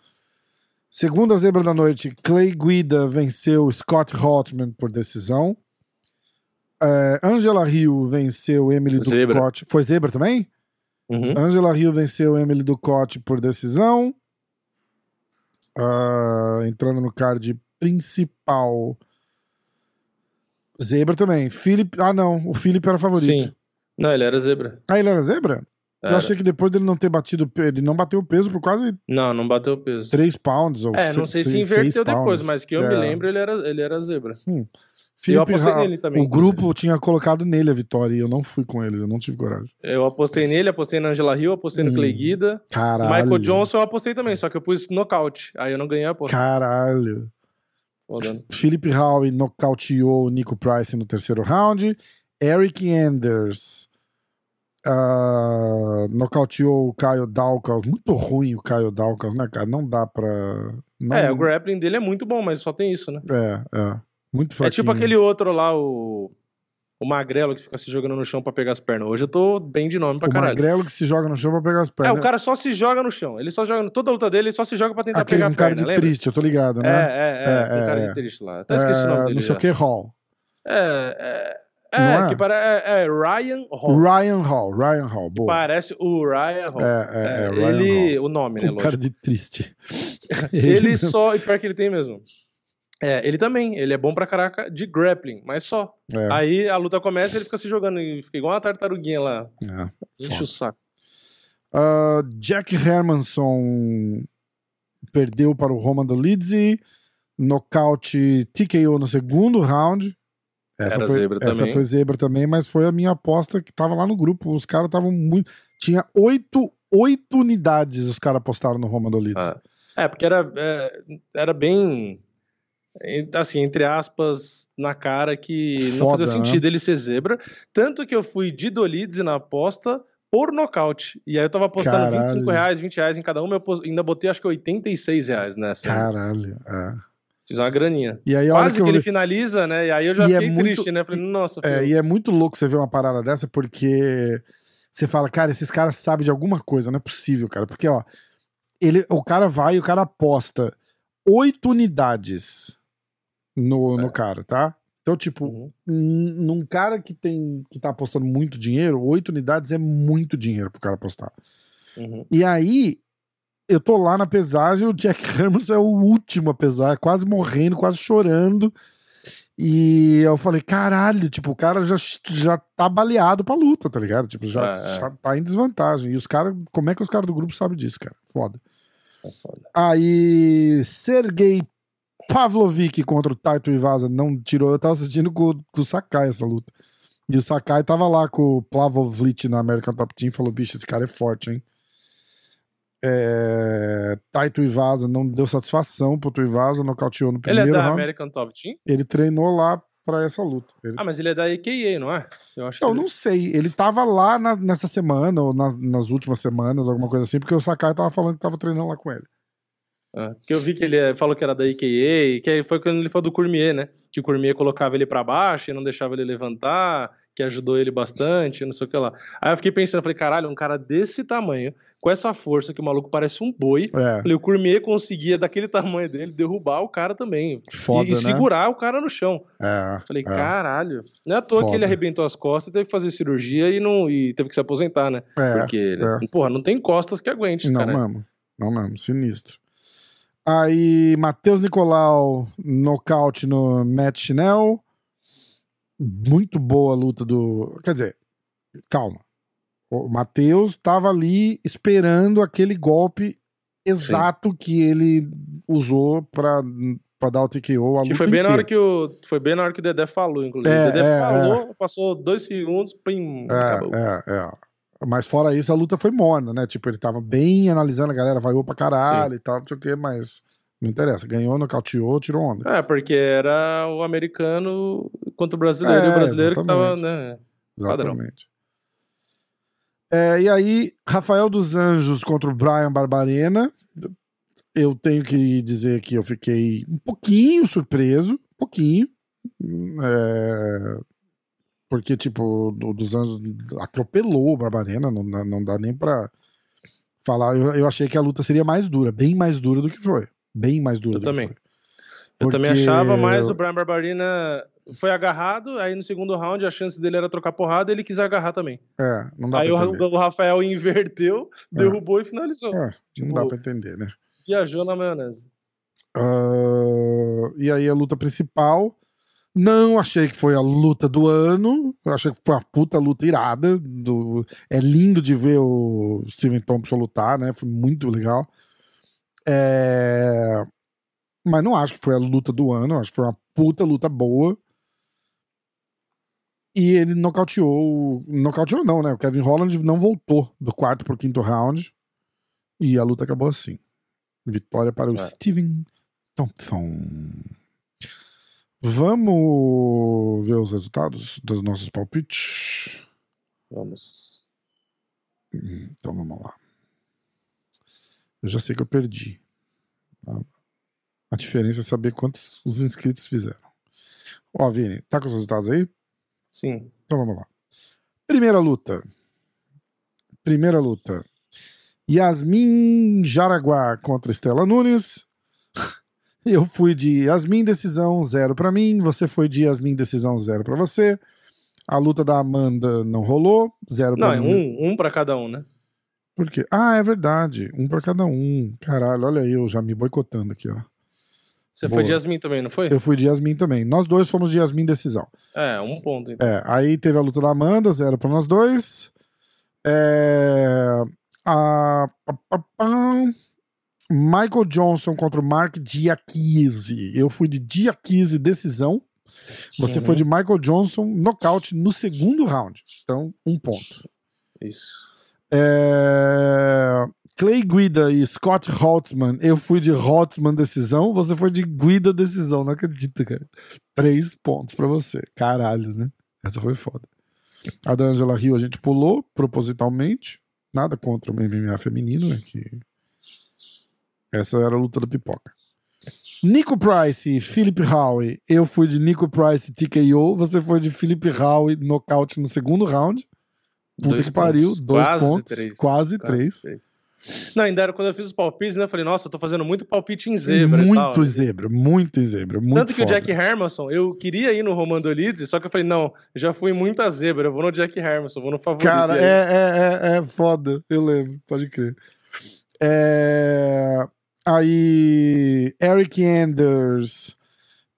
A: Segunda zebra da noite, Clay Guida venceu Scott Hotman por decisão. É, Angela Hill venceu Emily
B: Zebra.
A: Ducote. Foi zebra também?
B: Uhum.
A: Angela Hill venceu Emily Ducote por decisão. Ah, entrando no card principal. Zebra também. Philip. Ah, não. O Philip era favorito.
B: Sim. Não, ele era zebra.
A: Ah, ele era zebra? Eu
B: Era.
A: achei que depois dele não ter batido. Ele não bateu o peso por quase
B: Não, não bateu o peso.
A: 3 pounds. Ou
B: É, não sei se inverteu depois, mas que eu me
A: É.
B: lembro, ele era, ele era zebra.
A: Felipe
B: apostei
A: Ra-
B: nele também,
A: O grupo tinha colocado nele a vitória e eu não fui com eles, eu não tive coragem.
B: Eu apostei nele, apostei na Angela Hill, apostei no
A: Hum.
B: Clay Guida.
A: Caralho.
B: Michael Johnson eu apostei também, só que eu pus nocaute. Aí eu não ganhei a aposta.
A: Caralho.
B: Foda.
A: Felipe Howe nocauteou o Nico Price no terceiro round. Eric Anders ah, nocauteou o Caio Dawkins. Muito ruim o Caio Dawkins, né, cara? Não dá pra. Não,
B: É, o grappling dele é muito bom, mas só tem isso, né?
A: É, é. Muito
B: É
A: fraquinho.
B: tipo aquele outro lá, o. O magrelo que fica se jogando no chão pra pegar as pernas. Hoje eu tô bem de nome pra
A: O
B: caralho.
A: magrelo que se joga no chão pra pegar as
B: É,
A: pernas.
B: o cara só se joga no chão. Ele só joga. Toda a luta dele, ele só se joga pra tentar
A: Aquele
B: pegar
A: com
B: a
A: cara
B: perna.
A: de
B: lembra?
A: triste, eu tô ligado,
B: É,
A: né?
B: é, é.
A: É, é,
B: cara
A: é.
B: de triste lá. Até esqueci o
A: É,
B: nome dele.
A: Não sei o que, Hall.
B: É, é. É,
A: é?
B: que para, é, é Ryan Hall.
A: Ryan Hall, Ryan Hall, boa.
B: Parece o Ryan Hall.
A: É, é, é,
B: É,
A: Ryan
B: ele.
A: Hall.
B: O nome, né? Lógico.
A: cara de triste.
B: Ele
A: mesmo.
B: só. E pior que ele tem mesmo. É, ele também. Ele é bom pra caraca de grappling, mas só.
A: É,
B: Aí a luta começa e ele fica se jogando. E fica igual uma tartaruguinha lá.
A: é,
B: Enche
A: foda.
B: o saco.
A: Ah, Jack Hermanson perdeu para o Roman Dolidze. Nocaute TKO no segundo round. Essa
B: Era
A: foi,
B: zebra
A: essa
B: também.
A: foi zebra também, mas foi a minha aposta que tava lá no grupo. Os caras estavam muito. Tinha oito, oito unidades os caras apostaram no Roman Dolidze.
B: Ah. É, porque era, é, era bem. Assim, entre aspas, na cara que não
A: Foda,
B: fazia
A: né?
B: sentido ele ser zebra. Tanto que eu fui de Dolidze na aposta por nocaute. E aí eu tava apostando
A: Caralho.
B: 25 reais, 20 reais em cada uma. Eu ainda botei acho que 86 reais nessa.
A: Caralho. é.
B: Fiz uma graninha.
A: E aí,
B: Quase
A: que
B: que,
A: eu
B: ele finaliza, né? E aí eu já
A: E é
B: fiquei
A: muito-
B: triste, né? Falei, nossa,
A: É,
B: filho.
A: e é muito louco você ver uma parada dessa, porque você fala, cara, esses caras sabem de alguma coisa, não é possível, cara. Porque, ó, ele, o cara vai e o cara aposta oito unidades no, no cara, tá? Então, tipo,
B: Uhum.
A: num cara que tem que tá apostando muito dinheiro, oito unidades é muito dinheiro pro cara apostar.
B: Uhum.
A: E aí, eu tô lá na pesagem, o Jack Hermanson é o último a pesar, quase morrendo, quase chorando. E eu falei, caralho, tipo, o cara já, já tá baleado pra luta, tá ligado? Tipo, já,
B: É, é.
A: já tá em desvantagem. E os caras, como é que os caras do grupo sabem disso, cara? Foda.
B: É foda.
A: Aí, Sergei Pavlovic contra o Taito Ivasa não tirou. Eu tava assistindo com, com o Sakai essa luta. E o Sakai tava lá com o Plavovlit na American Top Team e falou: bicho, esse cara é forte, hein? É... Taito Ivasa não deu satisfação pro Tuivasa, nocauteou no
B: Ele é
A: primeiro
B: da
A: round.
B: American Top Team?
A: Ele treinou lá pra essa luta. Ele-
B: Ah, mas ele é da AKA, não é? Eu acho
A: Então,
B: ele-
A: não sei. Ele tava lá na- nessa semana, ou na- nas últimas semanas, alguma coisa assim, porque o Sakai tava falando que tava treinando lá com ele.
B: Ah, porque eu vi que ele é- falou que era da AKA, que aí foi quando ele foi do Cormier, né? Que o Cormier colocava ele pra baixo e não deixava ele levantar. que ajudou ele bastante, não sei o que lá. Aí eu fiquei pensando, falei, caralho, um cara desse tamanho, com essa força que o maluco parece um boi,
A: É,
B: falei, o Cormier conseguia, daquele tamanho dele, derrubar o cara também.
A: foda,
B: e, e
A: né?
B: segurar o cara no chão.
A: É,
B: Falei,
A: é.
B: caralho. Não é à toa
A: Foda.
B: que ele arrebentou as costas, teve que fazer cirurgia e, não, e teve que se aposentar, né?
A: É,
B: Porque,
A: é.
B: porra, não tem costas que aguente,
A: Não
B: cara.
A: mesmo. Não mesmo. Sinistro. Aí, Matheus Nicolau, nocaute no Matt Schnell. Muito boa a luta do. Quer dizer, calma. O Matheus tava ali esperando aquele golpe exato que ele usou pra, pra dar o TKO. A
B: Que foi bem na hora que o. Foi bem na hora que o Dedé falou, inclusive.
A: É,
B: o Dedé
A: é,
B: falou, passou dois segundos, pim, acabou.
A: É, é, é. Mas fora isso, a luta foi morna, né? Tipo, ele tava bem analisando, a galera vaiou pra caralho e tal, não sei o quê, mas não interessa. Ganhou, nocauteou, tirou onda.
B: É, porque era o americano contra o brasileiro,
A: É,
B: e o brasileiro que tava,
A: exatamente.
B: né?
A: Exatamente. É, e aí, Rafael dos Anjos contra o Brian Barbarena. Eu tenho que dizer que eu fiquei um pouquinho surpreso, um pouquinho. É, porque, tipo, o dos Anjos atropelou o Barbarena, não, dá- não dá nem pra falar. Eu, eu achei que a luta seria mais dura, bem mais dura do que foi. Bem mais dura
B: Eu
A: do
B: também.
A: que foi.
B: Eu também achava, mas o Brian Barbarina foi agarrado, aí no segundo round a chance dele era trocar porrada, ele quis agarrar também.
A: É, não dá
B: Aí
A: pra entender.
B: o Rafael inverteu, derrubou e finalizou.
A: É,
B: Tipo,
A: não dá pra entender, né?
B: Viajou na maionese.
A: Ah, e aí a luta principal. Não achei que foi a luta do ano. Eu achei que foi uma puta luta irada. Do... É lindo de ver o Steven Thompson lutar, né? Foi muito legal. É, Mas não acho que foi a luta do ano. Acho que foi uma puta luta boa. E ele nocauteou. Nocauteou, não, né? O Kevin Holland não voltou do quarto pro quinto round. E a luta acabou assim. Vitória para o
B: É.
A: Steven Thompson. Vamos ver os resultados dos nossos palpites.
B: Vamos.
A: Então vamos lá. Eu já sei que eu perdi. A, diferença é saber quantos os inscritos fizeram. Ó, Vini, tá com os resultados aí?
B: Sim.
A: Então vamos lá. Primeira luta. Primeira luta. Yasmin Jaraguá contra Estela Nunes. Eu fui de Yasmin decisão zero pra mim. Você foi de Yasmin decisão zero pra você. A luta da Amanda não rolou. Zero
B: Não,
A: pra
B: é
A: mim.
B: um, um pra cada um, né?
A: Por quê? Ah, é verdade. Um pra cada um. Caralho, olha aí eu já me boicotando aqui, ó.
B: Você
A: Boa.
B: foi de Yasmin também, não foi?
A: Eu fui de Yasmin também. Nós dois fomos de Yasmin decisão.
B: É, um ponto. Então.
A: É, aí teve a luta da Amanda, zero pra nós dois. É, a, pam. Michael Johnson contra o Mark Diakise. Eu fui de Diakise decisão. Você
B: Uhum.
A: foi de Michael Johnson nocaute no segundo round. Então, um ponto.
B: Isso.
A: É, Clay Guida e Scott Holtzman. Eu fui de Holtzman decisão. Você foi de Guida decisão. Não acredito, cara. Três pontos pra você. Caralho, né? Essa foi foda. A da Angela Rio a gente pulou propositalmente. Nada contra o MMA feminino, né? Que... Essa era a luta da pipoca. Nico Price e Philip Howe. Eu fui de Nico Price TKO. Você foi de Philip Howe nocaute no segundo round. Puta
B: Dois
A: que pariu,
B: pontos.
A: dois
B: Quase
A: pontos,
B: três.
A: quase três.
B: Não, ainda era quando eu fiz os palpites, né? Eu falei, nossa, eu tô fazendo muito palpite em zebra.
A: muito zebra, muito zebra, muito
B: Tanto que
A: foda.
B: o Jack Hermanson, eu queria ir no Roman Dolidze, só que eu falei, não, já fui muita zebra, eu vou no Jack Hermanson, vou no favorito.
A: Cara, é, é, é, é foda, eu lembro, pode crer. É, Aí, Eric Anders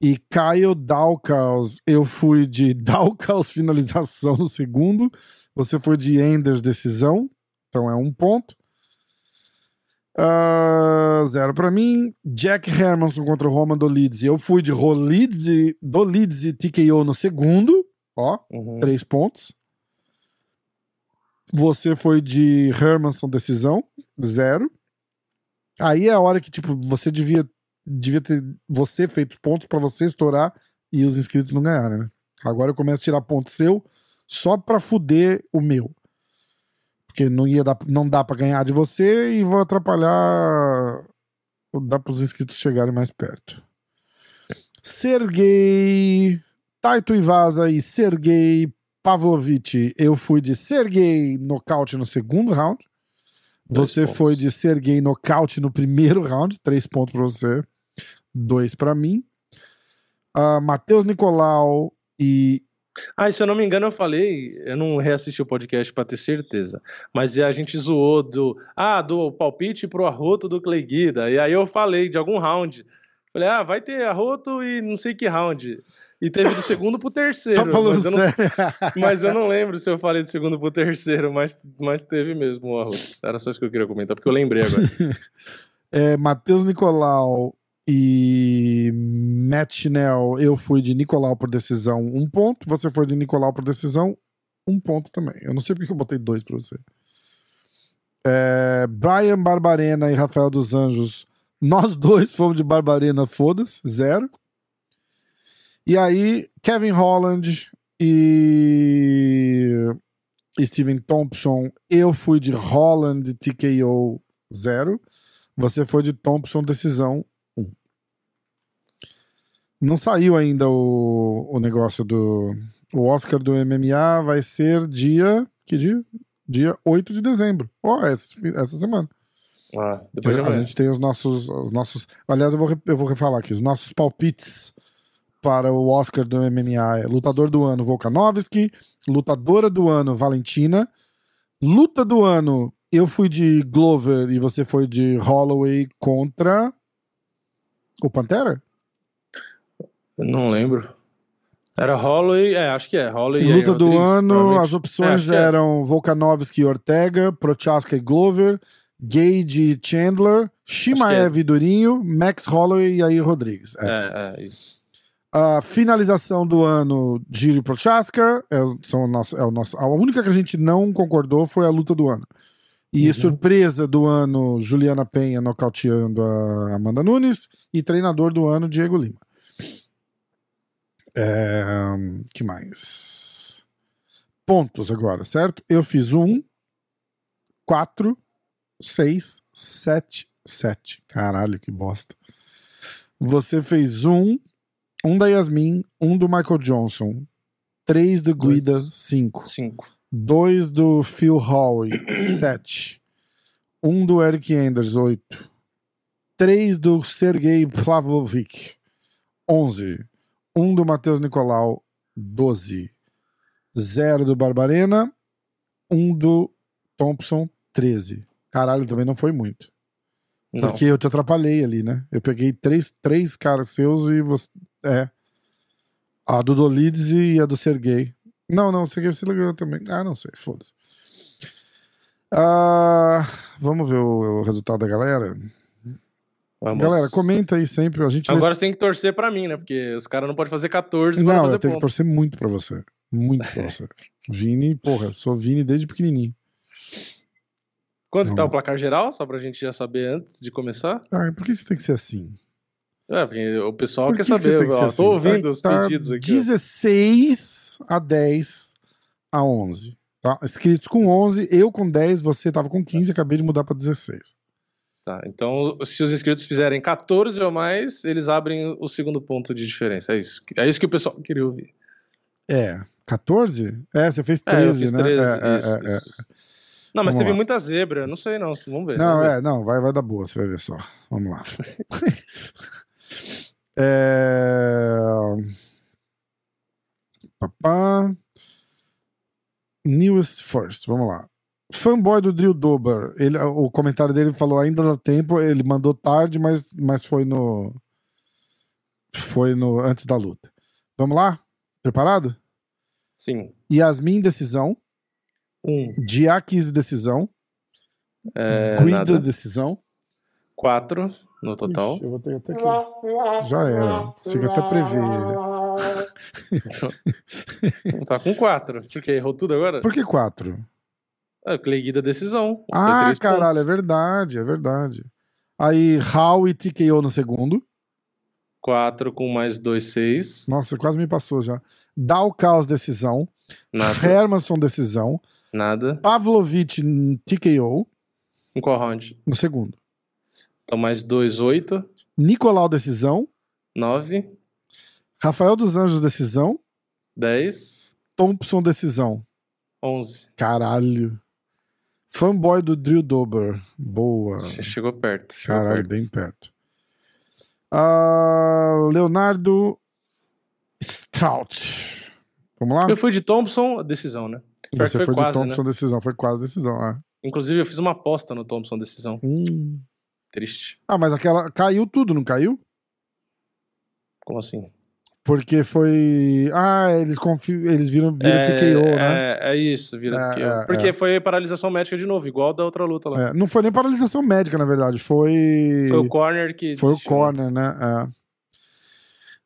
A: e Kyle Dawkins, eu fui de Dawkins finalização no segundo, você foi de Anders decisão, então é um ponto. Ah, zero pra mim. Jack Hermanson contra o Roman Dolidze. Eu fui de Rolidze, Dolidze TKO no segundo. Ó,
B: Uhum.
A: três pontos. Você foi de Hermanson decisão, zero. Aí é a hora que, tipo, você devia, devia ter você feito pontos pra você estourar e os inscritos não ganharem, né? Agora eu começo a tirar ponto seu só pra fuder o meu. Porque não ia dar, não dá pra ganhar de você e vou atrapalhar. Dá pros inscritos chegarem mais perto. Sergei. Taito Ivasa e Sergei Pavlovich, eu fui de Sergei nocaute no segundo round. Você foi de Sergei nocaute no primeiro round, três pontos pra você, dois pra mim. Ah, Matheus Nicolau e
B: Ah, e se eu não me engano, eu falei, eu não reassisti o podcast pra ter certeza, mas a gente zoou do, ah, do palpite pro arroto do Clay Guida, e aí eu falei de algum round. Falei, ah, vai ter arroto e não sei que round. E teve do segundo pro terceiro.
A: Tá falando
B: mas, eu não,
A: sério?
B: mas eu não lembro se eu falei do segundo pro terceiro, mas, mas teve mesmo o arroto. Era só isso que eu queria comentar, porque eu lembrei agora.
A: é, Matheus Nicolau e Matt Schnell, eu fui de Nicolau por decisão, um ponto. Você foi de Nicolau por decisão, um ponto também. Eu não sei porque eu botei dois pra você. É, Brian Barbarena e Rafael dos Anjos, nós dois fomos de Barbarena, foda-se, zero. E aí, Kevin Holland e Steven Thompson, eu fui de Holland TKO, zero. Você foi de Thompson, decisão 1. Não saiu ainda o, o negócio do. O Oscar do MMA vai ser dia. Que dia? Dia 8 de dezembro. Ó, essa, essa semana.
B: Ah, depois de
A: a gente tem os nossos, os nossos. Aliás, eu vou, eu vou refalar aqui. Os nossos palpites para o Oscar do MMA é lutador do ano Volkanovski, lutadora do ano Valentina, luta do ano eu fui de Glover e você foi de Holloway contra o Pantera?
B: Eu Não lembro. Era Holloway, é, acho que é. Holloway
A: luta do ano, as
B: É,
A: opções
B: que é.
A: eram Volkanovski e Ortega, Prochaska e Glover, Gage Chandler, Shimaev e Durinho, Max Holloway e Jair Rodrigues. É.
B: É, é, isso.
A: A finalização do ano, Giri Prochaska, é, o- são o nosso, é o nosso. A única que a gente não concordou foi a luta do ano. E
B: Uhum.
A: surpresa do ano, Juliana Penha nocauteando a Amanda Nunes. E treinador do ano, Diego Lima. É, que mais? Pontos agora, certo? Eu fiz um, quatro, seis, sete, sete. Caralho, que bosta. Você fez um, um da Yasmin, um do Michael Johnson, três do Guida,
B: Dois.
A: cinco.
B: Cinco.
A: Dois do Phil Howe, sete. Um do Eric Enders, oito. Três do Sergei Plavlovic, onze. Um do Matheus Nicolau, doze. Zero do Barbarena. Um do Thompson, treze. Caralho, também não foi muito.
B: Não.
A: Porque eu te atrapalhei ali, né? Eu peguei três, três caras seus e você. É. A do Dolides e a do Sergei. Não, não, o Sergei você ganhou também. Ah, não sei, foda-se. Ah, vamos ver o, o resultado da galera.
B: Vamos.
A: Galera, comenta aí sempre. A gente lê-
B: Agora você tem que torcer pra mim, né? Porque os caras não podem fazer 14 pra
A: Não,
B: fazer
A: eu tenho que
B: ponto.
A: torcer muito pra você. Muito pra você. Vini, porra, sou Vini desde pequenininho.
B: Quanto tá
A: Não.
B: o placar geral? Só pra gente já saber antes de começar?
A: Ah, por que isso tem que ser assim?
B: É, porque o pessoal quer
A: que que você
B: saber.
A: que
B: ó,
A: assim?
B: Ouvindo
A: Tá-
B: os
A: tá
B: pedidos aqui. ó.
A: 16 a 10 a 11. Tá? Inscritos com 11, eu com 10, você tava com 15, acabei de mudar pra 16.
B: Tá, então, se os inscritos fizerem 14 ou mais, eles abrem o segundo ponto de diferença. É isso. É isso que o pessoal queria ouvir.
A: É, 14? É, você fez
B: É, eu
A: 13,
B: fiz
A: né?
B: 13.
A: É, é,
B: isso,
A: é, é.
B: isso, isso. Não, mas
A: Vamos
B: teve
A: lá.
B: muita zebra. Não sei, não. Vamos ver.
A: Não,
B: vamos ver.
A: é, não, vai, vai dar boa, você vai ver só. Vamos lá. é... Papá. Newest First, vamos lá. Fanboy do Drill Dober. Ele, o comentário dele falou ainda dá tempo, ele mandou tarde, mas, mas foi no. Foi no antes da luta. Vamos lá? Preparado?
B: Sim.
A: Yasmin, decisão.
B: Um.
A: Diakis, decisão.
B: É,
A: Guida,
B: nada.
A: decisão.
B: Quatro no total.
A: Ixi, eu vou ter até que. Já era. Consigo até prever.
B: Tá com quatro. Porque errou tudo agora?
A: Por que quatro?
B: É, Clay Guida decisão.
A: Ah, caralho,
B: pontos.
A: é verdade, é verdade. Aí, Hal e TKO no segundo.
B: Quatro com mais dois, seis.
A: Nossa, quase me passou já. Dalkaus, decisão.
B: Nada.
A: Hermanson, decisão.
B: Nada.
A: Pavlovich, TKO
B: Em qual round?
A: no segundo.
B: Então mais dois, oito.
A: Nicolau, decisão.
B: Nove.
A: Rafael dos Anjos, decisão.
B: Dez.
A: Thompson, decisão.
B: 11.
A: Caralho. Fanboy do Drew Dober. Boa.
B: Chegou perto. Chegou
A: Caralho,
B: perto.
A: bem perto. Ah, Leonardo Strout. Vamos lá?
B: Eu fui de Thompson, decisão, né?
A: Você
B: foi
A: foi de
B: quase,
A: Thompson, decisão. Foi quase decisão. ah.
B: Inclusive, eu fiz uma aposta no Thompson decisão.
A: Hum.
B: Triste.
A: Ah, mas aquela. Caiu tudo, não caiu?
B: Como assim?
A: Porque foi. Ah, eles, confi... eles viram, viram
B: é,
A: TKO, né?
B: É, é isso, vira
A: É,
B: TKO.
A: é,
B: Porque
A: é.
B: foi paralisação médica de novo, igual da outra luta lá.
A: É, não foi nem paralisação médica, na verdade. Foi.
B: Foi o corner que.
A: Foi o
B: desistiu, né?
A: corner, né? É.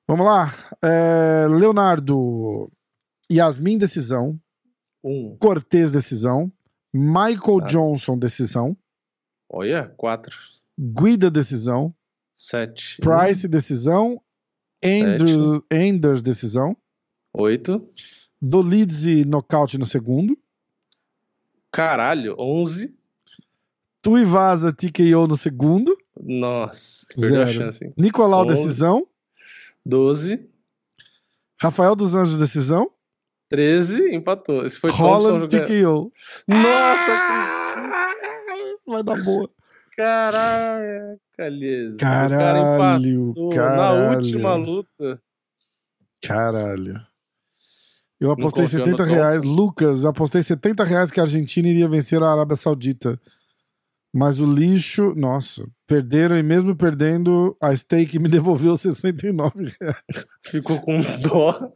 A: Vamos lá. É, Leonardo. Yasmin, decisão.
B: Um.
A: Cortez, decisão. Michael
B: Tá.
A: Johnson, decisão.
B: Olha, quatro.
A: Guida, decisão.
B: Sete.
A: Price, decisão. Andrews, Anders, decisão.
B: Oito.
A: Dolidze, nocaute no segundo.
B: Caralho, onze.
A: Tuivasa, TKO no segundo.
B: Nossa, perdeu a
A: Zero.
B: chance.
A: Nicolau, decisão.
B: Doze.
A: Rafael dos Anjos, decisão.
B: Treze. Empatou. Esse foi Thompson
A: Holland,
B: jogando.
A: TKO.
B: Nossa,
A: Vai dar boa.
B: caraca, Liz. O
A: Caralho,
B: empatou
A: caralho.
B: Na última luta.
A: Caralho. Eu apostei
B: confiou no
A: 70
B: Tom?
A: reais. Lucas, apostei 70 reais que a Argentina iria vencer a Arábia Saudita. Mas o lixo, nossa, perderam e mesmo perdendo, a stake me devolveu 69 reais.
B: Ficou com dó.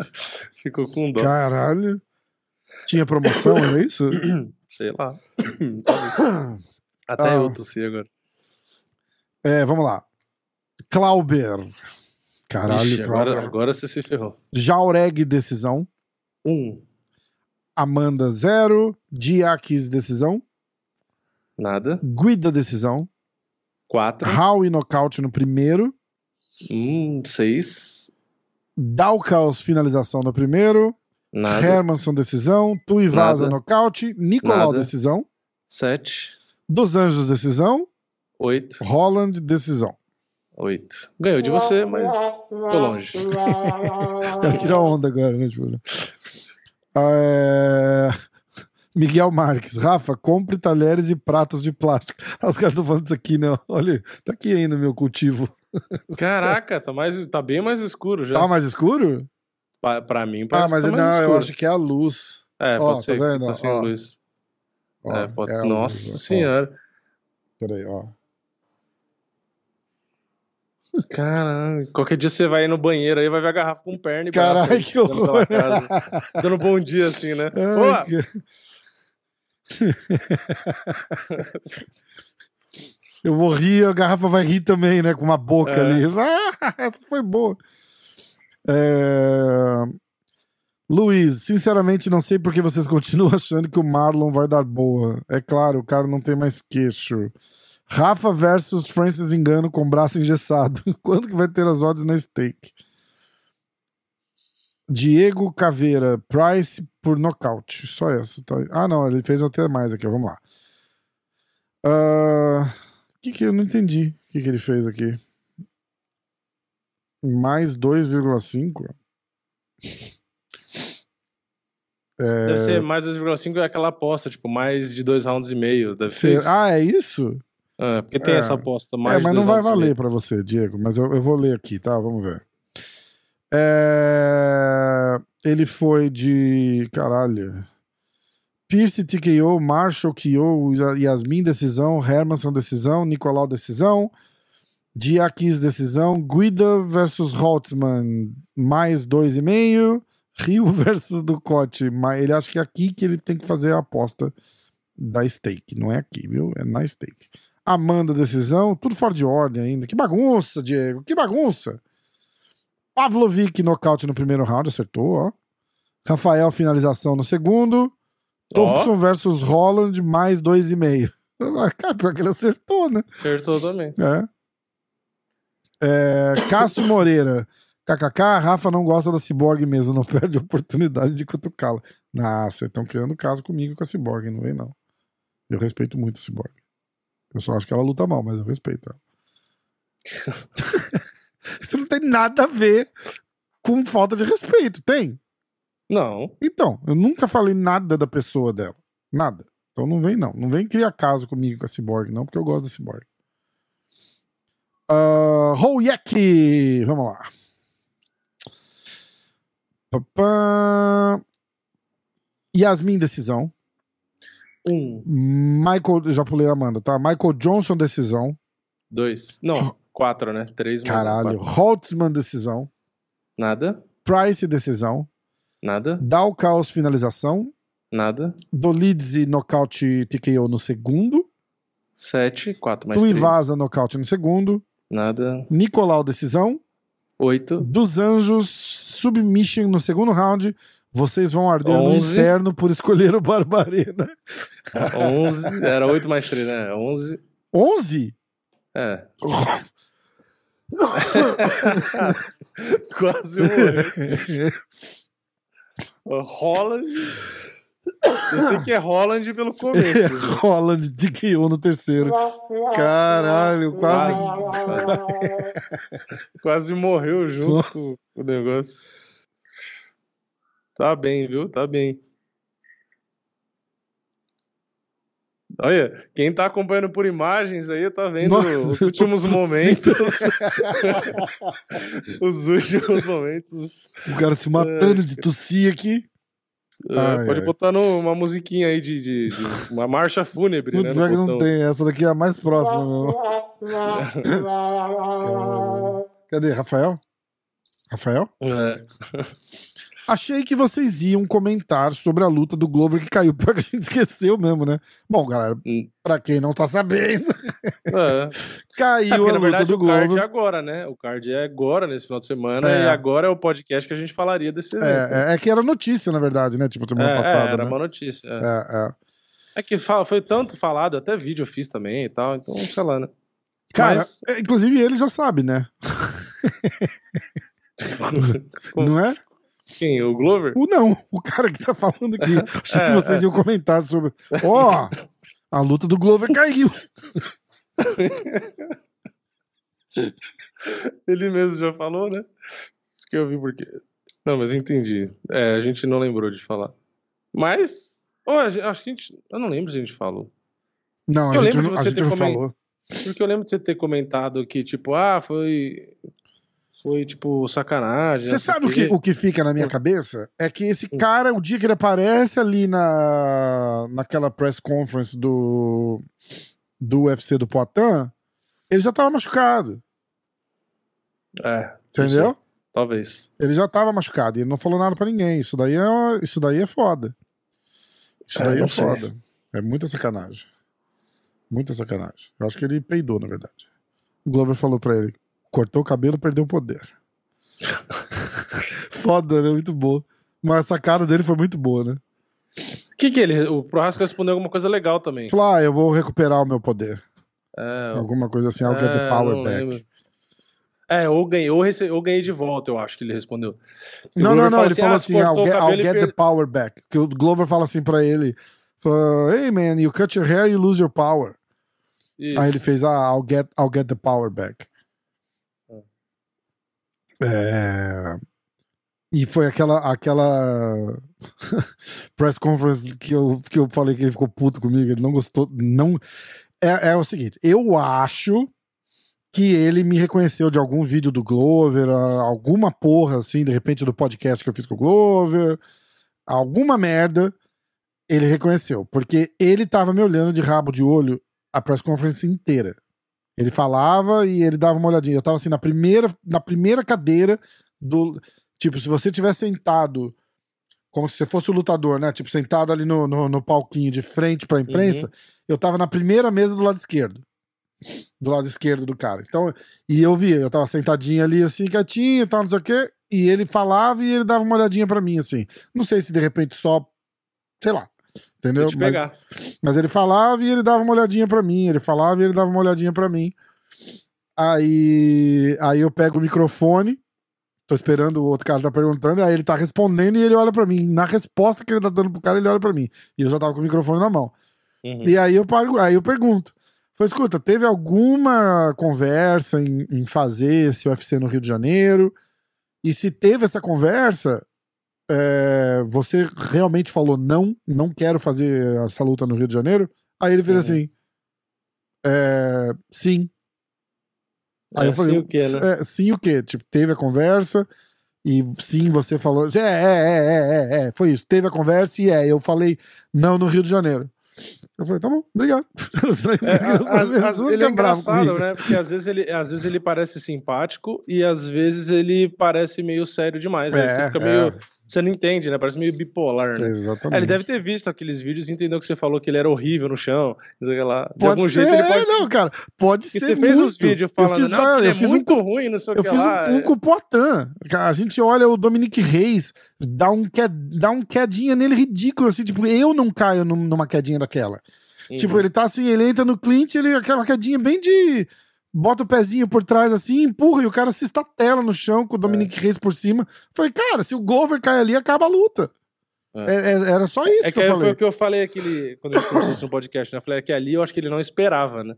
B: Ficou com dó.
A: Caralho. Tinha promoção, é isso?
B: Sei lá. Até
A: Ah.
B: eu tossi agora.
A: É, vamos lá. Clauber. Caralho,
B: Ixi,
A: Clauber.
B: agora, agora você se ferrou.
A: Jaureg, decisão.
B: Um.
A: Amanda, zero. Diakis, decisão.
B: Nada.
A: Guida, decisão.
B: Quatro.
A: Howie, nocaute no primeiro.
B: Um. Seis.
A: Dalkaus, finalização no primeiro.
B: Nada.
A: Hermanson, decisão. Tuivasa,
B: Nada.
A: nocaute. Nicolau,
B: Nada.
A: decisão.
B: Sete.
A: Dos Anjos, decisão.
B: Oito.
A: Holland, decisão.
B: Oito. Ganhou de você, mas tô longe.
A: Ela tira onda agora, né? Tipo, é... Miguel Marques. Rafa, compre talheres e pratos de plástico. Ah, Os caras estão falando isso aqui, né? Olha, tá aqui ainda meu cultivo.
B: Caraca, tá, mais, tá bem mais escuro já.
A: Tá mais escuro?
B: Pra, pra mim,
A: Ah,
B: parece
A: mas
B: que tá
A: não,
B: mais
A: eu
B: escuro.
A: acho que é a luz.
B: É,
A: Ó,
B: pode ser
A: tá vendo?
B: tá sem
A: Ó.
B: luz.
A: Ó,
B: É, pode-
A: é
B: Nossa
A: luz,
B: senhora.
A: Peraí, ó.
B: Caralho. Qualquer dia você vai no banheiro aí, vai ver a garrafa com perna e
A: Caralho, que horror.
B: casa, dando bom dia assim, né?
A: Ai,
B: Boa!
A: que- Eu vou rir, a garrafa vai rir também, né? Com uma boca
B: É.
A: ali. Ah, essa foi boa. É... Luiz, sinceramente não sei por que vocês continuam achando que o Marlon vai dar boa. É claro, o cara não tem mais queixo. Rafa versus Francis Engano com braço engessado. Quando que vai ter as odds na stake? Diego Caveira, Price por nocaute. Só essa. Tá? Ah, não, ele fez até mais aqui. Vamos lá. O que que eu não entendi? O que que ele fez aqui? Mais 2,5? É...
B: Deve ser mais 2,5 é aquela aposta, tipo, mais de dois rounds e meio. Deve ser.
A: Ah, é isso?
B: É, porque tem
A: É.
B: essa aposta
A: É,
B: mais
A: mas
B: de
A: não vai valer pra você, Diego. Mas eu, eu vou ler aqui, tá? Vamos ver. É, Ele foi de. Caralho. Pierce TKO, Marshall KO, Yasmin decisão, Hermanson decisão, Nicolau decisão, Diakis decisão, Guida versus Holtzman mais 2,5, Rio versus Ducote. Mas ele acha que é aqui que ele tem que fazer a aposta da stake. Não é aqui, viu? É na stake. Amanda decisão, tudo fora de ordem ainda. Que bagunça, Diego, que bagunça. Pavlovic nocaute no primeiro round, acertou, ó. Rafael finalização no segundo. Thompson versus Holland mais 2,5. Ah, Cara, pior que ele acertou, né?
B: Acertou também.
A: É. É, Cássio Moreira. KKK, Rafa não gosta da Cyborg mesmo, não perde a oportunidade de cutucá-la. Nossa, vocês estão criando caso comigo com a Cyborg, não vem não. Eu respeito muito a Cyborg. Eu só acho que ela luta mal, mas eu respeito ela. Isso não tem nada a ver com falta de respeito, tem?
B: Não.
A: Então, eu nunca falei nada da pessoa dela. Nada. Então não vem, não. Não vem criar caso comigo com a Cyborg, não, porque eu gosto da Cyborg. Uh, Hoyek! Vamos lá. Papá. Yasmin, decisão.
B: Um,
A: Michael, já pulei a Amanda, tá? Michael Johnson, decisão.
B: dois. Não, quatro, né? Três.
A: Caralho. Holtzman, decisão.
B: Nada.
A: Price, decisão.
B: Nada.
A: Dow Caos, finalização.
B: Nada.
A: Dolidze, nocaute TKO no segundo.
B: Sete. Quatro mais.
A: Tuivasa, nocaute no segundo.
B: Nada.
A: Nicolau, decisão.
B: Oito.
A: Dos Anjos, submission no segundo round. Vocês vão arder no
B: Onze.
A: inferno por escolher o Barbarena.
B: Onze. Era oito mais três, né? Onze.
A: 11?
B: É. Quase morreu. Holland. Eu sei que é Holland pelo começo. né?
A: Holland DKO no terceiro. Caralho, quase.
B: Quase morreu junto
A: Nossa.
B: o negócio. Tá bem, viu? Tá bem. Olha, quem tá acompanhando por imagens aí tá vendo
A: Nossa,
B: os últimos momentos. os últimos momentos.
A: O cara se matando de tossir aqui.
B: É,
A: Ai,
B: pode
A: ai.
B: botar no- uma musiquinha aí de, de- de- uma marcha fúnebre,
A: Tudo
B: né?
A: bem que não tem. Essa daqui é a mais próxima. Meu. Cadê? Rafael? Rafael?
B: É.
A: Achei que vocês iam comentar sobre a luta do Glover que caiu. Pior que a gente esqueceu mesmo, né? Bom, galera,
B: Hum.
A: pra quem não tá sabendo,
B: É.
A: caiu
B: É, porque,
A: a luta
B: verdade,
A: do
B: o card é
A: Glover.
B: agora, né? O card é agora, nesse final de semana,
A: É.
B: e agora é o podcast que a gente falaria desse evento.
A: É, é, é que era notícia, na verdade, né? Tipo, semana
B: É, é,
A: passada.
B: era
A: né?
B: uma notícia. É,
A: É, é.
B: É que foi tanto falado, até vídeo eu fiz também e tal, então, sei lá, né?
A: Cara,
B: Mas-
A: é, inclusive ele já sabe, né? Não é?
B: Quem? O Glover?
A: O não, o cara que tá falando aqui. Achei que
B: É,
A: vocês iam comentar sobre. Ó, a luta do Glover caiu.
B: Ele mesmo já falou, né? Acho que eu vi porque. Não, mas entendi. É, a gente não lembrou de falar. Mas. A gente- acho que a gente. Eu não lembro se a gente falou.
A: Não, a
B: Eu
A: gente,
B: lembro
A: não-
B: de
A: a
B: você
A: gente
B: ter
A: não falou.
B: Porque eu lembro de você ter comentado que, tipo, ah, foi. Foi, tipo, sacanagem.
A: Você sabe o que, o que fica na minha cabeça? É que esse cara, o dia que ele aparece ali na, naquela press conference do, do UFC do Poitin, ele já tava machucado.
B: É.
A: Entendeu?
B: Talvez.
A: Ele já tava machucado e ele não falou nada pra ninguém. Isso daí é, isso daí é foda. Isso
B: É,
A: daí é
B: sei.
A: foda. É muita sacanagem. Muita sacanagem. Eu acho que ele peidou, na verdade. O Glover falou pra ele: cortou o cabelo, perdeu o poder. foda, né? Muito boa. Mas a sacada dele foi muito boa, né?
B: O que que ele. O Prohasco respondeu alguma coisa legal também.
A: Falou: ah, eu vou recuperar o meu poder.
B: É,
A: Alguma coisa assim, I'll get
B: é,
A: the power
B: não
A: back.
B: lembro. É, ou ganhei, ou, rece... ou ganhei de volta, eu acho que ele respondeu. E
A: Não, não, não.
B: fala
A: Ele falou
B: ah,
A: assim: I'll get, I'll get
B: per-
A: the power back. Que o Glover fala assim pra ele: fala, Hey man, you cut your hair, you lose your power.
B: Isso.
A: Aí ele fez, ah, I'll get, I'll get the power back. É... E foi aquela, aquela press conference que eu, que eu falei que ele ficou puto comigo, ele não gostou, não... É, é o seguinte, eu acho que ele me reconheceu de algum vídeo do Glover, alguma porra assim, de repente do podcast que eu fiz com o Glover, alguma merda, ele reconheceu, porque ele tava me olhando de rabo de olho a press conference inteira. Ele falava e ele dava uma olhadinha. Eu tava assim na primeira, na primeira cadeira do. Tipo, se você tivesse sentado como se você fosse o lutador, né? Tipo, sentado ali no, no, no palquinho de frente pra imprensa, eu tava na primeira mesa do lado esquerdo. Do lado esquerdo do cara. Então, e eu via, eu tava sentadinho ali assim, quietinho e tal, não sei o quê. E ele falava e ele dava uma olhadinha pra mim, assim. Não sei se de repente só. Sei lá. Entendeu?
B: Deixa eu
A: Mas-
B: pegar.
A: mas ele falava e ele dava uma olhadinha pra mim. Ele falava e ele dava uma olhadinha pra mim. Aí, aí eu pego o microfone, tô esperando o outro cara tá perguntando, aí ele tá respondendo e ele olha pra mim. Na resposta que ele tá dando pro cara, ele olha pra mim. E eu já tava com o microfone na mão.
B: Uhum.
A: E aí eu, pago, aí eu pergunto. Falei, escuta, teve alguma conversa em, em fazer esse UFC no Rio de Janeiro? E se teve essa conversa, é, você realmente falou não, não quero fazer essa luta no Rio de Janeiro? Aí ele fez
B: Uhum.
A: assim, é, sim. Aí
B: É,
A: eu falei,
B: sim o quê, né?
A: "É, sim o quê? Tipo, teve a conversa e sim, você falou, é, é, é, é, é, é, foi isso, teve a conversa e é, eu falei não no Rio de Janeiro. Eu falei, tá bom, obrigado.
B: É, ele é engraçado, né? Porque às vezes, ele, às vezes ele parece simpático e às vezes ele parece meio sério demais. né? Você
A: É,
B: fica
A: é.
B: Você não entende, né? Parece meio bipolar, né?
A: Exatamente.
B: É, ele deve ter visto aqueles vídeos e entendeu que você falou que ele era horrível no chão. Não sei lá. De
A: Pode
B: algum
A: ser,
B: jeito ele pode.
A: não, cara, pode
B: Porque
A: ser
B: você fez
A: muito.
B: os vídeos
A: Eu
B: falando,
A: fiz
B: não,
A: eu
B: é
A: fiz um
B: muito ruim, não sei o
A: Eu
B: que
A: fiz
B: lá.
A: um, um com o Poitin. A gente olha o Dominique Reis, dá um, que, dá um quedinha nele ridículo, assim, tipo, eu não caio num- numa quedinha daquela.
B: Uhum.
A: Tipo, ele tá assim, ele entra no Clint, ele aquela quedinha bem de. Bota o pezinho por trás assim, empurra e o cara se estatela no chão com o Dominique Reis por cima. Falei, cara, se o Glover cai ali, acaba a luta.
B: É.
A: É- é- era só isso
B: É
A: que,
B: que
A: eu falei.
B: foi o que eu falei aquele, quando a gente conversou isso no podcast, né? Eu falei é que ali eu acho que ele não esperava, né?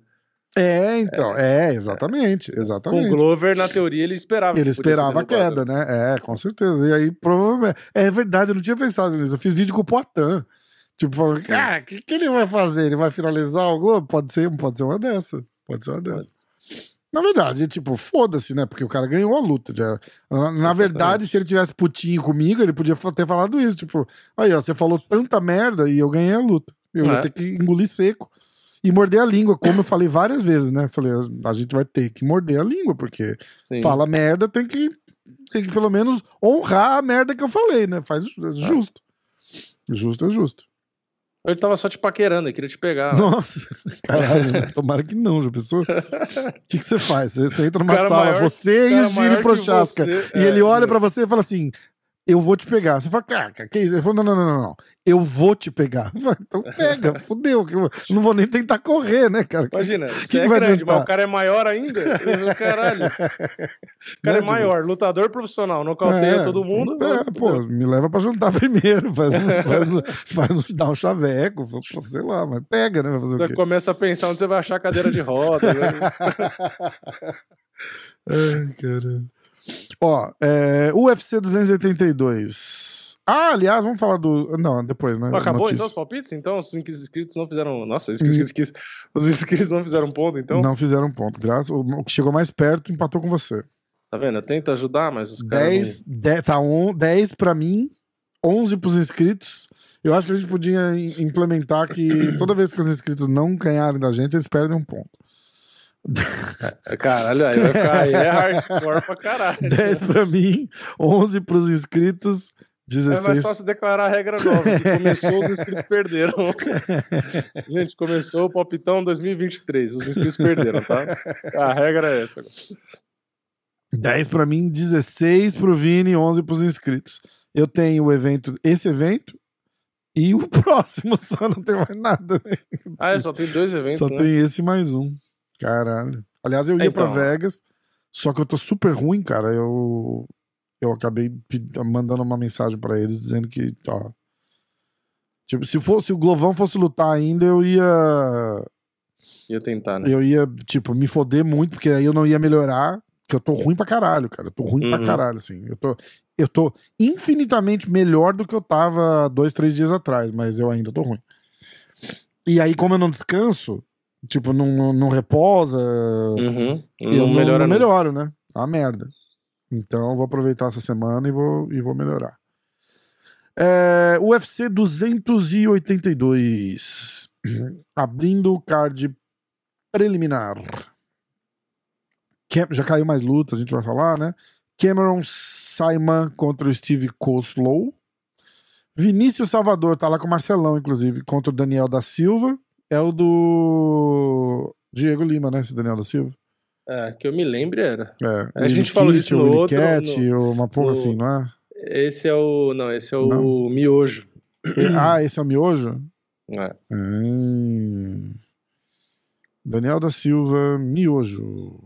A: É, então, é, exatamente,
B: Com o
A: exatamente.
B: Glover, na teoria, ele esperava.
A: Ele esperava a queda, né? É, com certeza. E aí, provavelmente. É verdade, eu não tinha pensado nisso. Eu fiz vídeo com o Poitin. Tipo, falando, cara, o que, que ele vai fazer? Ele vai finalizar o Globo? Pode ser, pode ser uma dessa. Pode ser uma dessa. Na verdade, tipo, foda-se, né? Porque o cara ganhou a luta. já. Na, na verdade, se ele tivesse putinho comigo, ele podia ter falado isso. Tipo, aí, ó, você falou tanta merda e eu ganhei a luta. Eu vou
B: É.
A: ter que engolir seco e morder a língua, como eu falei várias vezes, né? Falei, a gente vai ter que morder a língua, porque
B: Sim.
A: fala merda, tem que, tem que pelo menos honrar a merda que eu falei, né? Faz ju- justo. Justo é justo.
B: Ele tava só te paquerando, ele queria te pegar.
A: Nossa, caralho, né? tomara que não, já pensou? O que, que você faz? Você, entra numa sala,
B: maior-
A: você e o
B: que
A: Prochaska,
B: você,
A: e
B: é,
A: ele olha pra você e fala assim: Eu vou te pegar. Você fala, cara, que isso? Ele falou: não, não, não, não, não. Eu vou te pegar. Falo, Então pega, fudeu. que Eu não vou nem tentar correr, né, cara?
B: Imagina,
A: que
B: você é
A: vai
B: grande,
A: adiantar?
B: mas o cara é maior ainda. Eu Caralho. O cara
A: Né,
B: é
A: tipo,
B: maior, lutador profissional, nocauteia
A: É,
B: todo mundo.
A: É, pô, me leva pra jantar primeiro, faz, um- faz, faz um- dá um chaveco, sei lá, mas pega, né? Vai fazer o
B: Você
A: quê?
B: começa a pensar onde você vai achar a cadeira de roda. né?
A: Ai, caralho. Ó, é, UFC 282. Ah, aliás, vamos falar do. Não, depois, né?
B: Acabou
A: Notícia.
B: então os palpites? Então os inscritos não fizeram. Nossa, os inscritos, os inscritos não fizeram ponto, então.
A: Não fizeram ponto. Graças, o que chegou mais perto empatou com você.
B: Tá vendo? Eu tento ajudar, mas os caras.
A: 10, 10, tá on, 10 pra mim, 11 pros inscritos. Eu acho que a gente podia im- implementar que toda vez que os inscritos não ganharem da gente, eles perdem um ponto.
B: Caralho, aí vai ficar. Aí é hardcore pra caralho.
A: 10 pra mim, 11 pros inscritos,
B: É mais
A: 16
B: fácil declarar a regra nova. Começou, os inscritos perderam. Gente, começou o Palpitão 2023. Os inscritos perderam, tá? A regra é essa.
A: 10 pra mim, 16 pro Vini, 11 pros inscritos. Eu tenho o evento, esse evento e o próximo, só não tem mais nada. né?
B: Ah, é, só tem dois eventos,
A: Só
B: né?
A: tem esse mais um. Caralho. Aliás, eu ia
B: Então.
A: pra Vegas, só que eu tô super ruim, cara. Eu eu acabei mandando uma mensagem pra eles dizendo que, ó, tipo, se fosse o Glovão fosse lutar ainda, eu ia
B: Ia tentar, né?
A: eu ia, tipo, me foder muito, porque aí eu não ia melhorar, que eu tô ruim pra caralho, cara. Eu tô ruim pra
B: Uhum.
A: caralho, assim. Eu tô, eu tô infinitamente melhor do que eu tava dois, três dias atrás, mas eu ainda tô ruim. E aí, como eu não descanso, tipo, não, não, não reposa,
B: Uhum.
A: eu
B: Não melhora
A: não melhoro, né? É uma merda. Então, vou aproveitar essa semana e vou, e vou melhorar. É, UFC 282. Abrindo o card preliminar. Já caiu mais luta, a gente vai falar, né? Cameron Simon contra o Steve Koslow. Vinícius Salvador tá lá com o Marcelão, inclusive, contra o Daniel da Silva. É o do Diego Lima, né? Esse Daniel da Silva.
B: É, que eu me lembre era.
A: É,
B: A gente falou disso no outro,
A: Cat, ou uma porra
B: no-
A: assim, não é?
B: Esse é o. Não, esse é o
A: Não.
B: Miojo.
A: Ah, esse é o Miojo?
B: É.
A: Hum. Daniel da Silva, Miojo.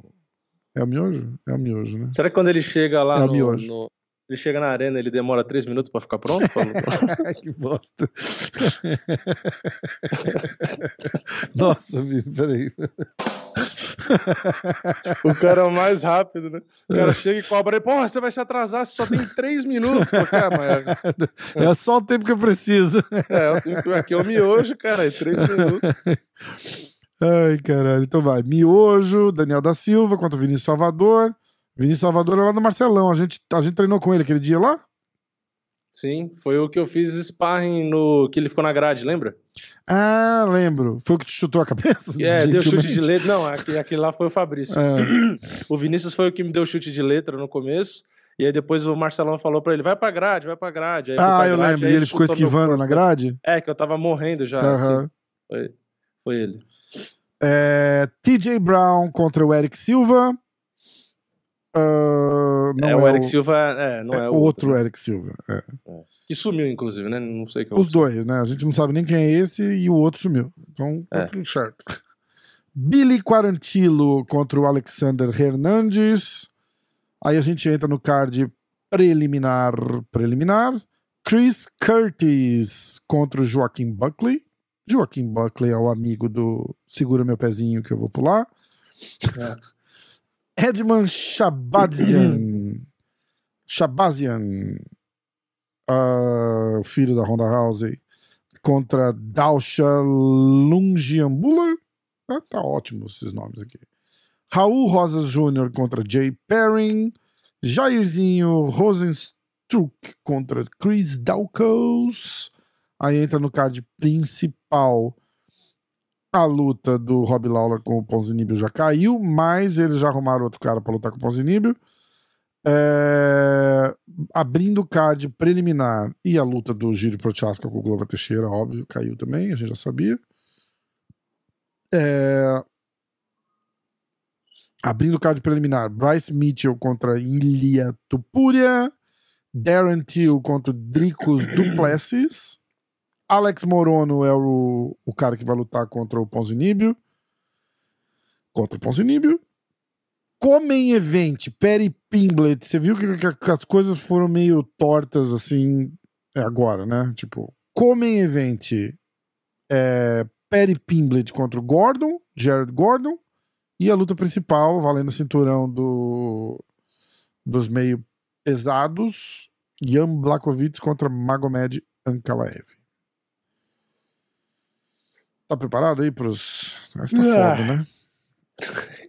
A: É o Miojo? É o Miojo, né?
B: Será que quando ele chega lá
A: É
B: no, no- Ele chega na arena, ele demora três minutos pra ficar pronto?
A: que bosta. Nossa, Vini, peraí.
B: o cara é o mais rápido, né? O cara chega e cobra aí, porra, você vai se atrasar, você só tem três minutos. Pô, cara,
A: mas... É só o tempo que eu preciso.
B: É, que aqui é o miojo, cara, é três minutos.
A: Ai, caralho. Então vai. Miojo, Daniel da Silva contra o Vinícius Salvador. Vinícius Salvador é lá no Marcelão. A gente, a gente treinou com ele aquele dia lá?
B: Sim, foi o que eu fiz sparring no. que ele ficou na grade, lembra?
A: Ah, lembro. Foi o que te chutou a cabeça?
B: É, deu chute de letra. Não, aquele, aquele lá foi o Fabrício. É. O Vinícius foi o que me deu chute de letra no começo. E aí depois o Marcelão falou pra ele: vai pra grade, vai pra grade. Aí
A: ah,
B: pra
A: eu
B: grade,
A: lembro. E ele ficou esquivando na grade?
B: É, que eu tava morrendo já. Uhum. Assim. Foi, foi ele.
A: É, TJ Brown contra o Eric Silva. Uh,
B: não é, o é Eric o... Silva, é, não é, é o
A: outro, outro Eric Silva. É.
B: é. Que sumiu, inclusive, né? Não sei
A: qual. Os dois, né? A gente não sabe nem quem é esse e o outro sumiu. Então, tá tudo certo. Billy Quarantillo contra o Alexander Hernandes. Aí a gente entra no card preliminar. Preliminar. Chris Curtis contra o Joaquim Buckley. Joaquim Buckley é o amigo do Segura Meu Pezinho que eu vou pular. É. Edman Shabazian. Shabazian. Uh, filho da Honda House. Contra Dausha Lungiambula. Ah, tá ótimo esses nomes aqui. Raul Rosas Jr. contra Jay Perrin. Jairzinho Rosenstruck contra Chris Dalkos. Aí entra no card principal a luta do Rob Lawler com o Ponzinibio já caiu, mas eles já arrumaram outro cara para lutar com o Ponzinibio. É... Abrindo o card preliminar e a luta do Giro Prochaska com o Glover Teixeira, óbvio, caiu também, a gente já sabia. É... Abrindo o card preliminar, Bryce Mitchell contra Ilya Tupuria, Darren Till contra Dricos Duplessis. Alex Morono é o, o cara que vai lutar contra o Ponzinibio. Contra o Ponzinibio. Comem Event, Perry Pimblet. Você viu que, que, que, as coisas foram meio tortas assim agora, né? Tipo, Comem Event é Perry Pimblet contra o Gordon, Jared Gordon. E a luta principal, valendo o cinturão do, dos meio pesados, Jan Blakovic contra Magomed Ankalaev. Tá preparado aí pros. Mas tá ah. foda, né?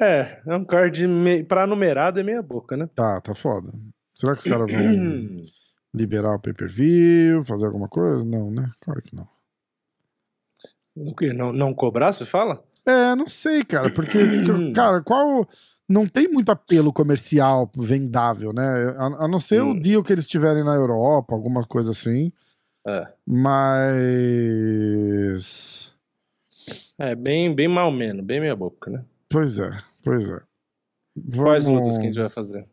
B: É, é um card me... pra numerado é meia boca, né?
A: Tá, tá foda. Será que os caras vão liberar o pay-per-view, fazer alguma coisa? Não, né? Claro que não.
B: O quê? Não, não cobrar, você fala?
A: É, não sei, cara, porque, cara, qual. Não tem muito apelo comercial vendável, né? A, a não ser hum. o deal que eles tiverem na Europa, alguma coisa assim.
B: É.
A: Mas.
B: É, bem, bem mal menos, bem meia boca, né?
A: Pois é, pois é.
B: Vamos... Quais lutas que a gente vai fazer?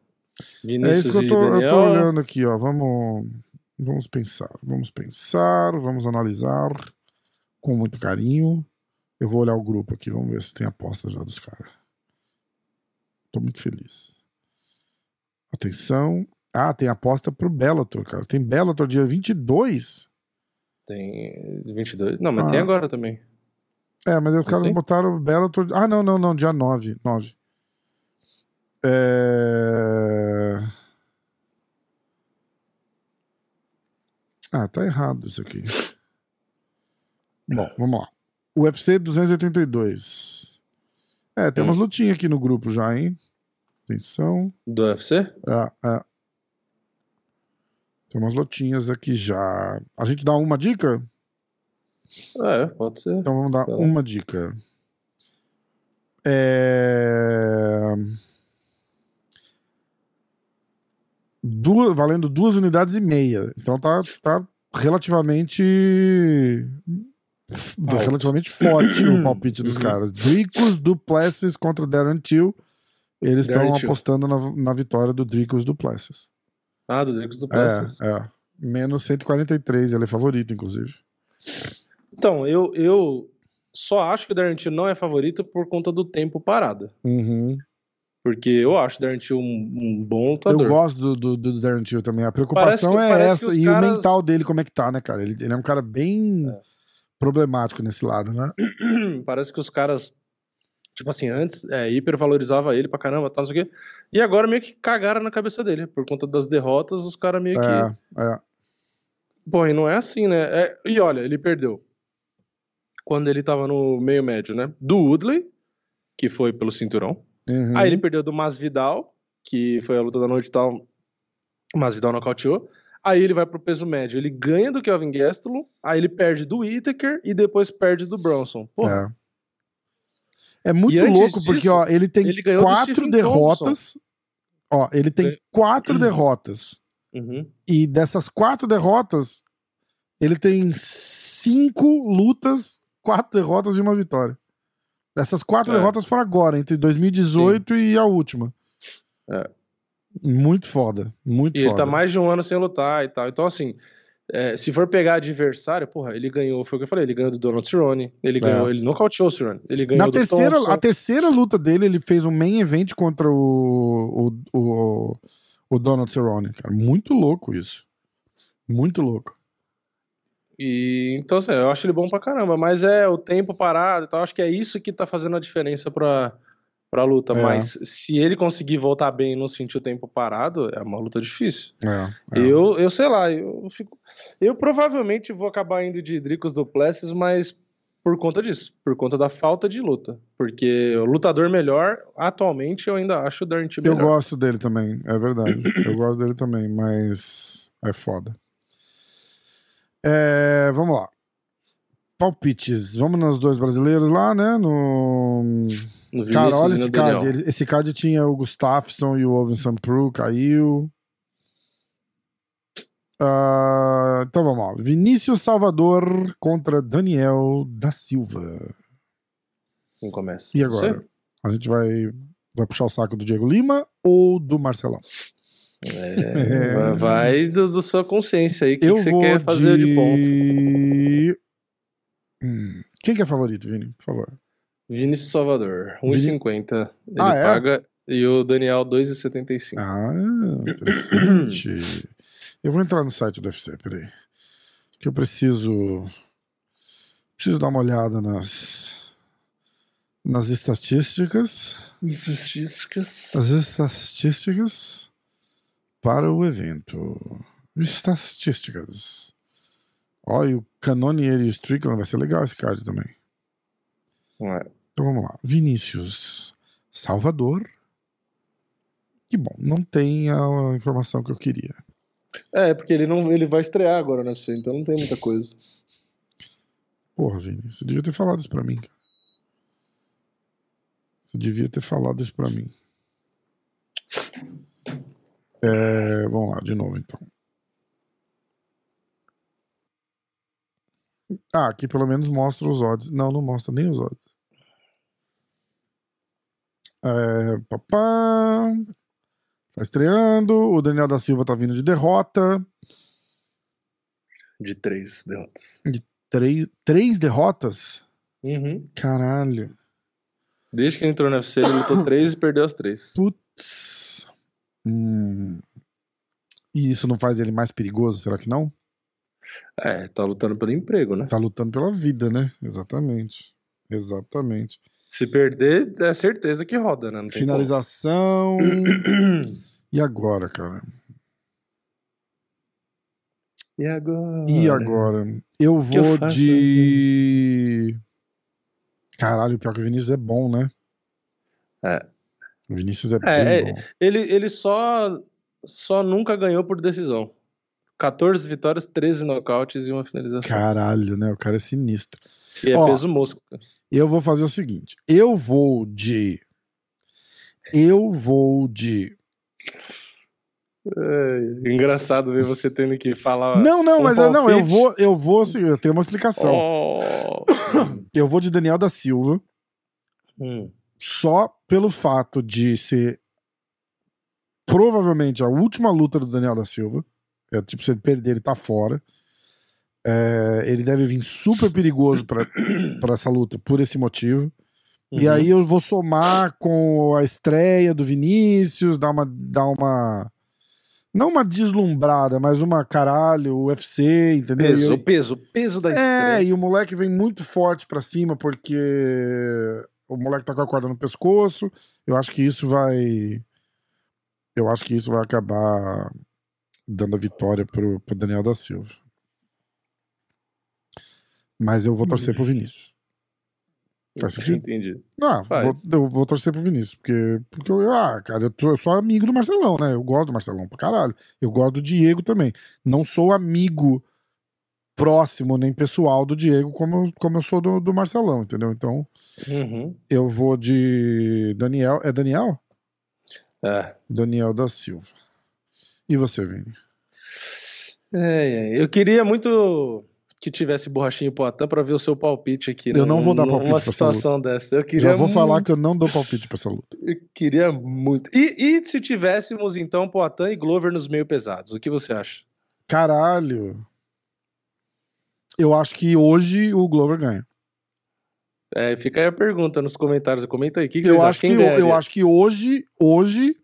A: Vinícius é isso que eu tô, eu tô olhando aqui, ó. Vamos, vamos pensar, vamos pensar, vamos analisar com muito carinho. Eu vou olhar o grupo aqui, vamos ver se tem aposta já dos caras. Tô muito feliz. Atenção. Ah, tem aposta pro Bellator, cara. Tem Bellator dia 22?
B: Tem 22. Não, mas ah. tem agora também.
A: É, mas os caras tem? botaram Bellator. Ah, não, não, não, dia 9. 9. É... Ah, tá errado isso aqui. Bom, vamos lá. UFC 282. É, tem hum. umas lutinhas aqui no grupo já, hein? Atenção.
B: Do UFC?
A: É, é. Tem umas lotinhas aqui já. A gente dá uma dica?
B: É, pode ser.
A: Então vamos dar uma dica. É... Duas, valendo duas unidades e meia. Então tá, tá relativamente. Relativamente forte o palpite dos uhum. caras. Dricos Duplessis contra Darren Till. Eles estão apostando na, na vitória do Dricos Duplessis.
B: Ah, dos ricos do Plessis.
A: É, é. Menos 143, ele é favorito, inclusive.
B: Então, eu, eu só acho que o Darren Till não é favorito por conta do tempo parado.
A: Uhum.
B: Porque eu acho o Darren Till um, um bom lutador.
A: Eu gosto do, do, do Darren Till também. A preocupação que, é essa. E caras... o mental dele, como é que tá, né, cara? Ele, ele é um cara bem é. problemático nesse lado, né?
B: parece que os caras Tipo assim, antes é, hipervalorizava ele pra caramba, tal, não sei o quê. E agora meio que cagaram na cabeça dele. Por conta das derrotas, os caras meio que.
A: É, é.
B: Pô, e não é assim, né? É, E olha, ele perdeu. Quando ele tava no meio médio, né? Do Woodley, que foi pelo cinturão.
A: Uhum.
B: Aí ele perdeu do Masvidal, que foi a luta da noite e tal. Masvidal nocauteou. Aí ele vai pro peso médio. Ele ganha do Kelvin Gastelum, aí ele perde do Whittaker e depois perde do Bronson. Pô,
A: É. É muito louco, porque
B: disso,
A: ó, ele tem
B: ele
A: quatro derrotas. Ó, ele tem quatro derrotas.
B: uhum.
A: E dessas quatro derrotas, ele tem cinco lutas, quatro derrotas e uma vitória. Essas quatro
B: É.
A: derrotas foram agora, entre 2018 e a última.
B: É.
A: Muito foda. Muito
B: E ele
A: foda.
B: tá mais de um ano sem lutar e tal. Então, assim, é, se for pegar adversário, porra, ele ganhou, foi o que eu falei, ele ganhou do Donald Cerrone, ele ganhou, ele nocauteou o Cerrone, ele ganhou
A: Na
B: do
A: terceira,
B: Thompson.
A: a terceira luta dele, ele fez um main event contra o, o, o, o Donald Cerrone, cara. Muito louco isso. Muito louco.
B: E, então, assim, eu acho ele bom pra caramba, mas é o tempo parado e tal, acho que é isso que tá fazendo a diferença pra, pra luta.
A: É.
B: Mas se ele conseguir voltar bem e não sentir o tempo parado, é uma luta difícil.
A: É, é.
B: Eu, eu sei lá, eu fico. Eu provavelmente vou acabar indo de Dricos Duplessis, mas por conta disso, por conta da falta de luta. Porque o lutador melhor, atualmente, eu ainda acho o Darren Till
A: Eu
B: melhor.
A: gosto dele também, é verdade. Eu gosto dele também, mas é foda. É, vamos lá. Palpites. Vamos nos dois brasileiros lá, né? No...
B: No
A: Cara, olha esse card.
B: Daniel.
A: Esse card tinha o Gustafsson e o Ovenson Pro, caiu. Ah, então vamos lá. Vinícius Salvador contra Daniel da Silva.
B: Quem começa?
A: E agora? A gente vai, vai puxar o saco do Diego Lima ou do Marcelão?
B: É, vai do, do sua consciência aí. O que, você quer fazer de, ponto?
A: de... Hum, Quem que é favorito, Vini? Por favor.
B: Vinícius Salvador, 1,50. Ele
A: Ah, é?
B: paga. E o Daniel, 2,75.
A: Ah, interessante. eu vou entrar no site do UFC, peraí. Que eu preciso. Preciso dar uma olhada nas. Nas estatísticas.
B: Estatísticas.
A: As estatísticas para o evento. Estatísticas. Olha, o Canonier e o Strickland vai ser legal esse card também.
B: É.
A: Então vamos lá. Vinícius Salvador. Que bom, não tem a informação que eu queria.
B: É, porque ele não ele vai estrear agora no UFC, então não tem muita coisa.
A: Porra, Vini, você devia ter falado isso pra mim, cara. Você devia ter falado isso pra mim. É, vamos lá, de novo então. Ah, aqui pelo menos mostra os odds. Não, não mostra nem os odds. É, papá. Tá estreando. O Daniel da Silva tá vindo de derrota.
B: De três derrotas.
A: Três, três derrotas?
B: Uhum.
A: Caralho.
B: Desde que ele entrou no UFC, ele lutou três e perdeu as três.
A: Putz. Hum. E isso não faz ele mais perigoso, será que não?
B: É, tá lutando pelo emprego, né?
A: Tá lutando pela vida, né? Exatamente. Exatamente.
B: Se perder, é certeza que roda, né?
A: Finalização. e agora, cara?
B: E agora?
A: E agora? Eu
B: eu
A: vou
B: faço,
A: de. Caralho, pior que o Vinícius é bom, né?
B: É.
A: O Vinícius é,
B: É,
A: bem
B: é,
A: bom.
B: Ele, ele só, só nunca ganhou por decisão. 14 vitórias, 13 nocautes e uma finalização.
A: Caralho, né? O cara é sinistro.
B: E é
A: Ó,
B: peso mosca.
A: Eu vou fazer o seguinte: eu vou de. Eu vou de.
B: É, engraçado ver você tendo que falar.
A: Não, não,
B: um
A: mas eu, não, eu vou, eu vou, assim, eu tenho uma explicação.
B: Oh.
A: Eu vou de Daniel da Silva
B: Hum.
A: só pelo fato de ser provavelmente a última luta do Daniel da Silva. É tipo, se ele perder, ele tá fora. É, ele deve vir super perigoso pra essa luta por esse motivo. E
B: Uhum.
A: aí eu vou somar com a estreia do Vinícius, dar uma. Dar uma não uma deslumbrada, mas uma caralho, UFC, entendeu?
B: Peso,
A: E eu-
B: peso, peso da
A: É,
B: estreia.
A: e o moleque vem muito forte pra cima porque o moleque tá com a corda no pescoço. Eu acho que isso vai. Eu acho que isso vai acabar dando a vitória pro, pro Daniel da Silva. Mas eu vou torcer pro Vinícius. Faz sentido?
B: Entendi.
A: Não,
B: Faz.
A: vou, eu vou torcer pro Vinícius, porque, porque eu, ah, cara, eu, tô- eu sou amigo do Marcelão, né? Eu gosto do Marcelão pra caralho. Eu gosto do Diego também. Não sou amigo próximo nem pessoal do Diego como, eu- como eu sou do, do Marcelão, entendeu? Então,
B: Uhum.
A: eu vou de Daniel. É Daniel?
B: É.
A: Daniel da Silva. E você, Vini?
B: É, é. Eu queria muito que tivesse borrachinho Poitin pra ver o seu palpite aqui.
A: Eu não vou dar palpite essa
B: situação dessa. Eu queria
A: Já vou falar que eu não dou palpite pra essa luta.
B: Eu queria muito. E, e se tivéssemos, então, Poitin e Glover nos meio pesados? O que você acha?
A: Caralho. Eu acho que hoje o Glover ganha.
B: É, fica aí a pergunta nos comentários. Comenta aí. O que, que
A: eu acho que eu, acho que hoje hoje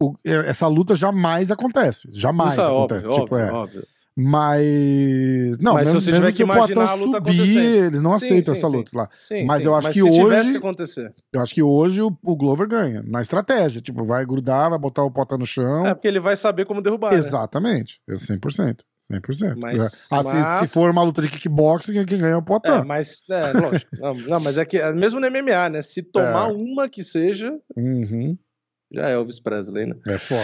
A: o- é- essa luta jamais acontece jamais
B: Isso é
A: acontece
B: óbvio,
A: tipo
B: óbvio,
A: é
B: óbvio.
A: Mas não
B: Mas se
A: mesmo,
B: você
A: mesmo
B: tiver
A: se
B: que
A: o Poitin
B: imaginar a luta
A: subir eles não
B: Sim,
A: aceitam
B: sim,
A: essa
B: sim.
A: luta lá
B: Sim,
A: Mas
B: sim.
A: eu acho que
B: se tivesse
A: hoje-
B: que acontecer.
A: eu acho que hoje o, o Glover ganha na estratégia tipo vai grudar vai botar o Poitin no chão
B: É porque ele vai saber como derrubar. né?
A: exatamente é 100% 100%.
B: Mas-
A: ah, se,
B: mas-
A: se for uma luta de kickboxing, quem quem ganha é o Poitin.
B: É, mas, é, lógico. Não, não, mas é que, é mesmo no MMA, né? Se tomar
A: É.
B: uma que seja,
A: Uhum,
B: já é Elvis Presley, né?
A: é foda.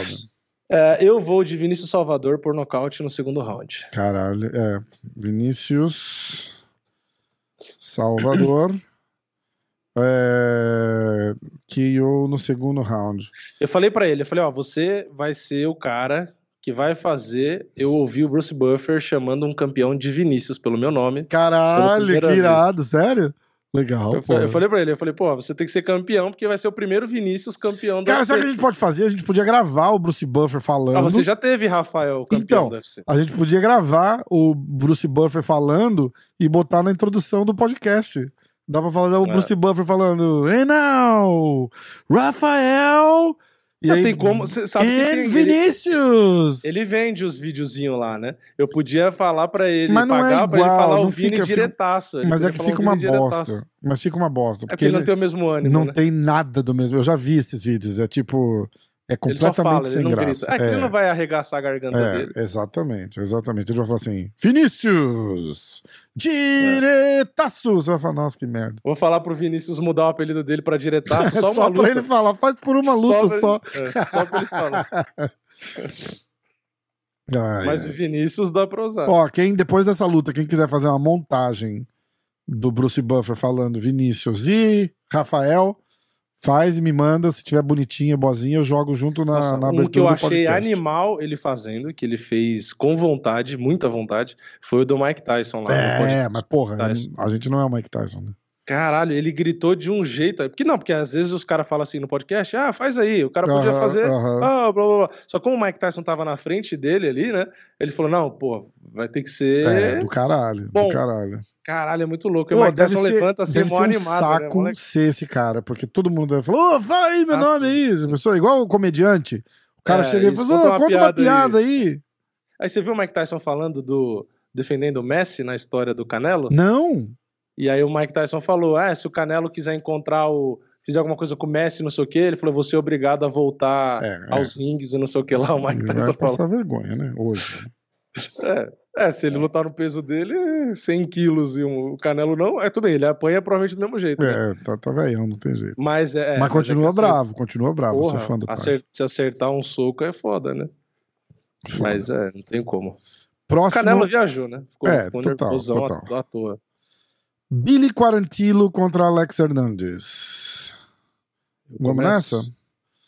B: É, eu vou de Vinícius Salvador por nocaute no segundo round.
A: Caralho, é. Vinícius Salvador. É, KO no segundo round.
B: Eu falei pra ele, eu falei, ó, você vai ser o cara que vai fazer eu ouvir o Bruce Buffer chamando um campeão de Vinícius pelo meu nome.
A: Caralho, que irado, sério? Legal,
B: Eu,
A: pô.
B: eu falei pra ele, eu falei, pô, você tem que ser campeão porque vai ser o primeiro Vinícius campeão do
A: Cara, sabe o que a
B: UFC.
A: gente pode fazer? A gente podia gravar o Bruce Buffer falando.
B: Ah, você já teve Rafael campeão
A: Então,
B: do UFC.
A: A gente podia gravar o Bruce Buffer falando e botar na introdução do podcast. Dá pra falar o
B: É.
A: Bruce Buffer falando, Hey now, Rafael. E
B: Ah,
A: aí,
B: tem como, cê sabe que
A: and
B: tem, ele,
A: Vinicius.
B: ele vende os videozinhos lá, né? Eu podia falar pra ele,
A: Mas não é
B: pagar pra ele
A: igual,
B: falar
A: não
B: o Vini
A: fica-
B: diretaço. Ele
A: Mas é
B: podia
A: que fica uma
B: Vini diretaço.
A: bosta. Mas fica uma bosta.
B: É
A: Porque
B: porque ele
A: ele
B: não tem o mesmo ânimo,
A: não
B: né?
A: tem nada do mesmo. Eu já vi esses vídeos. É tipo. É
B: Ele só
A: completamente
B: fala, ele
A: sem
B: não
A: graça.
B: grita. É que ele não vai arregaçar a garganta
A: É,
B: dele.
A: exatamente, exatamente. Ele vai falar assim: Vinícius! Diretaço! Você vai falar, nossa, que merda.
B: Vou falar pro Vinícius mudar o apelido dele pra diretaço,
A: É
B: só uma
A: pra
B: luta.
A: ele falar, faz por uma luta só.
B: pra- é, só pra ele falar.
A: Ai,
B: Mas
A: ai.
B: o Vinícius dá pra usar.
A: Ó, quem depois dessa luta, quem quiser fazer uma montagem do Bruce Buffer falando Vinícius e Rafael, faz e me manda. Se tiver bonitinha, boazinha, eu jogo junto na,
B: Nossa,
A: na
B: um
A: abertura
B: que eu achei animal ele fazendo, que ele fez com vontade, muita vontade, foi o do Mike Tyson lá
A: É, mas porra, a gente não é o Mike Tyson, né?
B: Caralho, ele gritou de um jeito. Porque não, porque às vezes os caras falam assim no podcast, ah, faz aí, o cara podia
A: Aham,
B: fazer.
A: aham.
B: Ah, blá, blá, blá. Só como o Mike Tyson tava na frente dele ali, né? Ele falou: não, pô, vai ter que ser.
A: É, do caralho,
B: Bom,
A: do caralho.
B: Caralho, é muito louco. E o Mike Tyson
A: ser,
B: levanta assim,
A: deve
B: mó
A: ser um
B: animado, né,
A: saco
B: moleque?
A: ser esse cara, porque todo mundo falar, ô, fala aí meu
B: Ah,
A: nome aí. Essa pessoa, igual o comediante. O cara
B: É,
A: chega e fala, ô,
B: conta uma
A: conta uma
B: piada
A: piada aí.
B: Aí você viu o Mike Tyson falando do. defendendo o Messi na história do Canelo?
A: Não.
B: E aí o Mike Tyson falou: ah, se o Canelo quiser encontrar o. fizer alguma coisa com o Messi, não sei o quê, ele falou: você é obrigado a voltar
A: É,
B: aos rings e não sei o que lá. O Mike
A: Ele
B: Tyson
A: vai
B: falou.
A: passar vergonha, né? Hoje.
B: É, se ele lutar no peso dele, 100 quilos e um, o Canelo não, é tudo bem, ele apanha provavelmente do mesmo jeito. né?
A: É, tá, tá velhão, não tem jeito.
B: Mas é.
A: mas continua
B: é que
A: bravo, continua bravo.
B: Porra,
A: sou fã do Tyson.
B: acer- se acertar um soco é foda, né?
A: Foda.
B: Mas é, não tem como. O
A: Próximo,
B: Canelo viajou, né? Ficou,
A: É, total, total.
B: À, à toa.
A: Billy Quarantillo contra Alex Hernandes. Vamos nessa?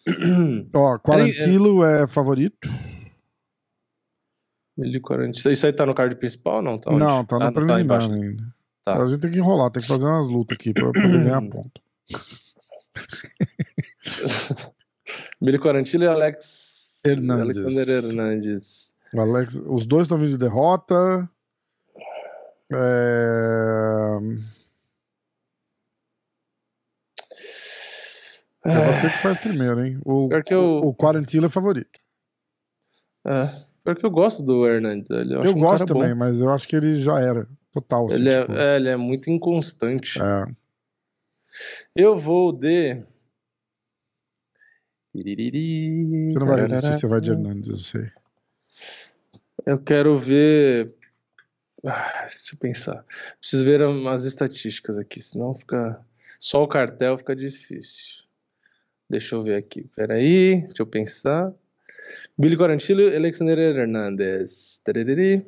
A: Ó, Quarantillo é favorito?
B: Ele 40. Isso aí tá no card principal ou não? Tá onde?
A: não, tá no
B: Ah,
A: preliminar
B: embaixo.
A: ainda.
B: Tá.
A: A gente tem que enrolar, tem que fazer umas lutas aqui pra poder ganhar ponto.
B: Billy Quarantillo e Alex
A: Hernandes.
B: Alexander Hernandes.
A: Alex, os dois estão vindo de derrota. É... é você que faz primeiro, hein? O,
B: eu-
A: o Quarantillo é favorito.
B: É. Pior que eu gosto do Hernandes. Eu
A: Eu
B: um
A: gosto
B: cara bom.
A: também, mas eu acho que ele já era. Total, assim,
B: Ele é,
A: tipo,
B: é, ele é muito inconstante.
A: é.
B: Eu vou de.
A: Você não vai resistir, você vai de Hernandes, eu sei.
B: Eu quero ver. Ah, deixa eu pensar. Preciso ver umas estatísticas aqui, senão fica. Só o cartel fica difícil. Deixa eu ver aqui. Peraí, deixa eu pensar. Billy Quarantillo e Alexander Hernandez. Tarariri.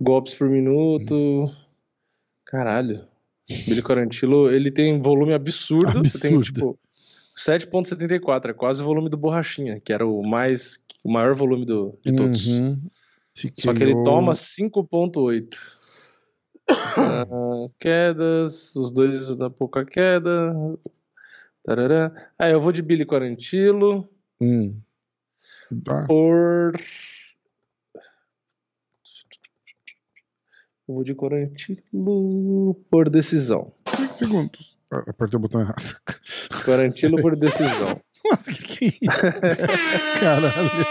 B: Golpes por minuto. Caralho. Billy Quarantillo, ele tem volume absurdo.
A: Absurdo.
B: Tem, tipo, 7.74. É quase o volume do Borrachinha, que era o mais... O maior volume do, de todos.
A: Uhum.
B: Só que ele toma 5.8. Ah, quedas, os dois da pouca queda. Tarará. Ah, eu vou de Billy Quarantillo
A: Hum. Tá.
B: por. Eu vou de Quarantillo por decisão.
A: Segundos. Ah, apertei o botão errado.
B: Quarantillo por decisão.
A: Nossa, que que é isso? Caralho.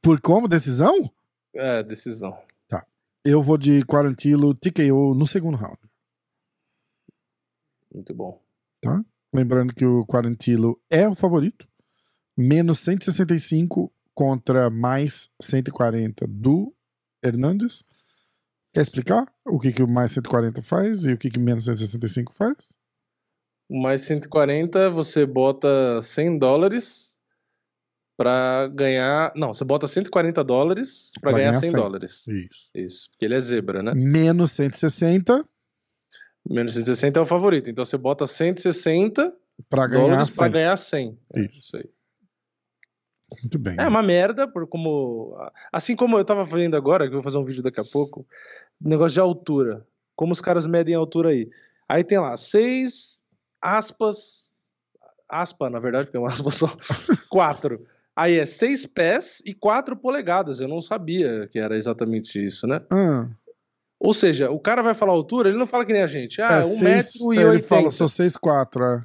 A: Por como decisão?
B: É, decisão.
A: Eu vou de Quarantilo TKO no segundo round.
B: Muito bom.
A: Lembrando que o Quarantilo é o favorito. Menos 165 contra mais 140 do Hernandes. Quer explicar o que, que o mais 140 faz e o que, que menos 165 faz?
B: Mais 140, você bota 100 dólares pra ganhar. Não, você bota 140 dólares pra
A: Pra
B: ganhar,
A: ganhar
B: 100
A: 100.
B: dólares.
A: Isso.
B: Isso. Porque ele é zebra, né?
A: Menos 160
B: Menos 160 é o favorito. Então você bota 160
A: para ganhar
B: dólares
A: 100.
B: pra ganhar 100. É
A: Isso.
B: isso aí.
A: Muito bem.
B: É uma merda, por como. Assim como eu tava vendo agora, que eu vou fazer um vídeo daqui a pouco, negócio de altura. Como os caras medem a altura aí. Aí tem lá, seis aspas. Aspa, na verdade, tem uma aspa só. quatro. Aí é seis pés e quatro polegadas. Eu não sabia que era exatamente isso, né?
A: Ah,
B: Ou seja, o cara vai falar altura, ele não fala que nem a gente. Ah,
A: é
B: um
A: seis-
B: metro e
A: Ele
B: oitenta.
A: fala, sou 6'4", é.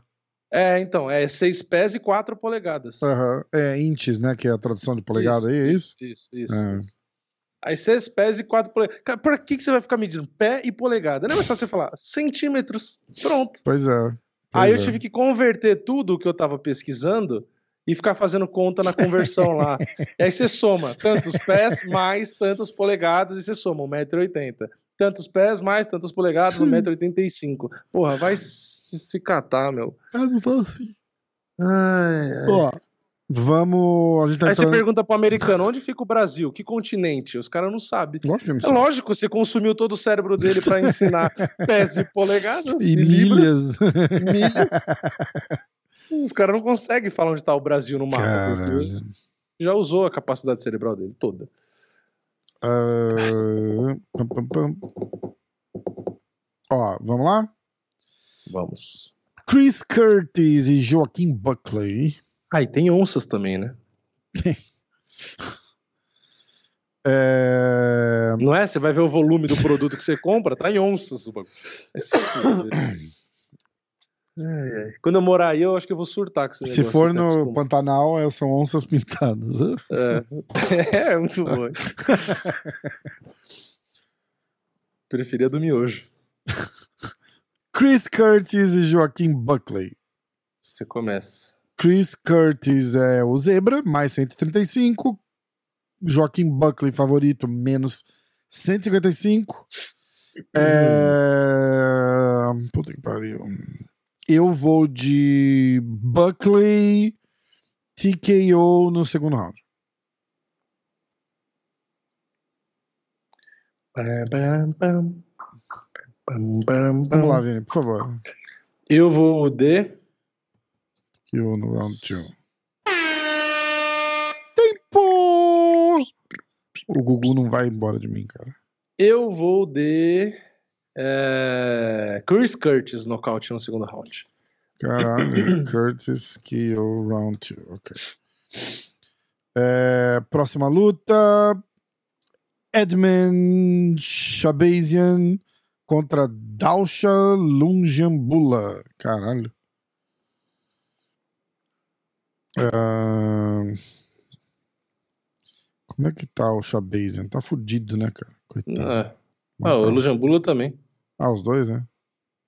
B: É, então, é seis pés e quatro polegadas.
A: Aham. É inches, né? Que é a tradução de polegada aí, é isso?
B: Isso, isso.
A: É.
B: isso. Aí seis pés e quatro polegadas. Cara, pra que, que você vai ficar medindo pé e polegada? Não é só você falar centímetros. Pronto.
A: Pois é.
B: Aí eu
A: é.
B: tive que converter tudo o que eu tava pesquisando e ficar fazendo conta na conversão lá. E aí você soma tantos pés mais tantas polegadas e você soma 1,80m. Tantos pés mais tantas polegadas, 1,85m. Porra, vai se, se catar, meu.
A: Ah, não fala assim.
B: Ai, ai.
A: Ó, vamos. A gente tá
B: Aí você
A: entrando.
B: pergunta pro americano, onde fica o Brasil? Que continente? Os caras não sabem. É lógico, você consumiu todo o cérebro dele pra ensinar pés e polegadas
A: E
B: libras,
A: milhas.
B: milhas. Os caras não conseguem falar onde tá o Brasil no mapa,
A: Caralho.
B: já usou a capacidade cerebral dele toda.
A: Ah, pam, pam, pam. Ó, vamos lá?
B: Vamos.
A: Chris Curtis e Joaquim Buckley.
B: Ah, e tem onças também, né?
A: É...
B: Não é? Você vai ver o volume do produto que você compra, tá em onças o bagulho. É simples. Ai, ai. Quando eu morar aí, eu acho que eu vou surtar com esse
A: Se
B: negócio,
A: for no. Pantanal, é- são onças pintadas.
B: É, é muito bom. Preferia do miojo.
A: Chris Curtis e Joaquim Buckley.
B: Você começa.
A: Chris Curtis é o zebra, mais 135. Joaquim Buckley, favorito, menos 155. É... Puta que pariu. Eu vou de Buckley TKO no segundo round. Vamos lá, Vini, por favor.
B: Eu vou de.
A: TKO no round 2. Tempo! O Gugu não vai embora de mim, cara.
B: Eu vou de. é, Chris Curtis nocaute no segundo round.
A: Caralho, Curtis KO round 2. Ok. É, próxima luta: Edmund Shabazian contra Dausha Lunjambula. Caralho. Como é que tá o Shabazian? Tá fudido, né, cara? Coitado.
B: É. Ah, o Lujambula também.
A: Ah, os dois, né?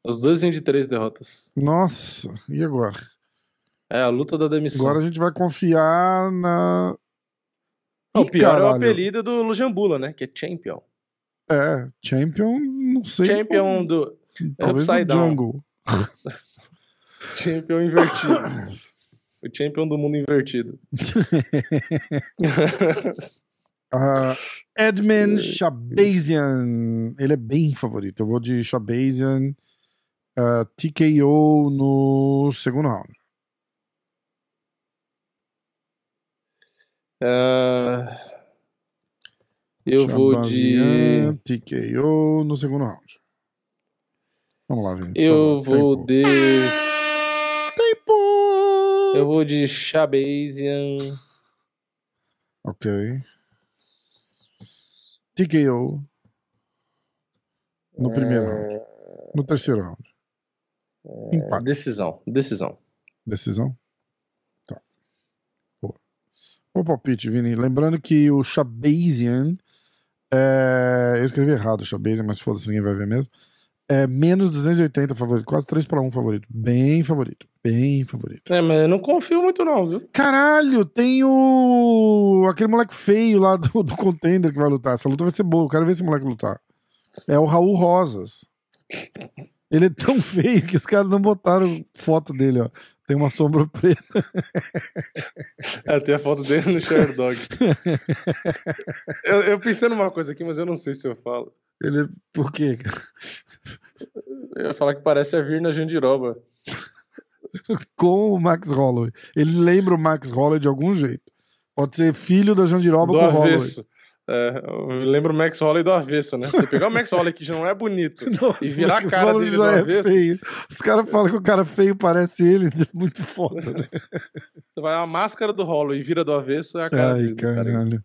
B: Os dois vêm de três derrotas.
A: Nossa, e agora?
B: É a luta da demissão.
A: Agora a gente vai confiar na.
B: Não,
A: Ih,
B: o pior é o
A: caralho.
B: apelido do Lujambula, né? Que é Champion.
A: É, Champion, não sei.
B: Champion do.
A: Talvez do
B: Upside Down.
A: Jungle.
B: Champion invertido. o Champion do mundo invertido.
A: Ah, Edmund Shabazian. Ele é bem favorito. Eu vou de Shabazian. ah, TKO no segundo round.
B: Ah, eu vou de.
A: TKO no segundo round. Vamos lá, por
B: Eu vou de. Eu vou de Shabazian.
A: Ok. TKO no primeiro round. No terceiro round. Empate.
B: Decisão, decisão.
A: Decisão? Tá. Boa. O palpite, Vini. Lembrando que o Shabazian. É... Eu escrevi errado o Shabazian, mas foda-se, ninguém vai ver mesmo. É menos 280 favorito, quase 3 para 1 favorito. Bem favorito. Bem favorito.
B: É, mas eu não confio muito, não, viu?
A: Caralho, tem o. aquele moleque feio lá do, do contender que vai lutar. Essa luta vai ser boa, eu quero ver esse moleque lutar. É o Raul Rosas. Ele é tão feio que os caras não botaram foto dele, ó. Tem uma sombra preta.
B: É, tem a foto dele no Sherdog. eu, eu pensei numa coisa aqui, mas eu não sei se eu falo.
A: Ele. Por quê?
B: Eu ia falar que parece a Virna Jandiroba.
A: Com o Max Holloway. Ele lembra o Max Holloway de algum jeito. Pode ser filho da Jandiroba
B: Do
A: com o Holloway.
B: É, eu lembro o Max Holloway do avesso, né? Você pegar o Max Holloway que já não é bonito
A: Nossa,
B: e virar a cara dele
A: já
B: do
A: é
B: avesso,
A: feio. Os caras falam que o cara feio parece ele. Muito foda, né?
B: você vai a máscara do Holloway e vira do avesso, é a cara
A: Ai,
B: dele,
A: caralho.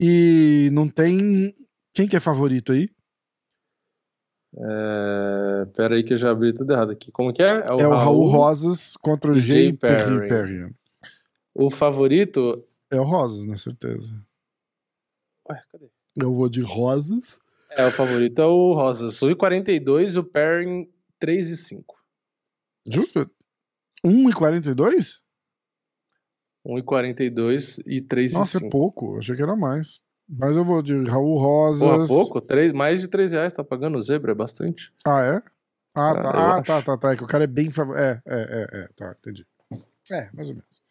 A: E não tem. Quem que é favorito aí?
B: É... Pera aí que eu já abri tudo errado aqui. Como que é?
A: é o Raul Rosas contra o Jay Perry.
B: Perry.
A: Perry.
B: O favorito...
A: É o Rosas, na certeza.
B: Ué, cadê?
A: Eu vou de Rosas.
B: É, o favorito é o Rosas. 1,42 e o Perry 3,5.
A: Juro? 1,42?
B: 1,42 e 3,5.
A: Nossa, é pouco. Achei que era mais. Mas eu vou de Raul
B: Pô,
A: Rosas.
B: pouco? Três, mais de 3 reais tá pagando o zebra, é bastante.
A: Ah, é? Ah,
B: Ah,
A: tá. Ah,
B: acho.
A: tá, tá, tá. É que o cara é bem favorito. É, é, é, é. Tá, entendi. É, mais ou menos.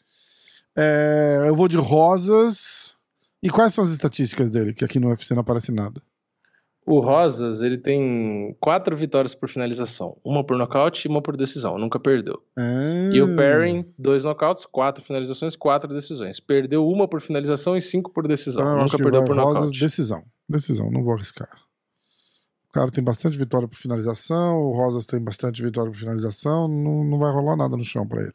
A: É, eu vou de Rosas. E quais são as estatísticas dele? Que aqui no UFC não aparece nada.
B: O Rosas, ele tem quatro vitórias por finalização. Uma por nocaute e uma por decisão. Nunca perdeu.
A: Ah,
B: E o Perrin, dois nocautes, quatro finalizações, quatro decisões. Perdeu uma por finalização e cinco por decisão.
A: então
B: Nunca perdeu por
A: Rosas,
B: nocaute.
A: decisão. Decisão, não vou arriscar. O cara tem bastante vitória por finalização, o Rosas tem bastante vitória por finalização, não, não vai rolar nada no chão pra ele.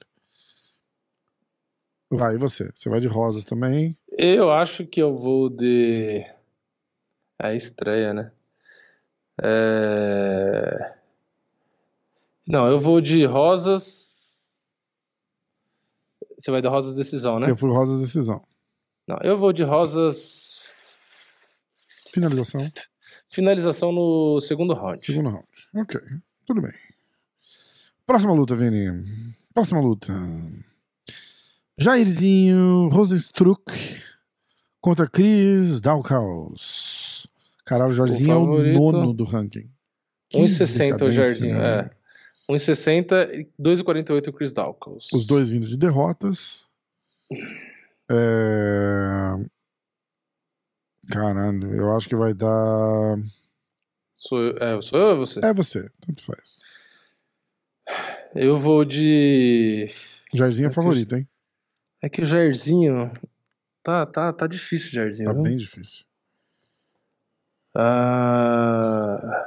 A: Vai, e você? Você vai de Rosas também?
B: Eu acho que eu vou de. É estreia, né? É... Não, eu vou de Rosas. Você vai de Rosas decisão, né?
A: Eu fui Rosas decisão.
B: Não, eu vou de Rosas
A: Finalização,
B: finalização no segundo round.
A: segundo round. Ok, tudo bem. Próxima luta, Vini. Próxima luta. Jairzinho Rosenstruck contra Chris Dalkaus. Caralho, o Jairzinho é o nono do ranking. Que
B: 1,60 o Jardim.
A: né?
B: É. 1,60 e 2,48 o Chris Dawkins.
A: Os dois vindo de derrotas. É... Caralho, eu acho que vai dar.
B: Sou eu, é, sou eu ou você?
A: É você, tanto faz.
B: Eu vou de.
A: Jairzinho é
B: É que
A: favorito, hein?
B: É que o Jairzinho. Tá, tá, tá difícil Jairzinho.
A: Tá
B: viu?
A: bem difícil.
B: Ah,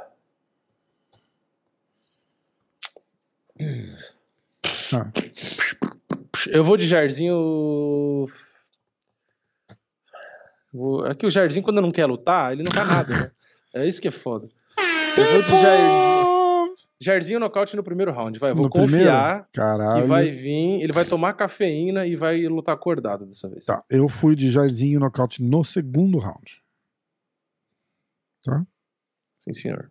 A: Ah,
B: eu vou de Jairzinho. Vou... É que o Jairzinho, quando não quer lutar, ele não faz nada, né? É isso que é foda. Eu vou de Jairzinho. Jairzinho nocaute no primeiro round, vai. Vou
A: No
B: confiar
A: Caralho.
B: que vai vir, ele vai tomar cafeína e vai lutar acordado dessa vez.
A: Tá, eu fui de Jairzinho nocaute no segundo round. Tá?
B: Sim, senhor.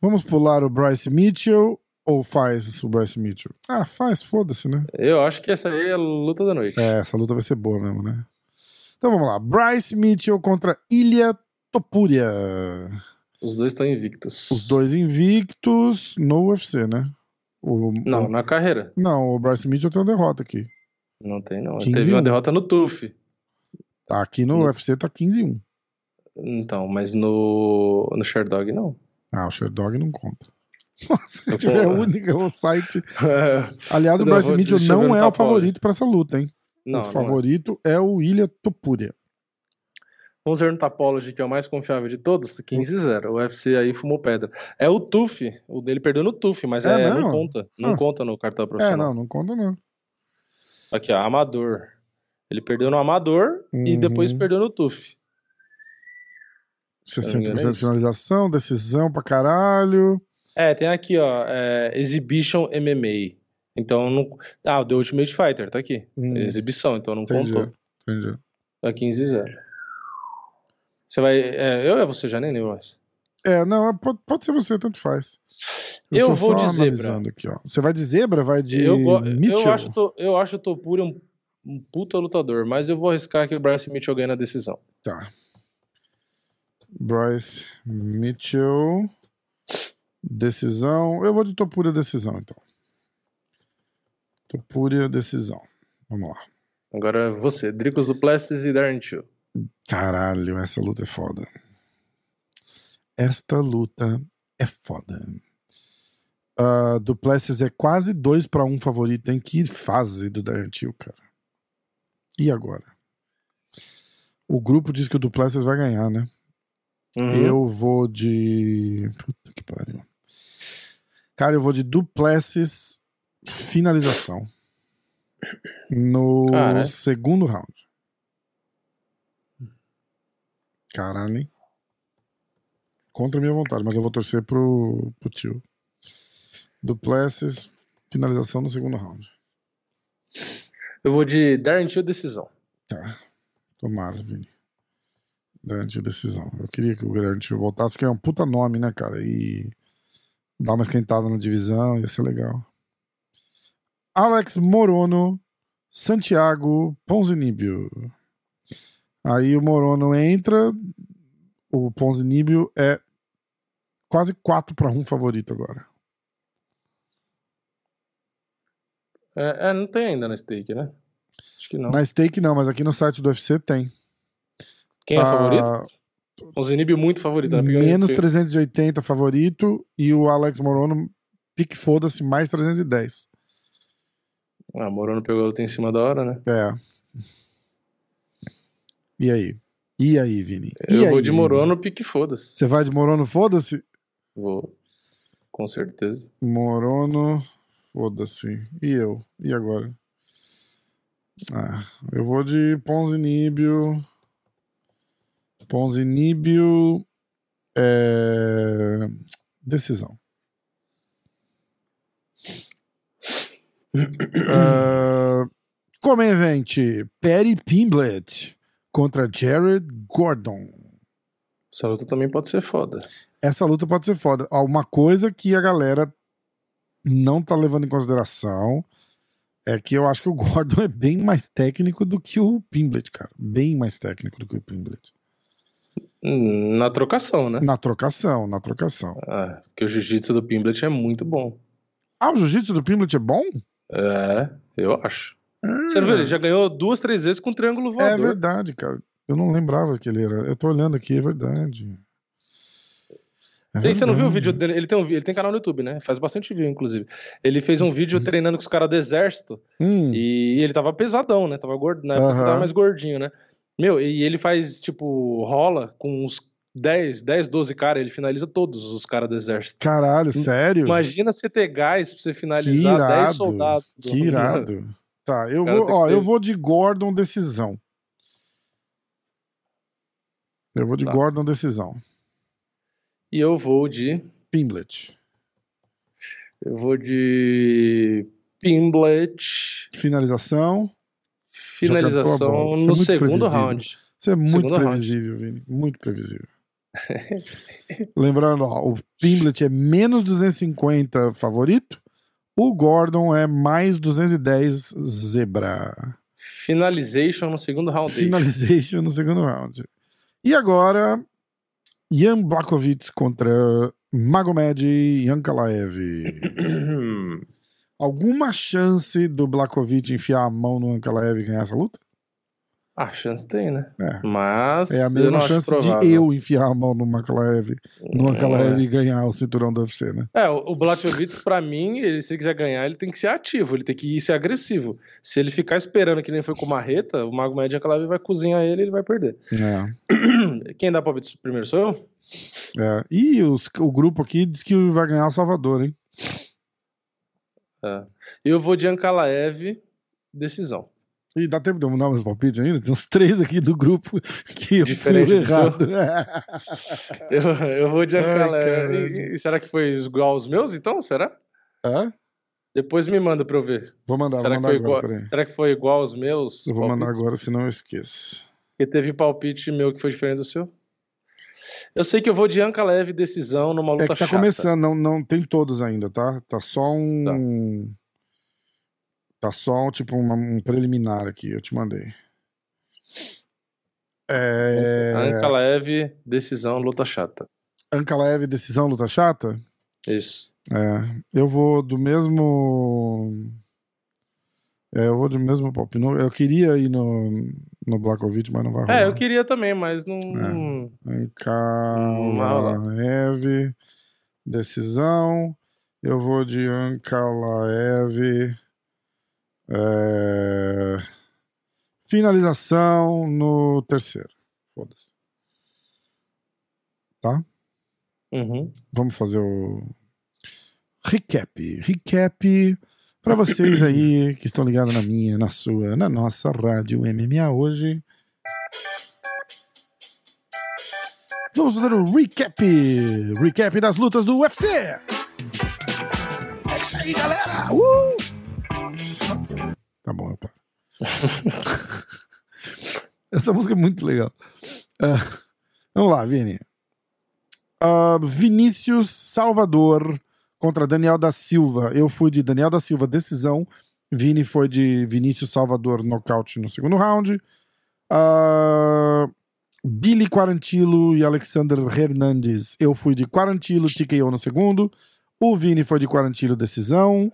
A: Vamos pular o Bryce Mitchell ou faz o Bryce Mitchell? Ah, faz, foda-se, né?
B: Eu acho que essa aí é a luta da noite.
A: É, essa luta vai ser boa mesmo, né? Então vamos lá. Bryce Mitchell contra Ilya Topuria.
B: Os dois estão invictos.
A: Os dois invictos no UFC, né? O,
B: Não,
A: o-
B: na carreira.
A: não, o Bryce Mitchell tem uma derrota aqui.
B: Não tem, não.
A: 15
B: Teve uma
A: um.
B: derrota no TUF.
A: Tá, aqui no
B: No-
A: UFC tá 15-1.
B: Então, mas no, no Sherdog não.
A: Ah, o Sherdog não conta. Nossa, se tiver o único o site. Aliás, o
B: Não,
A: Bryce Mitchell não é o
B: Tapolog.
A: favorito pra essa luta, hein?
B: não,
A: o
B: é.
A: favorito é. o Ilya Topuria.
B: No Tapology, que é o mais confiável de todos, 15-0. O UFC aí fumou pedra. É o TUF, o dele perdeu no TUF, mas
A: É
B: é, não conta. Não
A: Ah.
B: conta no cartão
A: É,
B: profissional.
A: não, não conta não.
B: Aqui, ó, Amador. Ele perdeu no Amador e
A: Uhum.
B: depois perdeu no TUF. não me engano,
A: 60%
B: é
A: de
B: isso.
A: finalização, decisão pra caralho.
B: É, tem aqui, ó, é, Exhibition MMA. Então, não... ah, o The Ultimate Fighter, tá aqui.
A: Hum,
B: Exibição, então não
A: entendi,
B: contou.
A: entendi.
B: Tá 15-0. Você vai. É, eu é você já nem lembro mais.
A: É, não, pode, pode ser você, tanto faz.
B: Eu
A: tô
B: vou de zebra.
A: Aqui, ó. Você vai de zebra? Vai de
B: eu,
A: Mitchell?
B: eu acho, to- eu acho o Topuri um, um puta lutador, mas eu vou arriscar que o Bryce Mitchell ganha na decisão.
A: Tá. Bryce Mitchell. Decisão. Eu vou de Topuria decisão, então. Topuria decisão. Vamos lá.
B: Agora você, Dricos Duplessis e Darren Till.
A: Caralho, essa luta é foda. Esta luta é foda. Uh, Duplessis é quase 2 para 1 favorito. Em que fase do Darren Till, cara? E agora? O grupo diz que o Duplessis vai ganhar, né?
B: Uhum.
A: Eu vou de. Puta que pariu. Cara, eu vou de Duplessis finalização. No
B: Cara.
A: segundo round. Caralho, hein? Contra a minha vontade, mas eu vou torcer pro, pro tio. Duplessis, finalização no segundo round.
B: Eu vou de Darren Till decisão.
A: Tá. Tomara, Vini. Garante decisão. Eu queria que o Garante voltasse, porque é um puta nome, né, cara? E dar uma esquentada na divisão ia ser legal. Alex Morono, Santiago Ponzinibbio. Aí o Morono entra, o Ponzinibbio é quase 4 para 1 favorito agora.
B: É, é, não tem ainda na stake, né? Acho que não.
A: Na stake não, mas aqui no site do UFC tem.
B: Quem é
A: Tá
B: favorito? O Zenib muito favorito. Né?
A: Menos 380 favorito e o Alex Morono pique foda-se mais 310.
B: Ah, Morono pegou luta em cima da hora, né?
A: É. E aí? E aí, Vini? E
B: Eu vou
A: aí,
B: de
A: Vini?
B: Morono, pique foda-se.
A: Você vai de Morono, foda-se?
B: Vou. Com certeza.
A: Morono, foda-se. E eu? E agora? Ah, eu vou de Ponzinibio. Ponzinibio. É... Decisão. uh, como event, Perry Pimblett contra Jared Gordon.
B: Essa luta também pode ser foda.
A: Essa luta pode ser foda. Ó, Uma coisa que a galera não tá levando em consideração é que eu acho que o Gordon é bem mais técnico do que o Pimblett, cara. Bem mais técnico do que o Pimblett.
B: Hum, Na trocação, né?
A: Na trocação, na trocação.
B: Ah, porque o jiu-jitsu do Pimblet é muito bom.
A: Ah, o jiu-jitsu do Pimblett é bom?
B: É, eu acho. Você não viu? Ele já ganhou duas, três vezes com triângulo
A: É
B: voador.
A: verdade, cara. Eu não lembrava que ele era. Eu tô olhando aqui, é verdade. É
B: você não viu o vídeo dele? Ele tem, um, ele tem canal no YouTube, né? Faz bastante vídeo, inclusive. Ele fez um vídeo treinando com os caras do exército
A: Hum,
B: e ele tava pesadão, né? Tava gordo, na época
A: Aham.
B: tava mais gordinho, né? Meu, e ele faz, tipo, rola com uns 10, 10, 12 caras, ele finaliza todos os caras do exército.
A: Caralho, sério?
B: Imagina você ter gás pra você
A: que
B: finalizar 10
A: irado.
B: soldados.
A: Que irado. Tá, eu vou, ó,
B: ter-
A: eu vou de Gordon decisão. Eu vou de
B: Tá.
A: Gordon decisão.
B: E eu vou de.
A: Pimblett.
B: Eu vou de. Pimblet.
A: Finalização.
B: Finalização.
A: Foi
B: no segundo
A: previsível.
B: round.
A: Isso é muito
B: Segundo round.
A: previsível, Vini. Muito previsível. Lembrando, ó, o Pimblet é menos 250 favorito, o Gordon é mais 210 zebra.
B: Finalization no segundo round.
A: Finalization no segundo round. E agora, Jan Blakovic contra Magomed Yankalaev. Alguma chance do Blakovic enfiar a mão no Ankalaev e ganhar essa luta?
B: A chance tem, né?
A: É.
B: Mas.
A: É a mesma chance de eu enfiar a mão no Makalaev, no Ankalaev
B: É.
A: e ganhar o cinturão do UFC, né?
B: É, o o Blachowicz, pra mim, ele, se ele quiser ganhar, ele tem que ser ativo, ele tem que ser agressivo. Se ele ficar esperando que nem foi com Marreta, o Mago Médio Ankalaev vai cozinhar ele e ele vai perder.
A: É,
B: Quem dá palpite primeiro sou eu?
A: é. E os- o grupo aqui diz que vai ganhar o Salvador, hein?
B: É. Eu vou de Ankalaev, decisão.
A: E dá tempo de eu mudar meus palpites ainda? Tem uns três aqui do grupo que eu
B: Diferente
A: fui errado.
B: Eu, eu vou de Ankalaev.
A: caralho.
B: E- e será que foi igual aos meus, então? Será?
A: Hã?
B: Depois me manda pra eu ver.
A: Vou mandar,
B: será,
A: vou
B: que
A: mandar
B: foi
A: agora,
B: igual, será que foi igual aos meus?
A: Eu vou mandar
B: palpites?
A: agora, senão eu esqueço.
B: Porque teve palpite meu que foi diferente do seu. Eu sei que eu vou de Ankalaev decisão numa luta
A: É que tá
B: chata.
A: começando, não, não tem todos ainda, tá? Tá só um. Tá, só um, tipo uma- um preliminar aqui, eu te mandei. É.
B: Ankalaev decisão luta chata.
A: Ankalaev, decisão, luta chata?
B: Isso.
A: É. Eu vou do mesmo. É, eu vou do mesmo. Não- Eu queria ir no, no Blakovic, mas não vai rolar.
B: É, eu queria também, mas não.
A: É. Ankalaev, decisão. Eu vou de Ankalaev. É, Finalização no terceiro. Foda-se. Tá?
B: Uhum.
A: Vamos fazer o recap. Recap para vocês aí que estão ligados na minha, na sua, na nossa rádio MMA hoje. Vamos fazer o recap. Recap das lutas do UFC. É isso aí, galera. Uh! Tá bom, eu paro. Essa música é muito legal. Ah, vamos lá, Vini. Ah, Vinícius Salvador contra Daniel da Silva. Eu fui de Daniel da Silva, decisão. Vini foi de Vinícius Salvador, nocaute no segundo round. Ah, Billy Quarantilo e Alexander Hernandes. Eu fui de Quarantilo, TKO no segundo. O Vini foi de Quarantilo, decisão.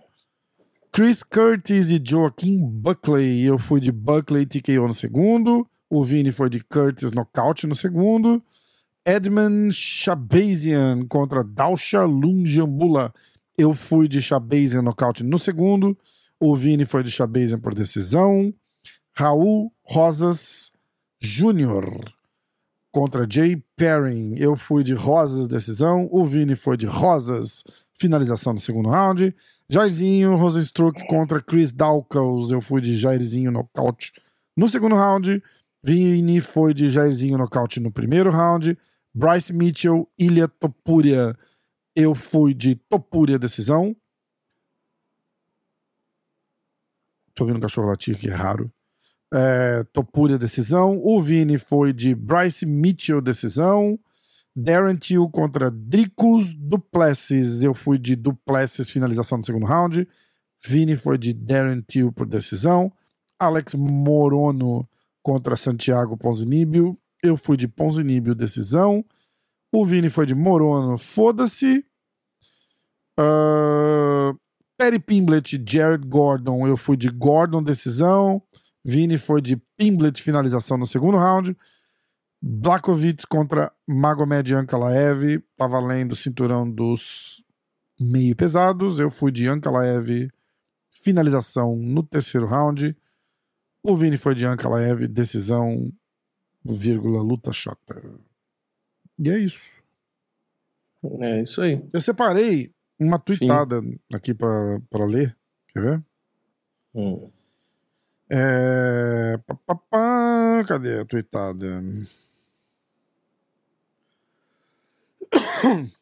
A: Chris Curtis e Joaquim Buckley. Eu fui de Buckley, TKO no segundo. O Vini foi de Curtis, nocaute no segundo. Edmund Shabazian contra Dausha Lungiambula. Eu fui de Shabazian nocaute no segundo. O Vini foi de Shabazian por decisão. Raul Rosas Jr. contra Jay Perrin. Eu fui de Rosas decisão. O Vini foi de Rosas finalização no segundo round. Jairzinho Rosenstruck contra Chris Dawkins. Eu fui de Jairzinho nocaute no segundo round. Vini foi de Jairzinho nocaute no primeiro round. Bryce Mitchell, Ilha Topuria. Eu fui de Topuria decisão. Tô ouvindo um cachorro latir aqui, é raro. É, Topuria decisão. O Vini foi de Bryce Mitchell decisão. Darren Till contra Dricus Duplessis. Eu fui de Duplessis finalização no segundo round. Vini foi de Darren Till por decisão. Alex Morono contra Santiago Ponzinibbio. Eu fui de Ponzinibbio decisão. O Vini foi de Morono, foda-se. Uh, Perry Pimblet, Jared Gordon. Eu fui de Gordon decisão. Vini foi de Pimblet finalização no segundo round. Blakovic contra Magomed Ankalaev. Tá valendo o cinturão dos meio pesados. Eu fui de Ankalaev finalização no terceiro round. O Vini foi de Ankalaev, decisão, vírgula, luta chata. E é isso.
B: É isso aí.
A: Eu separei uma tweetada aqui pra pra ler. Quer ver?
B: Hum.
A: É... pá, pá, pá, Cadê a tweetada?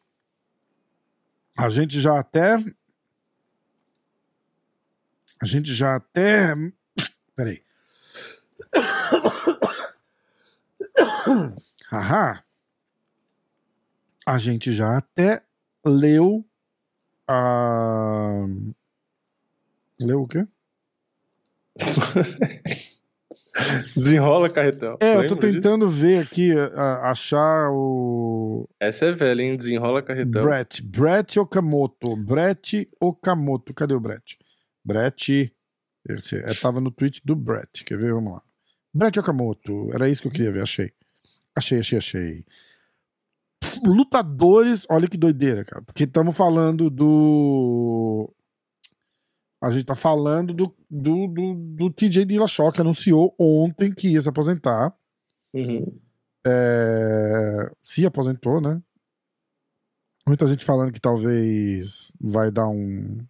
A: A gente já até. A gente já até. Peraí. Haha. a gente já até leu a. Leu o quê?
B: Desenrola, carretel.
A: É, eu tô tentando ver aqui, a- achar o.
B: disso? Essa é velha, hein? Desenrola, carretel.
A: Brett. Brett Okamoto. Brett Okamoto. Cadê o Brett? Brett. Esse, é, tava no tweet do Brett. Quer ver? Vamos lá. Brett Okamoto. Era isso que eu queria ver. Achei. Achei, achei, achei. Lutadores. Olha que doideira, cara. Porque estamos falando do. A gente tá falando do, do, do, do TJ Dillashaw, que anunciou ontem que ia se aposentar.
B: Uhum.
A: É, se aposentou, né? Muita gente falando que talvez vai dar um,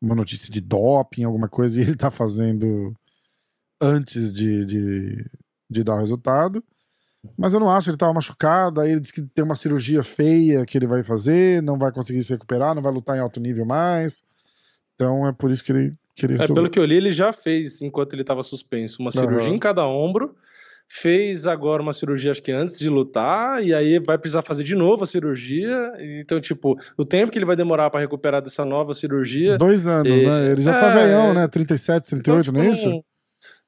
A: uma notícia de doping, alguma coisa, e ele tá fazendo antes de, de, de dar o resultado. Mas eu não acho, ele tava machucado, aí ele disse que tem uma cirurgia feia que ele vai fazer, não vai conseguir se recuperar, não vai lutar em alto nível mais. Então é por isso que ele, que ele
B: É,
A: resolveu.
B: pelo que eu li, ele já fez, enquanto ele estava suspenso, uma cirurgia
A: Aham.
B: em cada ombro. Fez agora uma cirurgia, acho que antes de lutar, e aí vai precisar fazer de novo a cirurgia. Então, tipo, o tempo que ele vai demorar para recuperar dessa nova cirurgia.
A: Dois anos,
B: É,
A: né? Ele já tá
B: é,
A: velhão, né? 37, 38,
B: então,
A: não é
B: tipo,
A: isso?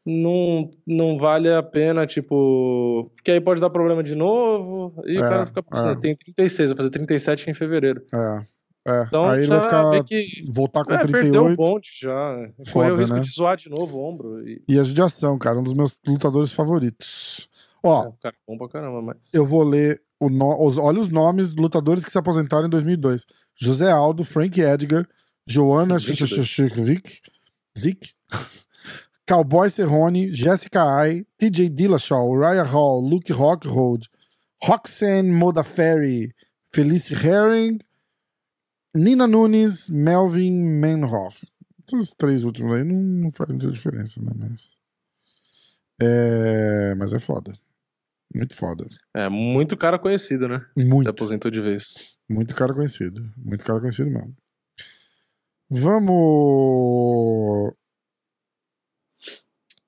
B: Não, não vale a pena, tipo. Porque aí pode dar problema de novo. E o
A: É,
B: cara fica.
A: é.
B: Tem 36, vai fazer 37 em fevereiro.
A: É. É.
B: Então
A: aí ele vai ficar.
B: que.
A: Voltar com
B: É, perdeu
A: 38.
B: o bonde já. né?
A: Foda,
B: Correu o risco
A: né?
B: de zoar de novo o ombro. E...
A: E a judiação, cara, um dos meus lutadores favoritos. Ó,
B: É, cara é bom pra caramba, mas.
A: eu vou ler o no... os... olha os nomes dos lutadores que se aposentaram em 2002. José Aldo, Frank Edgar, Joana
B: 22.
A: Shishikovic, Zik, Cowboy Cerrone, Jessica Ai, TJ Dillashaw, Uriah Hall, Luke Rockhold, Roxanne Modafferi, Felice Herring, Nina Nunes, Melvin Manhoff. Esses três últimos aí não, não faz muita diferença, né? Mas é, mas é foda. Muito foda.
B: É, muito cara conhecido, né? Se
A: Muito.
B: aposentou de vez.
A: Muito cara conhecido. Muito cara conhecido mesmo. Vamos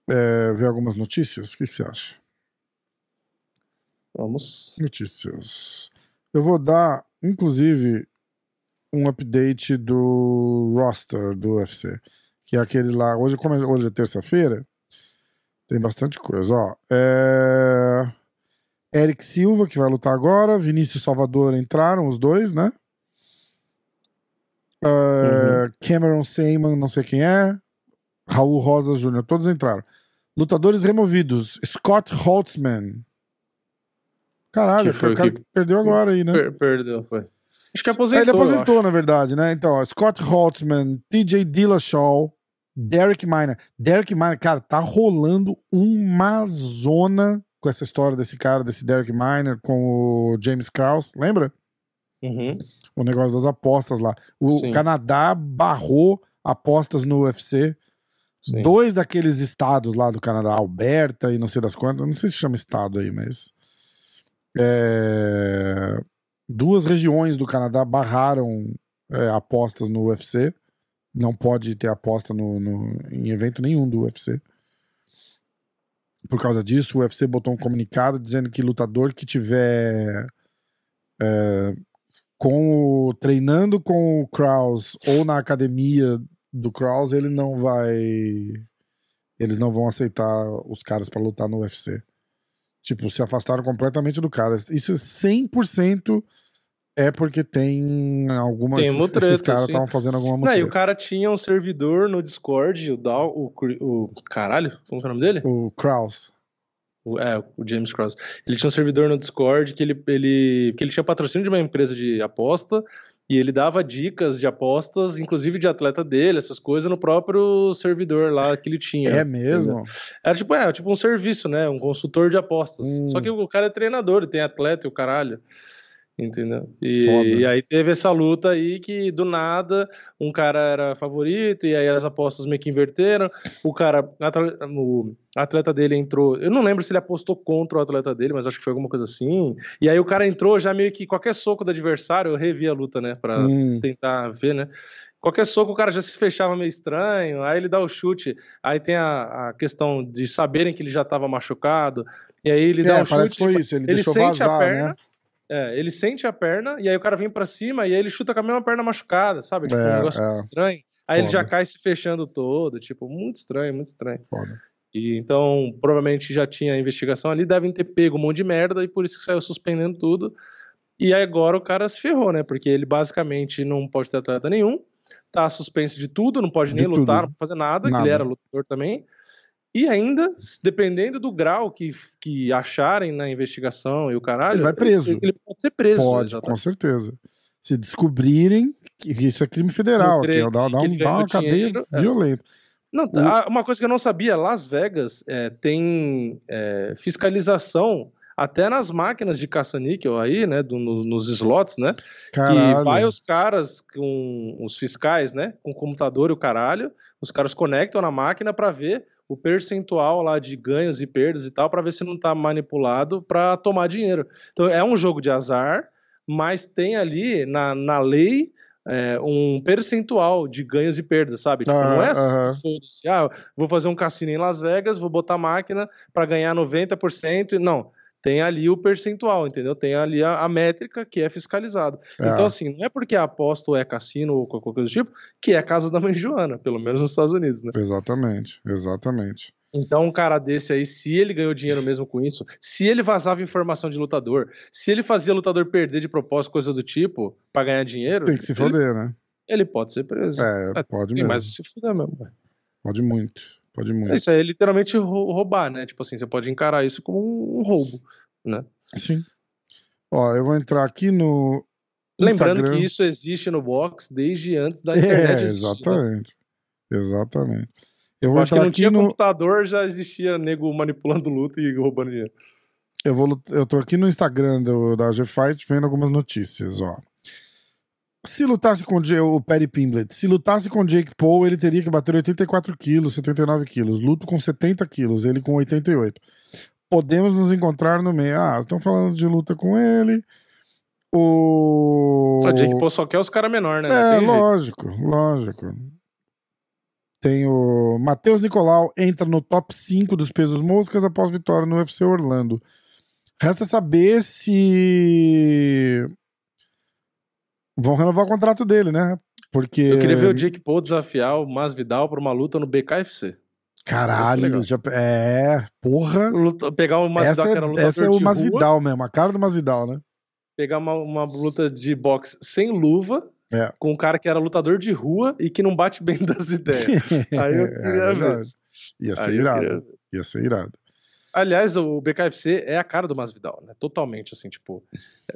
A: é, ver algumas notícias? O que, que você acha?
B: Vamos.
A: Notícias. Eu vou dar, inclusive, um update do roster do UFC. Que é aquele lá. Hoje, como é- hoje é terça-feira, tem bastante coisa. Ó, é... Eric Silva, que vai lutar agora. Vinícius Salvador entraram, os dois, né? É, Cameron Seyman, não sei quem é. Raul Rosas Jr., todos entraram. Lutadores removidos. Scott Holtzman. Caralho,
B: Que foi
A: o cara
B: que-
A: que perdeu agora aí, né?
B: Per- perdeu, foi. Acho que
A: É,
B: aposentou.
A: ele aposentou, na verdade, né? Então, ó, Scott Holtzman, TJ Dillashaw, Derek Miner. Derek Miner, cara, tá rolando uma zona com essa história desse cara, desse Derek Miner, com o James Krause, lembra?
B: Uhum.
A: O negócio das apostas lá. O
B: Sim.
A: Canadá barrou apostas no UFC.
B: Sim.
A: Dois daqueles estados lá do Canadá, Alberta e não sei das quantas, não sei se chama estado aí, mas. é, duas regiões do Canadá barraram é, apostas no UFC. Não pode ter aposta no, no- em evento nenhum do UFC. Por causa disso, o UFC botou um comunicado dizendo que lutador que tiver é, com o- treinando com o Kraus ou na academia do Kraus, ele não vai. Eles não vão aceitar os caras pra lutar no UFC. Tipo, se afastaram completamente do cara. Isso é 100% é porque tem algumas.
B: Tem uma
A: esses caras estavam fazendo alguma
B: Não, e
A: mutreta.
B: o cara tinha um servidor no Discord, o Dal, o, o caralho, como que é o nome dele?
A: O Kraus.
B: O- é, o James Cross. Ele tinha um servidor no Discord que ele, ele, que ele tinha patrocínio de uma empresa de aposta e ele dava dicas de apostas, inclusive de atleta dele, essas coisas, no próprio servidor lá que ele tinha.
A: É mesmo?
B: Era tipo, é, tipo um serviço, né? Um consultor de apostas.
A: Hum.
B: Só que o cara é treinador, ele tem atleta e o caralho. Entendeu? E, e aí teve essa luta aí que do nada um cara era favorito e aí as apostas meio que inverteram. O cara, o atleta dele entrou. Eu não lembro se ele apostou contra o atleta dele, mas acho que foi alguma coisa assim. E aí o cara entrou já meio que qualquer soco do adversário, eu revi a luta, né? Pra
A: Hum.
B: tentar ver, né? Qualquer soco o cara já se fechava meio estranho, aí ele dá o chute, aí tem a, a questão de saberem que ele já estava machucado, e aí ele dá
A: É,
B: um
A: parece
B: chute.
A: que foi isso. Ele,
B: ele
A: deixou
B: sente a
A: vazar,
B: perna,
A: né?
B: É, ele sente a perna e aí o cara vem pra cima e aí ele chuta com a mesma perna machucada, sabe? Tipo,
A: É,
B: um negócio
A: é.
B: estranho. Aí ele já
A: Foda.
B: cai se fechando todo, tipo, muito estranho, muito estranho.
A: Foda.
B: E então, provavelmente já tinha investigação ali, devem ter pego um monte de merda e por isso que saiu suspendendo tudo. E aí agora o cara se ferrou, né? Porque ele basicamente não pode ter atleta nenhum, tá suspenso de tudo, não pode
A: De
B: nem lutar,
A: tudo.
B: não pode fazer nada,
A: Nada.
B: ele era lutador também. E ainda, dependendo do grau que, que acharem na investigação e o caralho,
A: Ele vai preso.
B: Ele, ele pode ser preso.
A: Pode, com certeza. Se descobrirem que isso é crime federal,
B: No
A: que
B: crime,
A: é, dá, dá
B: que
A: um- dá uma cadeia
B: dinheiro, é.
A: violenta.
B: Não,
A: O-
B: uma coisa que eu não sabia, Las Vegas é, tem é, fiscalização até nas máquinas de caça-níquel aí, né, do- no- nos slots, né,
A: Caralho.
B: que vai os caras com os fiscais, né, com o computador e o caralho, os caras conectam na máquina pra ver o percentual lá de ganhos e perdas e tal, pra ver se não tá manipulado pra tomar dinheiro. Então é um jogo de azar, mas tem ali na, na lei é, um percentual de ganhos e perdas, sabe? Tipo, não é assim,
A: Ah,
B: foda-se, ah, vou fazer um cassino em Las Vegas, vou botar máquina pra ganhar 90%, e não. Tem ali o percentual, entendeu? Tem ali a, a métrica que é fiscalizada.
A: É.
B: Então, assim, não é porque a aposta ou é cassino ou qualquer coisa do tipo, que é a casa da mãe Joana, pelo menos nos Estados Unidos, né?
A: Exatamente, exatamente.
B: Então, um cara desse aí, se ele ganhou dinheiro mesmo com isso, se ele vazava informação de lutador, se ele fazia lutador perder de propósito, coisa do tipo, pra ganhar dinheiro,
A: Tem que se
B: ele,
A: foder, né?
B: ele pode ser preso.
A: É,
B: É,
A: pode
B: Tem
A: mesmo.
B: mais se fuder mesmo.
A: Pode muito. Pode muito.
B: Isso aí é literalmente rou- roubar, né? Tipo assim, você pode encarar isso como um roubo, né?
A: Sim. Ó, eu vou entrar aqui no.
B: Lembrando
A: Instagram.
B: que isso existe no box desde antes da
A: É,
B: internet existir, né?
A: exatamente. Exatamente. Eu
B: Eu
A: vou
B: acho que
A: entrar
B: não
A: aqui
B: tinha
A: no.
B: computador, já existia nego manipulando luta e roubando dinheiro.
A: Eu, vou, eu tô aqui no Instagram do, da G-Fight vendo algumas notícias, ó. Se lutasse com o, Perry Pimblett, se lutasse com o Jake Paul, ele teria que bater 84 quilos, 79 quilos. Luto com 70 quilos, ele com 88. Podemos nos encontrar no meio. Ah, estão falando de luta com ele. O.
B: O Jake Paul só quer os caras menores, né?
A: É,
B: tem jeito.
A: lógico, lógico. Tem o Matheus Nicolau entra no top 5 dos pesos moscas após vitória no UFC Orlando. Resta saber se vão renovar o contrato dele, né? Porque
B: Eu queria ver o Jake Paul desafiar o Masvidal pra uma luta no BKFC.
A: caralho, já... é, porra.
B: Luta- pegar o Masvidal
A: Essa
B: que era
A: é,
B: lutador
A: essa é o
B: de rua,
A: Masvidal mesmo, a cara do Masvidal, né?
B: pegar uma, uma luta de boxe sem luva,
A: É.
B: com um cara que era lutador de rua e que não bate bem das ideias. Aí eu queria ver.
A: É verdade. Ia ser
B: Aí
A: irado.
B: queria ver.
A: Ia ser irado.
B: Aliás, o BKFC é a cara do Masvidal, né? Totalmente, assim, tipo.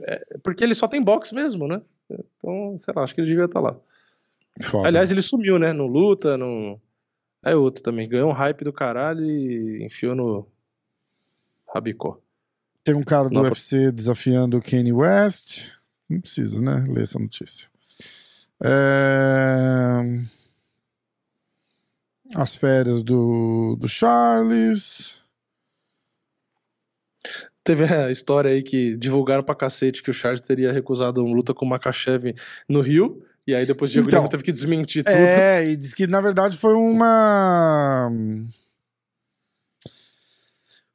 B: é- porque ele só tem boxe mesmo, né? Então, sei lá, acho que ele devia estar lá.
A: Foda.
B: Aliás, ele sumiu, né? No luta, no. É outro também. Ganhou um hype do caralho e enfiou no. Rabicó.
A: Tem um cara do
B: Não,
A: UFC desafiando o Kanye West. Não precisa, né? Ler essa notícia. É, As férias do, do Charles.
B: Teve a história aí que divulgaram pra cacete que o Charles teria recusado uma luta com o Makachev no Rio. E aí depois o Diego
A: Então,
B: Lima teve que desmentir tudo.
A: É, e diz que na verdade foi uma.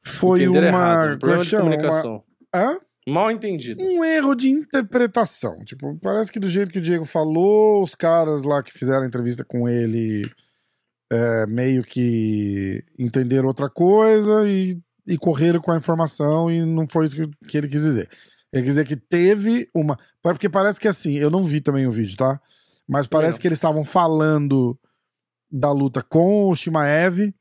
A: Foi
B: Entenderam
A: uma.
B: errado, um
A: é
B: problema de
A: chama? Uma-
B: comunicação.
A: Hã?
B: Mal entendido.
A: um erro de interpretação. Tipo, parece que do jeito que o Diego falou, os caras lá que fizeram a entrevista com ele é, meio que entenderam outra coisa e, e correram com a informação e não foi isso que, ele quis dizer. Ele quis dizer que teve uma. Porque parece que assim, eu não vi também o vídeo, tá? Mas parece que eles estavam falando da luta com o Shimaev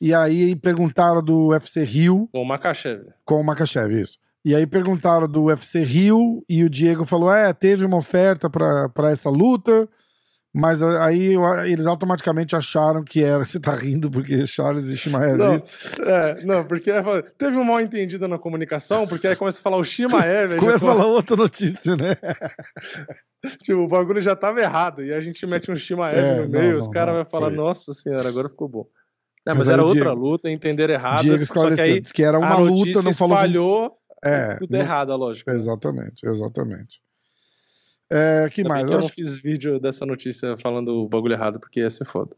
A: e aí perguntaram do UFC Rio
B: Com o Makachev.
A: com o Makachev, isso. E aí perguntaram do UFC Rio e o Diego falou: é, teve uma oferta pra essa luta, mas a- aí eles automaticamente acharam que era. Você tá rindo porque Charles e Shimaev.
B: Não, é, não, porque teve um mal entendido na comunicação, porque aí começa a falar o Shimaev,
A: Começa a falar outra notícia, né?
B: tipo, o bagulho já tava errado, e a gente mete um Shimaev
A: É,
B: no
A: não,
B: meio,
A: não,
B: os caras
A: não,
B: vão falar, nossa senhora, agora ficou bom. É,
A: Mas
B: mas, era outra
A: Diego-
B: luta, entenderam errado.
A: Diego
B: só que
A: esclareceu,
B: aí
A: que era uma
B: a
A: luta, não falou.
B: espalhou
A: É,
B: tudo
A: não-
B: errado, lógico.
A: Exatamente, exatamente. É, que
B: bem
A: mais?
B: que
A: Eu
B: eu não fiz vídeo dessa notícia falando o bagulho errado, porque ia ser foda.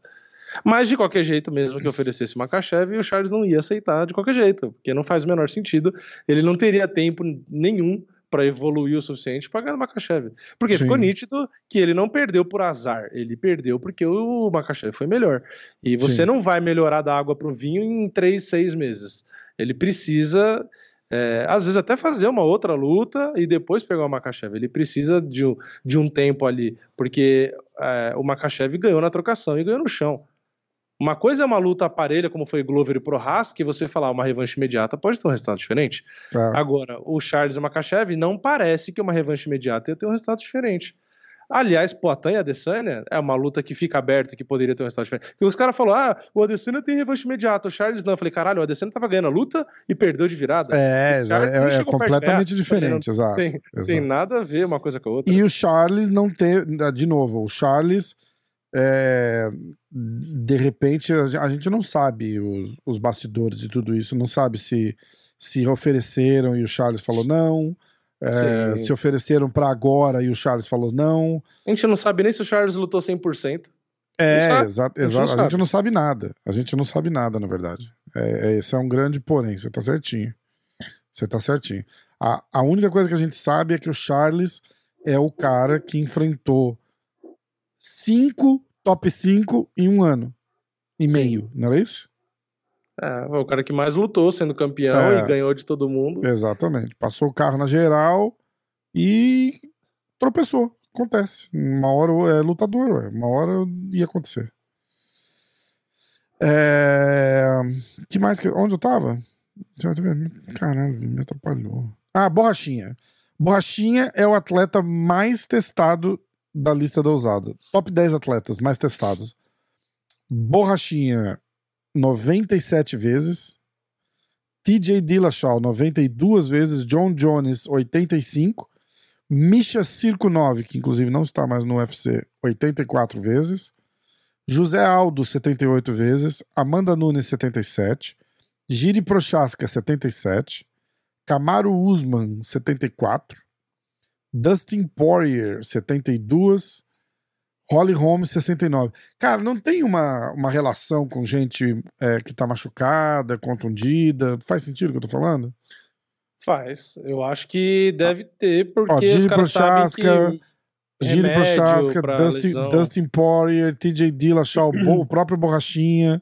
B: Mas de qualquer jeito, mesmo que oferecesse o Makachev, o Charles não ia aceitar de qualquer jeito, porque não faz o menor sentido. Ele não teria tempo nenhum para evoluir o suficiente para ganhar o Makachev. Porque
A: Sim.
B: ficou nítido que ele não perdeu por azar, ele perdeu porque o Makachev foi melhor. E você
A: Sim.
B: não vai melhorar da água pro vinho em três, seis meses. Ele precisa, é, às vezes, até fazer uma outra luta e depois pegar o Makachev. Ele precisa de um, de um tempo ali, porque é, o Makachev ganhou na trocação e ganhou no chão. Uma coisa é uma luta parelha, como foi Glover e Prohaska, que você falar uma revanche imediata pode ter um resultado diferente.
A: Tá.
B: Agora, o Charles e o Makachev não parece que uma revanche imediata ia ter um resultado diferente. Aliás, Poatan e Adesanya é uma luta que fica aberta, que poderia ter um resultado diferente. Porque os caras falaram, ah, o Adesanya tem revanche imediata, o Charles não. Eu falei, caralho, o Adesanya tava ganhando a luta e perdeu de virada.
A: É, é, é completamente
B: ganhar.
A: diferente, exato.
B: Tem,
A: exato.
B: tem nada a ver uma coisa com a outra.
A: E o Charles não teve. De novo, o Charles. é, de repente, a gente não sabe os, os bastidores de tudo isso, não sabe se se ofereceram e o Charles falou não, é, se ofereceram pra agora e o Charles falou não.
B: A gente não sabe nem se o Charles lutou 100%.
A: É, exato,
B: a gente
A: A gente
B: sabe.
A: não sabe nada. A gente não sabe nada, na verdade. É, é- esse é um grande porém, você tá certinho. Você tá certinho. A, a única coisa que a gente sabe é que o Charles é o cara que enfrentou cinco top 5 em um ano e
B: Sim.
A: meio, não era isso?
B: É, foi o cara que mais lutou sendo campeão
A: É.
B: e ganhou de todo mundo.
A: Exatamente. Passou o carro na geral e tropeçou. Acontece. Uma hora é lutador, uma hora ia acontecer. É... que mais? que- Onde eu tava? Caralho, me atrapalhou. Ah, Borrachinha. Borrachinha é o atleta mais testado da lista da usada. Top 10 atletas mais testados. Borrachinha, 97 vezes. TJ Dillashaw, 92 vezes. John Jones, 85. Misha Cirkunov, que inclusive não está mais no UFC, 84 vezes. José Aldo, 78 vezes. Amanda Nunes, 77. Giri Prochaska, 77. Camaro Usman, 74. Dustin Poirier, 72. Holly Holmes, 69. Cara, não tem uma, uma relação com gente é, que tá machucada, contundida? Faz sentido o que eu tô falando?
B: Faz. Eu acho que deve ter, porque
A: Ó,
B: os caras sabem
A: Prochaska,
B: remédio
A: Prochaska, Dustin. Dustin Poirier, TJ Dillashaw, o próprio Borrachinha.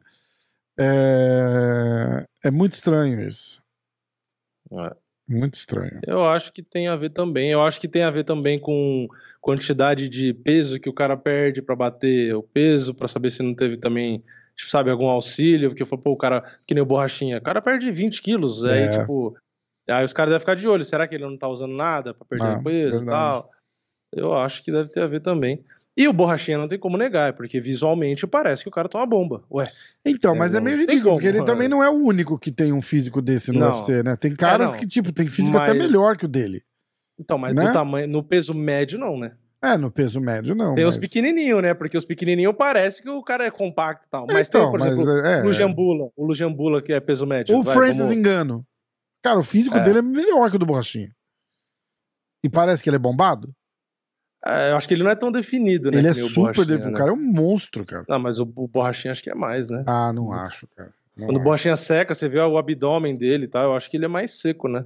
A: É, é muito estranho isso.
B: É.
A: Muito estranho.
B: Eu acho que tem a ver também. Eu acho que tem a ver também com quantidade de peso que o cara perde pra bater o peso, pra saber se não teve também, sabe, algum auxílio. Porque foi, pô, o cara, que nem o borrachinha, o cara perde 20 quilos. Aí,
A: É.
B: tipo, aí os caras devem ficar de olho. Será que ele não tá usando nada pra perder
A: Ah,
B: peso e
A: verdade.
B: tal? Eu acho que deve ter a ver também. E o borrachinha não tem como negar, porque visualmente parece que o cara tá uma bomba. Ué,
A: Então,
B: É,
A: mas é meio ridículo,
B: como,
A: porque ele
B: é.
A: também não é o único que tem um físico desse no
B: Não.
A: UFC, né? Tem caras
B: não.
A: que, tipo, tem físico até
B: Mas-
A: melhor que o dele.
B: então, mas
A: Né?
B: no tamanho, no peso médio não, né?
A: É, no peso médio não.
B: Tem
A: mas...
B: os pequenininhos, né? Porque os pequenininhos parece que o cara é compacto e tal. Mas
A: então,
B: tem, por
A: mas
B: exemplo,
A: é,
B: o Lujambula. O Lujambula que é peso médio.
A: O
B: Vai,
A: Francis
B: vamos-
A: Engano. Cara, o físico
B: É.
A: dele é melhor que o do Borrachinha. E parece que ele é bombado.
B: É, eu acho que ele não é tão definido, né?
A: ele é
B: o
A: super definido.
B: né?
A: O cara é um monstro, cara.
B: Não, mas o, o Borrachinha acho que é mais, né?
A: Ah, não acho, cara. Não
B: Quando o
A: acho.
B: Borrachinha seca, você vê o abdômen dele e tal, eu acho que ele é mais seco, né?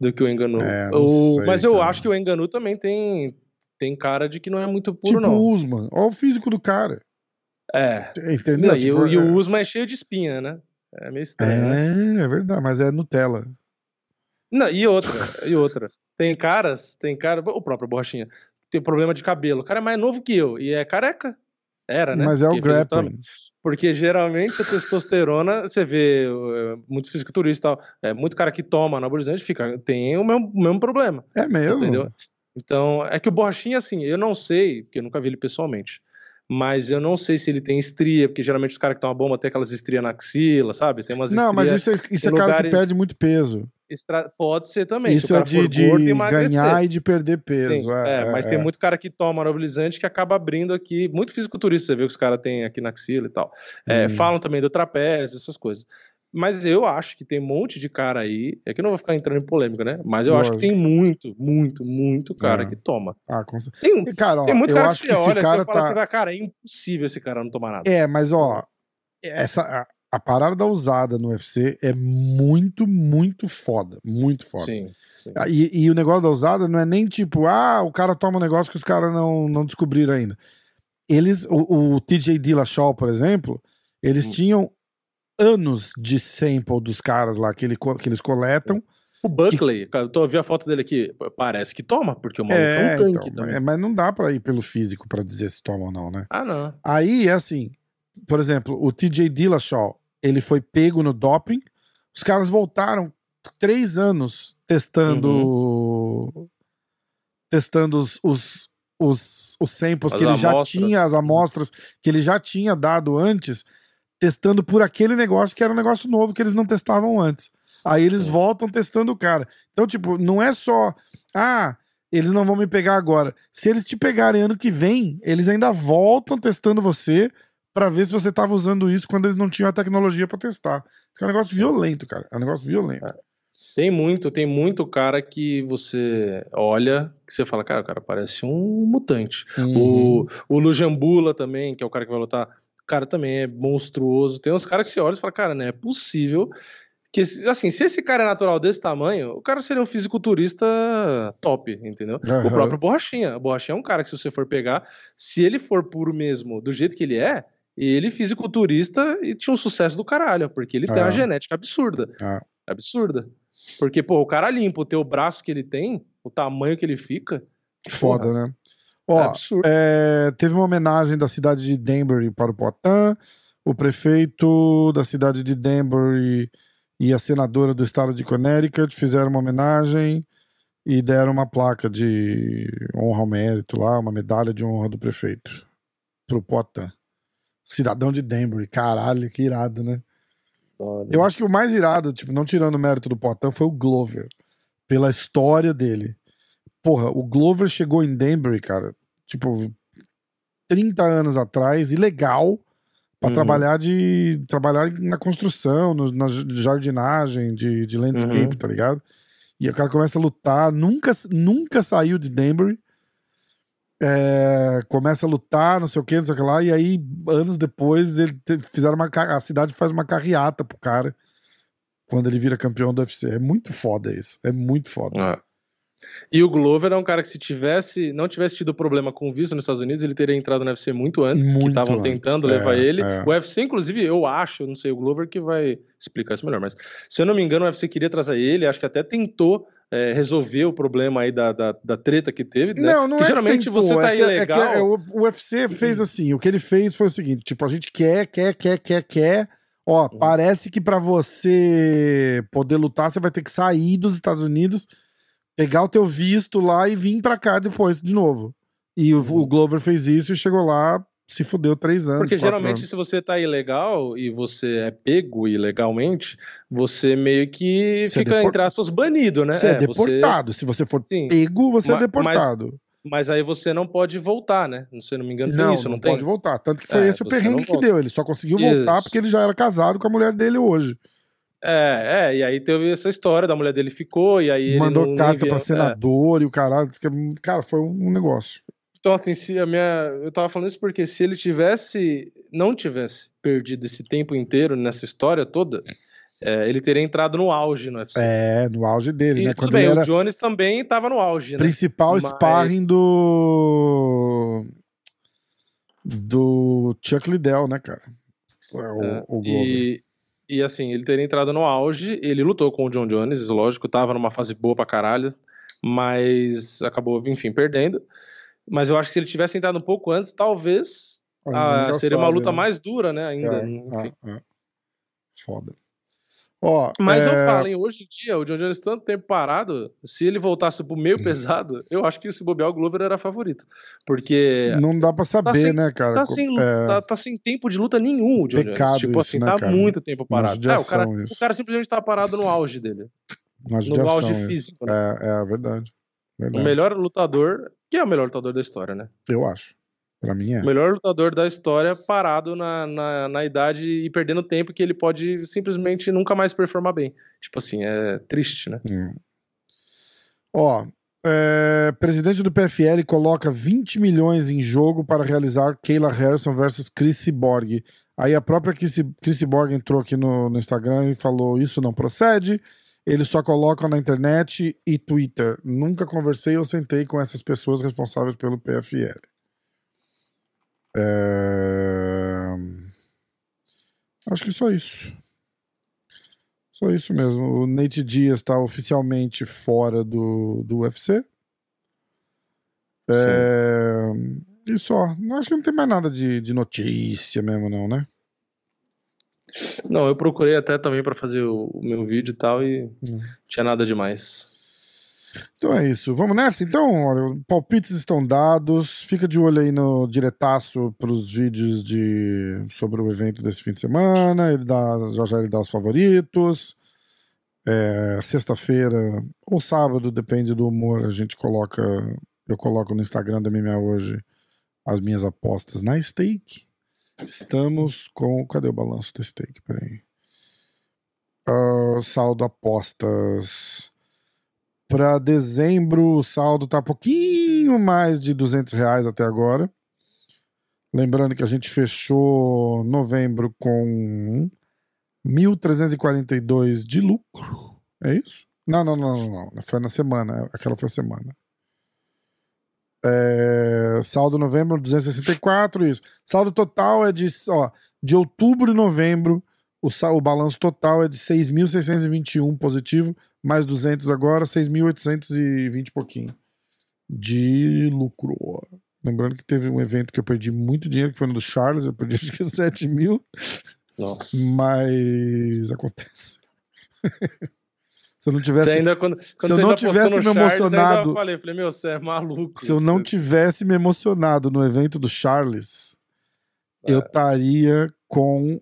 B: Do que o Enganu.
A: É,
B: O-
A: sei,
B: mas eu
A: cara.
B: acho que o Enganu também tem, tem cara de que não é muito puro,
A: Tipo
B: não.
A: o Usman. Olha o físico do cara.
B: É.
A: Entendeu?
B: Não, e,
A: Tipo,
B: o, e
A: é-
B: o Usman é cheio de espinha, né? É meio estranho, né?
A: É, é verdade, mas é Nutella.
B: Não, e outra, e outra. Tem caras, tem cara, o próprio Borrachinha, tem problema de cabelo. O cara é mais novo que eu e é careca. Era, né?
A: Mas é o
B: Porque
A: grappling.
B: Porque geralmente a testosterona, você vê é, muito fisiculturista e tal, é, muito cara que toma anabolizante fica, tem o mesmo, mesmo problema,
A: É mesmo?
B: entendeu? Então, é que o Borrachinha, assim, eu não sei, porque eu nunca vi ele pessoalmente, mas eu não sei se ele tem estria, porque geralmente os caras que tomam bomba tem aquelas estrias na axila, sabe? Tem umas
A: Não, mas
B: estrias
A: isso é, isso é cara que perde muito peso.
B: extra- Pode ser também. se
A: Isso é
B: cara
A: de,
B: gordo,
A: ganhar e de perder peso. É,
B: é, mas
A: é,
B: tem
A: é.
B: muito cara que toma anabolizante que acaba abrindo aqui, muito fisiculturista, você vê que os caras têm aqui na axila e tal. É,
A: Hum.
B: Falam também do trapézio, essas coisas. Mas eu acho que tem um monte de cara aí, é que eu não vou ficar entrando em polêmica, né? Mas eu acho que
A: Lógico.
B: tem muito, muito, muito cara
A: É.
B: que toma.
A: Ah, com
B: Tem,
A: E, Cara, ó,
B: tem muito
A: eu
B: cara
A: acho
B: que você
A: esse
B: olha fala
A: tá.
B: assim, "Ah, cara, é impossível esse cara não tomar nada.
A: É, mas ó, essa, a parada da usada no UFC é muito, muito foda. Muito foda.
B: Sim. sim.
A: Ah, E, e o negócio da usada não é nem tipo, ah, o cara toma um negócio que os caras não, não descobriram ainda. Eles, o, o TJ Dillashaw, por exemplo, eles
B: Hum.
A: tinham anos de sample dos caras lá que, ele, que eles coletam.
B: O Buckley, cara, eu tô vendo a foto dele aqui, parece que toma, porque o maluco é,
A: É,
B: um tanque
A: então,
B: também.
A: é, mas não dá pra ir pelo físico pra dizer se toma ou não, né?
B: Ah, não.
A: Aí, é assim, por exemplo, o TJ Dillashaw, ele foi pego no doping, os caras voltaram três anos testando
B: Uhum.
A: testando os, os, os, os samples
B: As
A: que ele já
B: amostras.
A: tinha, as amostras que ele já tinha dado antes, testando por aquele negócio que era um negócio novo que eles não testavam antes. Aí eles voltam testando o cara. Então, tipo, não é só, ah, eles não vão me pegar agora. Se eles te pegarem ano que vem, eles ainda voltam testando você pra ver se você tava usando isso quando eles não tinham a tecnologia pra testar. Isso é um negócio violento, cara. É um negócio violento.
B: Tem muito, tem muito cara que você olha, que você fala, cara, o cara parece um mutante.
A: Uhum.
B: O, o Lujambula também, que é o cara que vai lutar, cara também é monstruoso. Tem uns caras que você olha e fala, cara, não é possível que, assim, se esse cara é natural desse tamanho, o cara seria um fisiculturista top, entendeu?
A: Aham.
B: O próprio Borrachinha. O Borrachinha é um cara que, se você for pegar, se ele for puro mesmo, do jeito que ele é, ele fisiculturista e tinha um sucesso do caralho, porque ele tem
A: Ah.
B: uma genética absurda.
A: Ah.
B: Absurda. Porque, pô, o cara limpa o teu braço que ele tem, o tamanho que ele fica,
A: Foda, né?
B: É
A: Ó,
B: absurdo.
A: é, teve uma homenagem da cidade de Danbury para o Poitin. O prefeito da cidade de Danbury e a senadora do estado de Connecticut fizeram uma homenagem e deram uma placa de honra ao mérito lá, uma medalha de honra do prefeito pro Poitin. Cidadão de Danbury, caralho, que irado, né? Eu acho que o mais irado, tipo, não tirando o mérito do Poitin, foi o Glover. Pela história dele. Porra, o Glover chegou em Danbury, cara, tipo, 30 anos atrás, ilegal, pra
B: Uhum.
A: trabalhar de. trabalhar na construção, no- na jardinagem, de, de landscape,
B: Uhum.
A: tá ligado? E o cara começa a lutar, nunca, nunca saiu de Danbury. é, começa a lutar, não sei o que, não sei o que lá, e aí, anos depois, ele te- fizeram uma, a cidade faz uma carreata pro cara quando ele vira campeão do UFC. É muito foda isso. É muito foda.
B: É. E o Glover é um cara que se tivesse, não tivesse tido problema com o visto nos Estados Unidos, ele teria entrado no UFC muito antes, que
A: Muito
B: estavam
A: antes,
B: tentando
A: é,
B: levar ele.
A: é.
B: O UFC, inclusive, eu acho, não sei, o Glover que vai explicar isso melhor, mas se eu não me engano, o UFC queria trazer ele, acho que até tentou é, resolver o problema aí da, da, da treta que teve, né?
A: Não, não
B: que
A: é
B: geralmente
A: que tentou,
B: você tá
A: é que, é que
B: ilegal.
A: é, o, o UFC fez assim, o que ele fez foi o seguinte, tipo, a gente quer, quer, quer, quer, quer, ó,
B: Uhum.
A: parece que pra você poder lutar, você vai ter que sair dos Estados Unidos, pegar o teu visto lá e vir pra cá depois de novo. E o, o Glover fez isso e chegou lá, se fudeu três anos.
B: Porque geralmente,
A: anos.
B: se você tá ilegal e você é pego ilegalmente, você meio que
A: Você é
B: fica,
A: depor-
B: entre aspas, banido, né?
A: Você é,
B: É, você-
A: deportado. Se você for
B: Sim.
A: pego, você
B: Ma-
A: é deportado.
B: Mas aí você não pode voltar, né? Se eu não me engano, tem
A: Não,
B: isso,
A: não,
B: não, tem?
A: pode voltar. Tanto que foi
B: É,
A: esse o
B: você
A: perrengue que deu. Ele só conseguiu voltar
B: Isso.
A: porque ele já era casado com a mulher dele hoje.
B: É, é, e aí teve essa história da mulher dele ficou, e aí
A: Mandou
B: não,
A: carta
B: via- é.
A: senador e o caralho. que, cara, foi um negócio.
B: Então, assim, se a minha. Eu tava falando isso porque se ele tivesse. Não tivesse perdido esse tempo inteiro nessa história toda, é, ele teria entrado no auge no UFC.
A: É, no auge dele,
B: e
A: né?
B: tudo
A: Quando
B: bem,
A: ele era
B: o Jones também tava no auge, né?
A: principal
B: Mas-
A: sparring do. Do Chuck Liddell, né, cara? É, O,
B: É,
A: o Glover.
B: E, e assim, ele teria entrado no auge, ele lutou com o John Jones, lógico, tava numa fase boa pra caralho, mas acabou, enfim, perdendo. Mas eu acho que se ele tivesse entrado um pouco antes, talvez
A: A
B: ah,
A: nunca
B: seria uma
A: sabe,
B: luta
A: né?
B: mais dura, né, ainda.
A: É, é, é. Foda. Ó,
B: Mas
A: é,
B: não falem, hoje em dia, o John Jones tanto tempo parado, se ele voltasse pro meio pesado, eu acho que se bobear o Glover era favorito. Porque
A: Não dá pra saber,
B: sem-
A: né, cara?
B: tá sem,
A: É,
B: tá, tá sem tempo de luta nenhum o John
A: Pecado
B: Jones. Tipo
A: isso,
B: assim,
A: né,
B: tá
A: cara?
B: muito tempo parado. É, o, cara, o cara simplesmente tá parado no auge dele. no auge
A: isso.
B: físico, né?
A: É, é verdade.
B: O
A: verdade.
B: melhor lutador, que é o melhor lutador da história, né?
A: Eu acho. Pra mim é.
B: O melhor lutador da história parado na, na, na idade e perdendo tempo que ele pode simplesmente nunca mais performar bem. Tipo assim, é triste, né?
A: Hum. Ó, É, presidente do PFL coloca 20 milhões em jogo para realizar Kayla Harrison versus Chris Borg. Aí a própria Chris Borg entrou aqui no, no Instagram e falou: Isso não procede. Eles só colocam na internet e Twitter. Nunca conversei ou sentei com essas pessoas responsáveis pelo PFL. É... Acho que só isso. Só isso mesmo. O Nate Diaz está oficialmente fora do, do UFC. É... E só. Acho que não tem mais nada de, de notícia mesmo, não, né?
B: Não, eu procurei até também para fazer o, o, meu vídeo e tal e hum. tinha nada demais.
A: Então é isso. Vamos nessa então? Olha, palpites estão dados. Fica de olho aí no diretaço para os vídeos de sobre o evento desse fim de semana. Ele dá, já já ele dá os favoritos. É, Sexta-feira ou sábado, depende do humor, a gente coloca. Eu coloco no Instagram da MMA hoje as minhas apostas na stake. Estamos com. Cadê o balanço da stake? Peraí. Uh, saldo apostas. Para dezembro, o saldo tá pouquinho mais de 200 reais até agora. Lembrando que a gente fechou novembro com 1.342 de lucro. É isso? Não, não, não, não, não. Foi na semana. Aquela foi a semana. É, saldo novembro 264, isso. Saldo total é de, ó, de outubro e novembro, o, o balanço total é de 6.621 positivo, mais 200 agora, 6.820 e pouquinho de lucro. Lembrando que teve um evento que eu perdi muito dinheiro, que foi no do Charles, eu perdi acho que 7 mil.
B: Nossa.
A: Mas acontece. Se eu não tivesse.
B: ainda, quando, quando
A: se eu não tivesse me emocionado.
B: eu falei, falei, meu, você é maluco.
A: Se eu não tivesse me emocionado no evento do Charles, é. eu estaria com.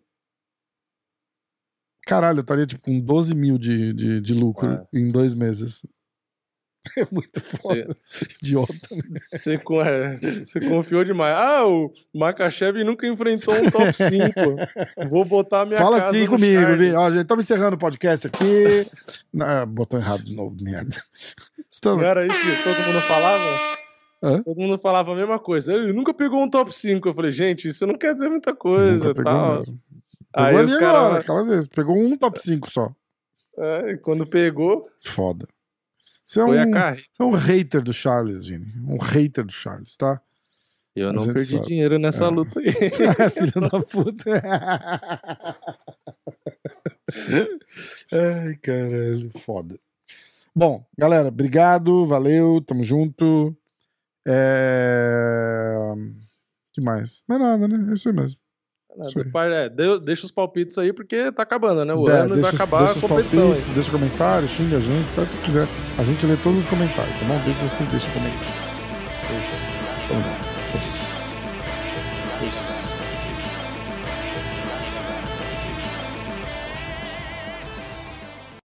A: Caralho, eu estaria tipo com 12 mil de, de, de lucro é. em dois meses. É muito foda. Cê, Idiota.
B: Você é, confiou demais. Ah, o Makachev nunca enfrentou um top 5. Vou botar a minha
A: Fala assim comigo, Vi. Ó, gente, estamos encerrando o podcast aqui. Não, botou errado de novo, merda.
B: Estamos... Era isso que todo mundo falava? Hã? Todo mundo falava a mesma coisa. Ele nunca pegou um top 5. Eu falei, gente, isso não quer dizer muita coisa. Nunca tal. Mesmo.
A: Pegou Aí ali cara... agora, aquela vez. Pegou um top 5 só.
B: É, quando pegou.
A: Foda. Você é, um, você é um hater do Charles, Vini. Um hater do Charles, tá?
B: Eu não perdi sabe. dinheiro nessa é. luta aí.
A: Filho da puta. Ai, caralho, foda. Bom, galera, obrigado, valeu, tamo junto. É... que mais? Não é nada, né? É isso aí mesmo.
B: É, deixa os palpites aí, porque tá acabando, né? O é, ano vai acabar deixa a competição. Palpites.
A: Deixa comentário, xinga a gente, faz o que quiser. A gente lê todos os comentários, tá bom? Deixa vocês deixem junto.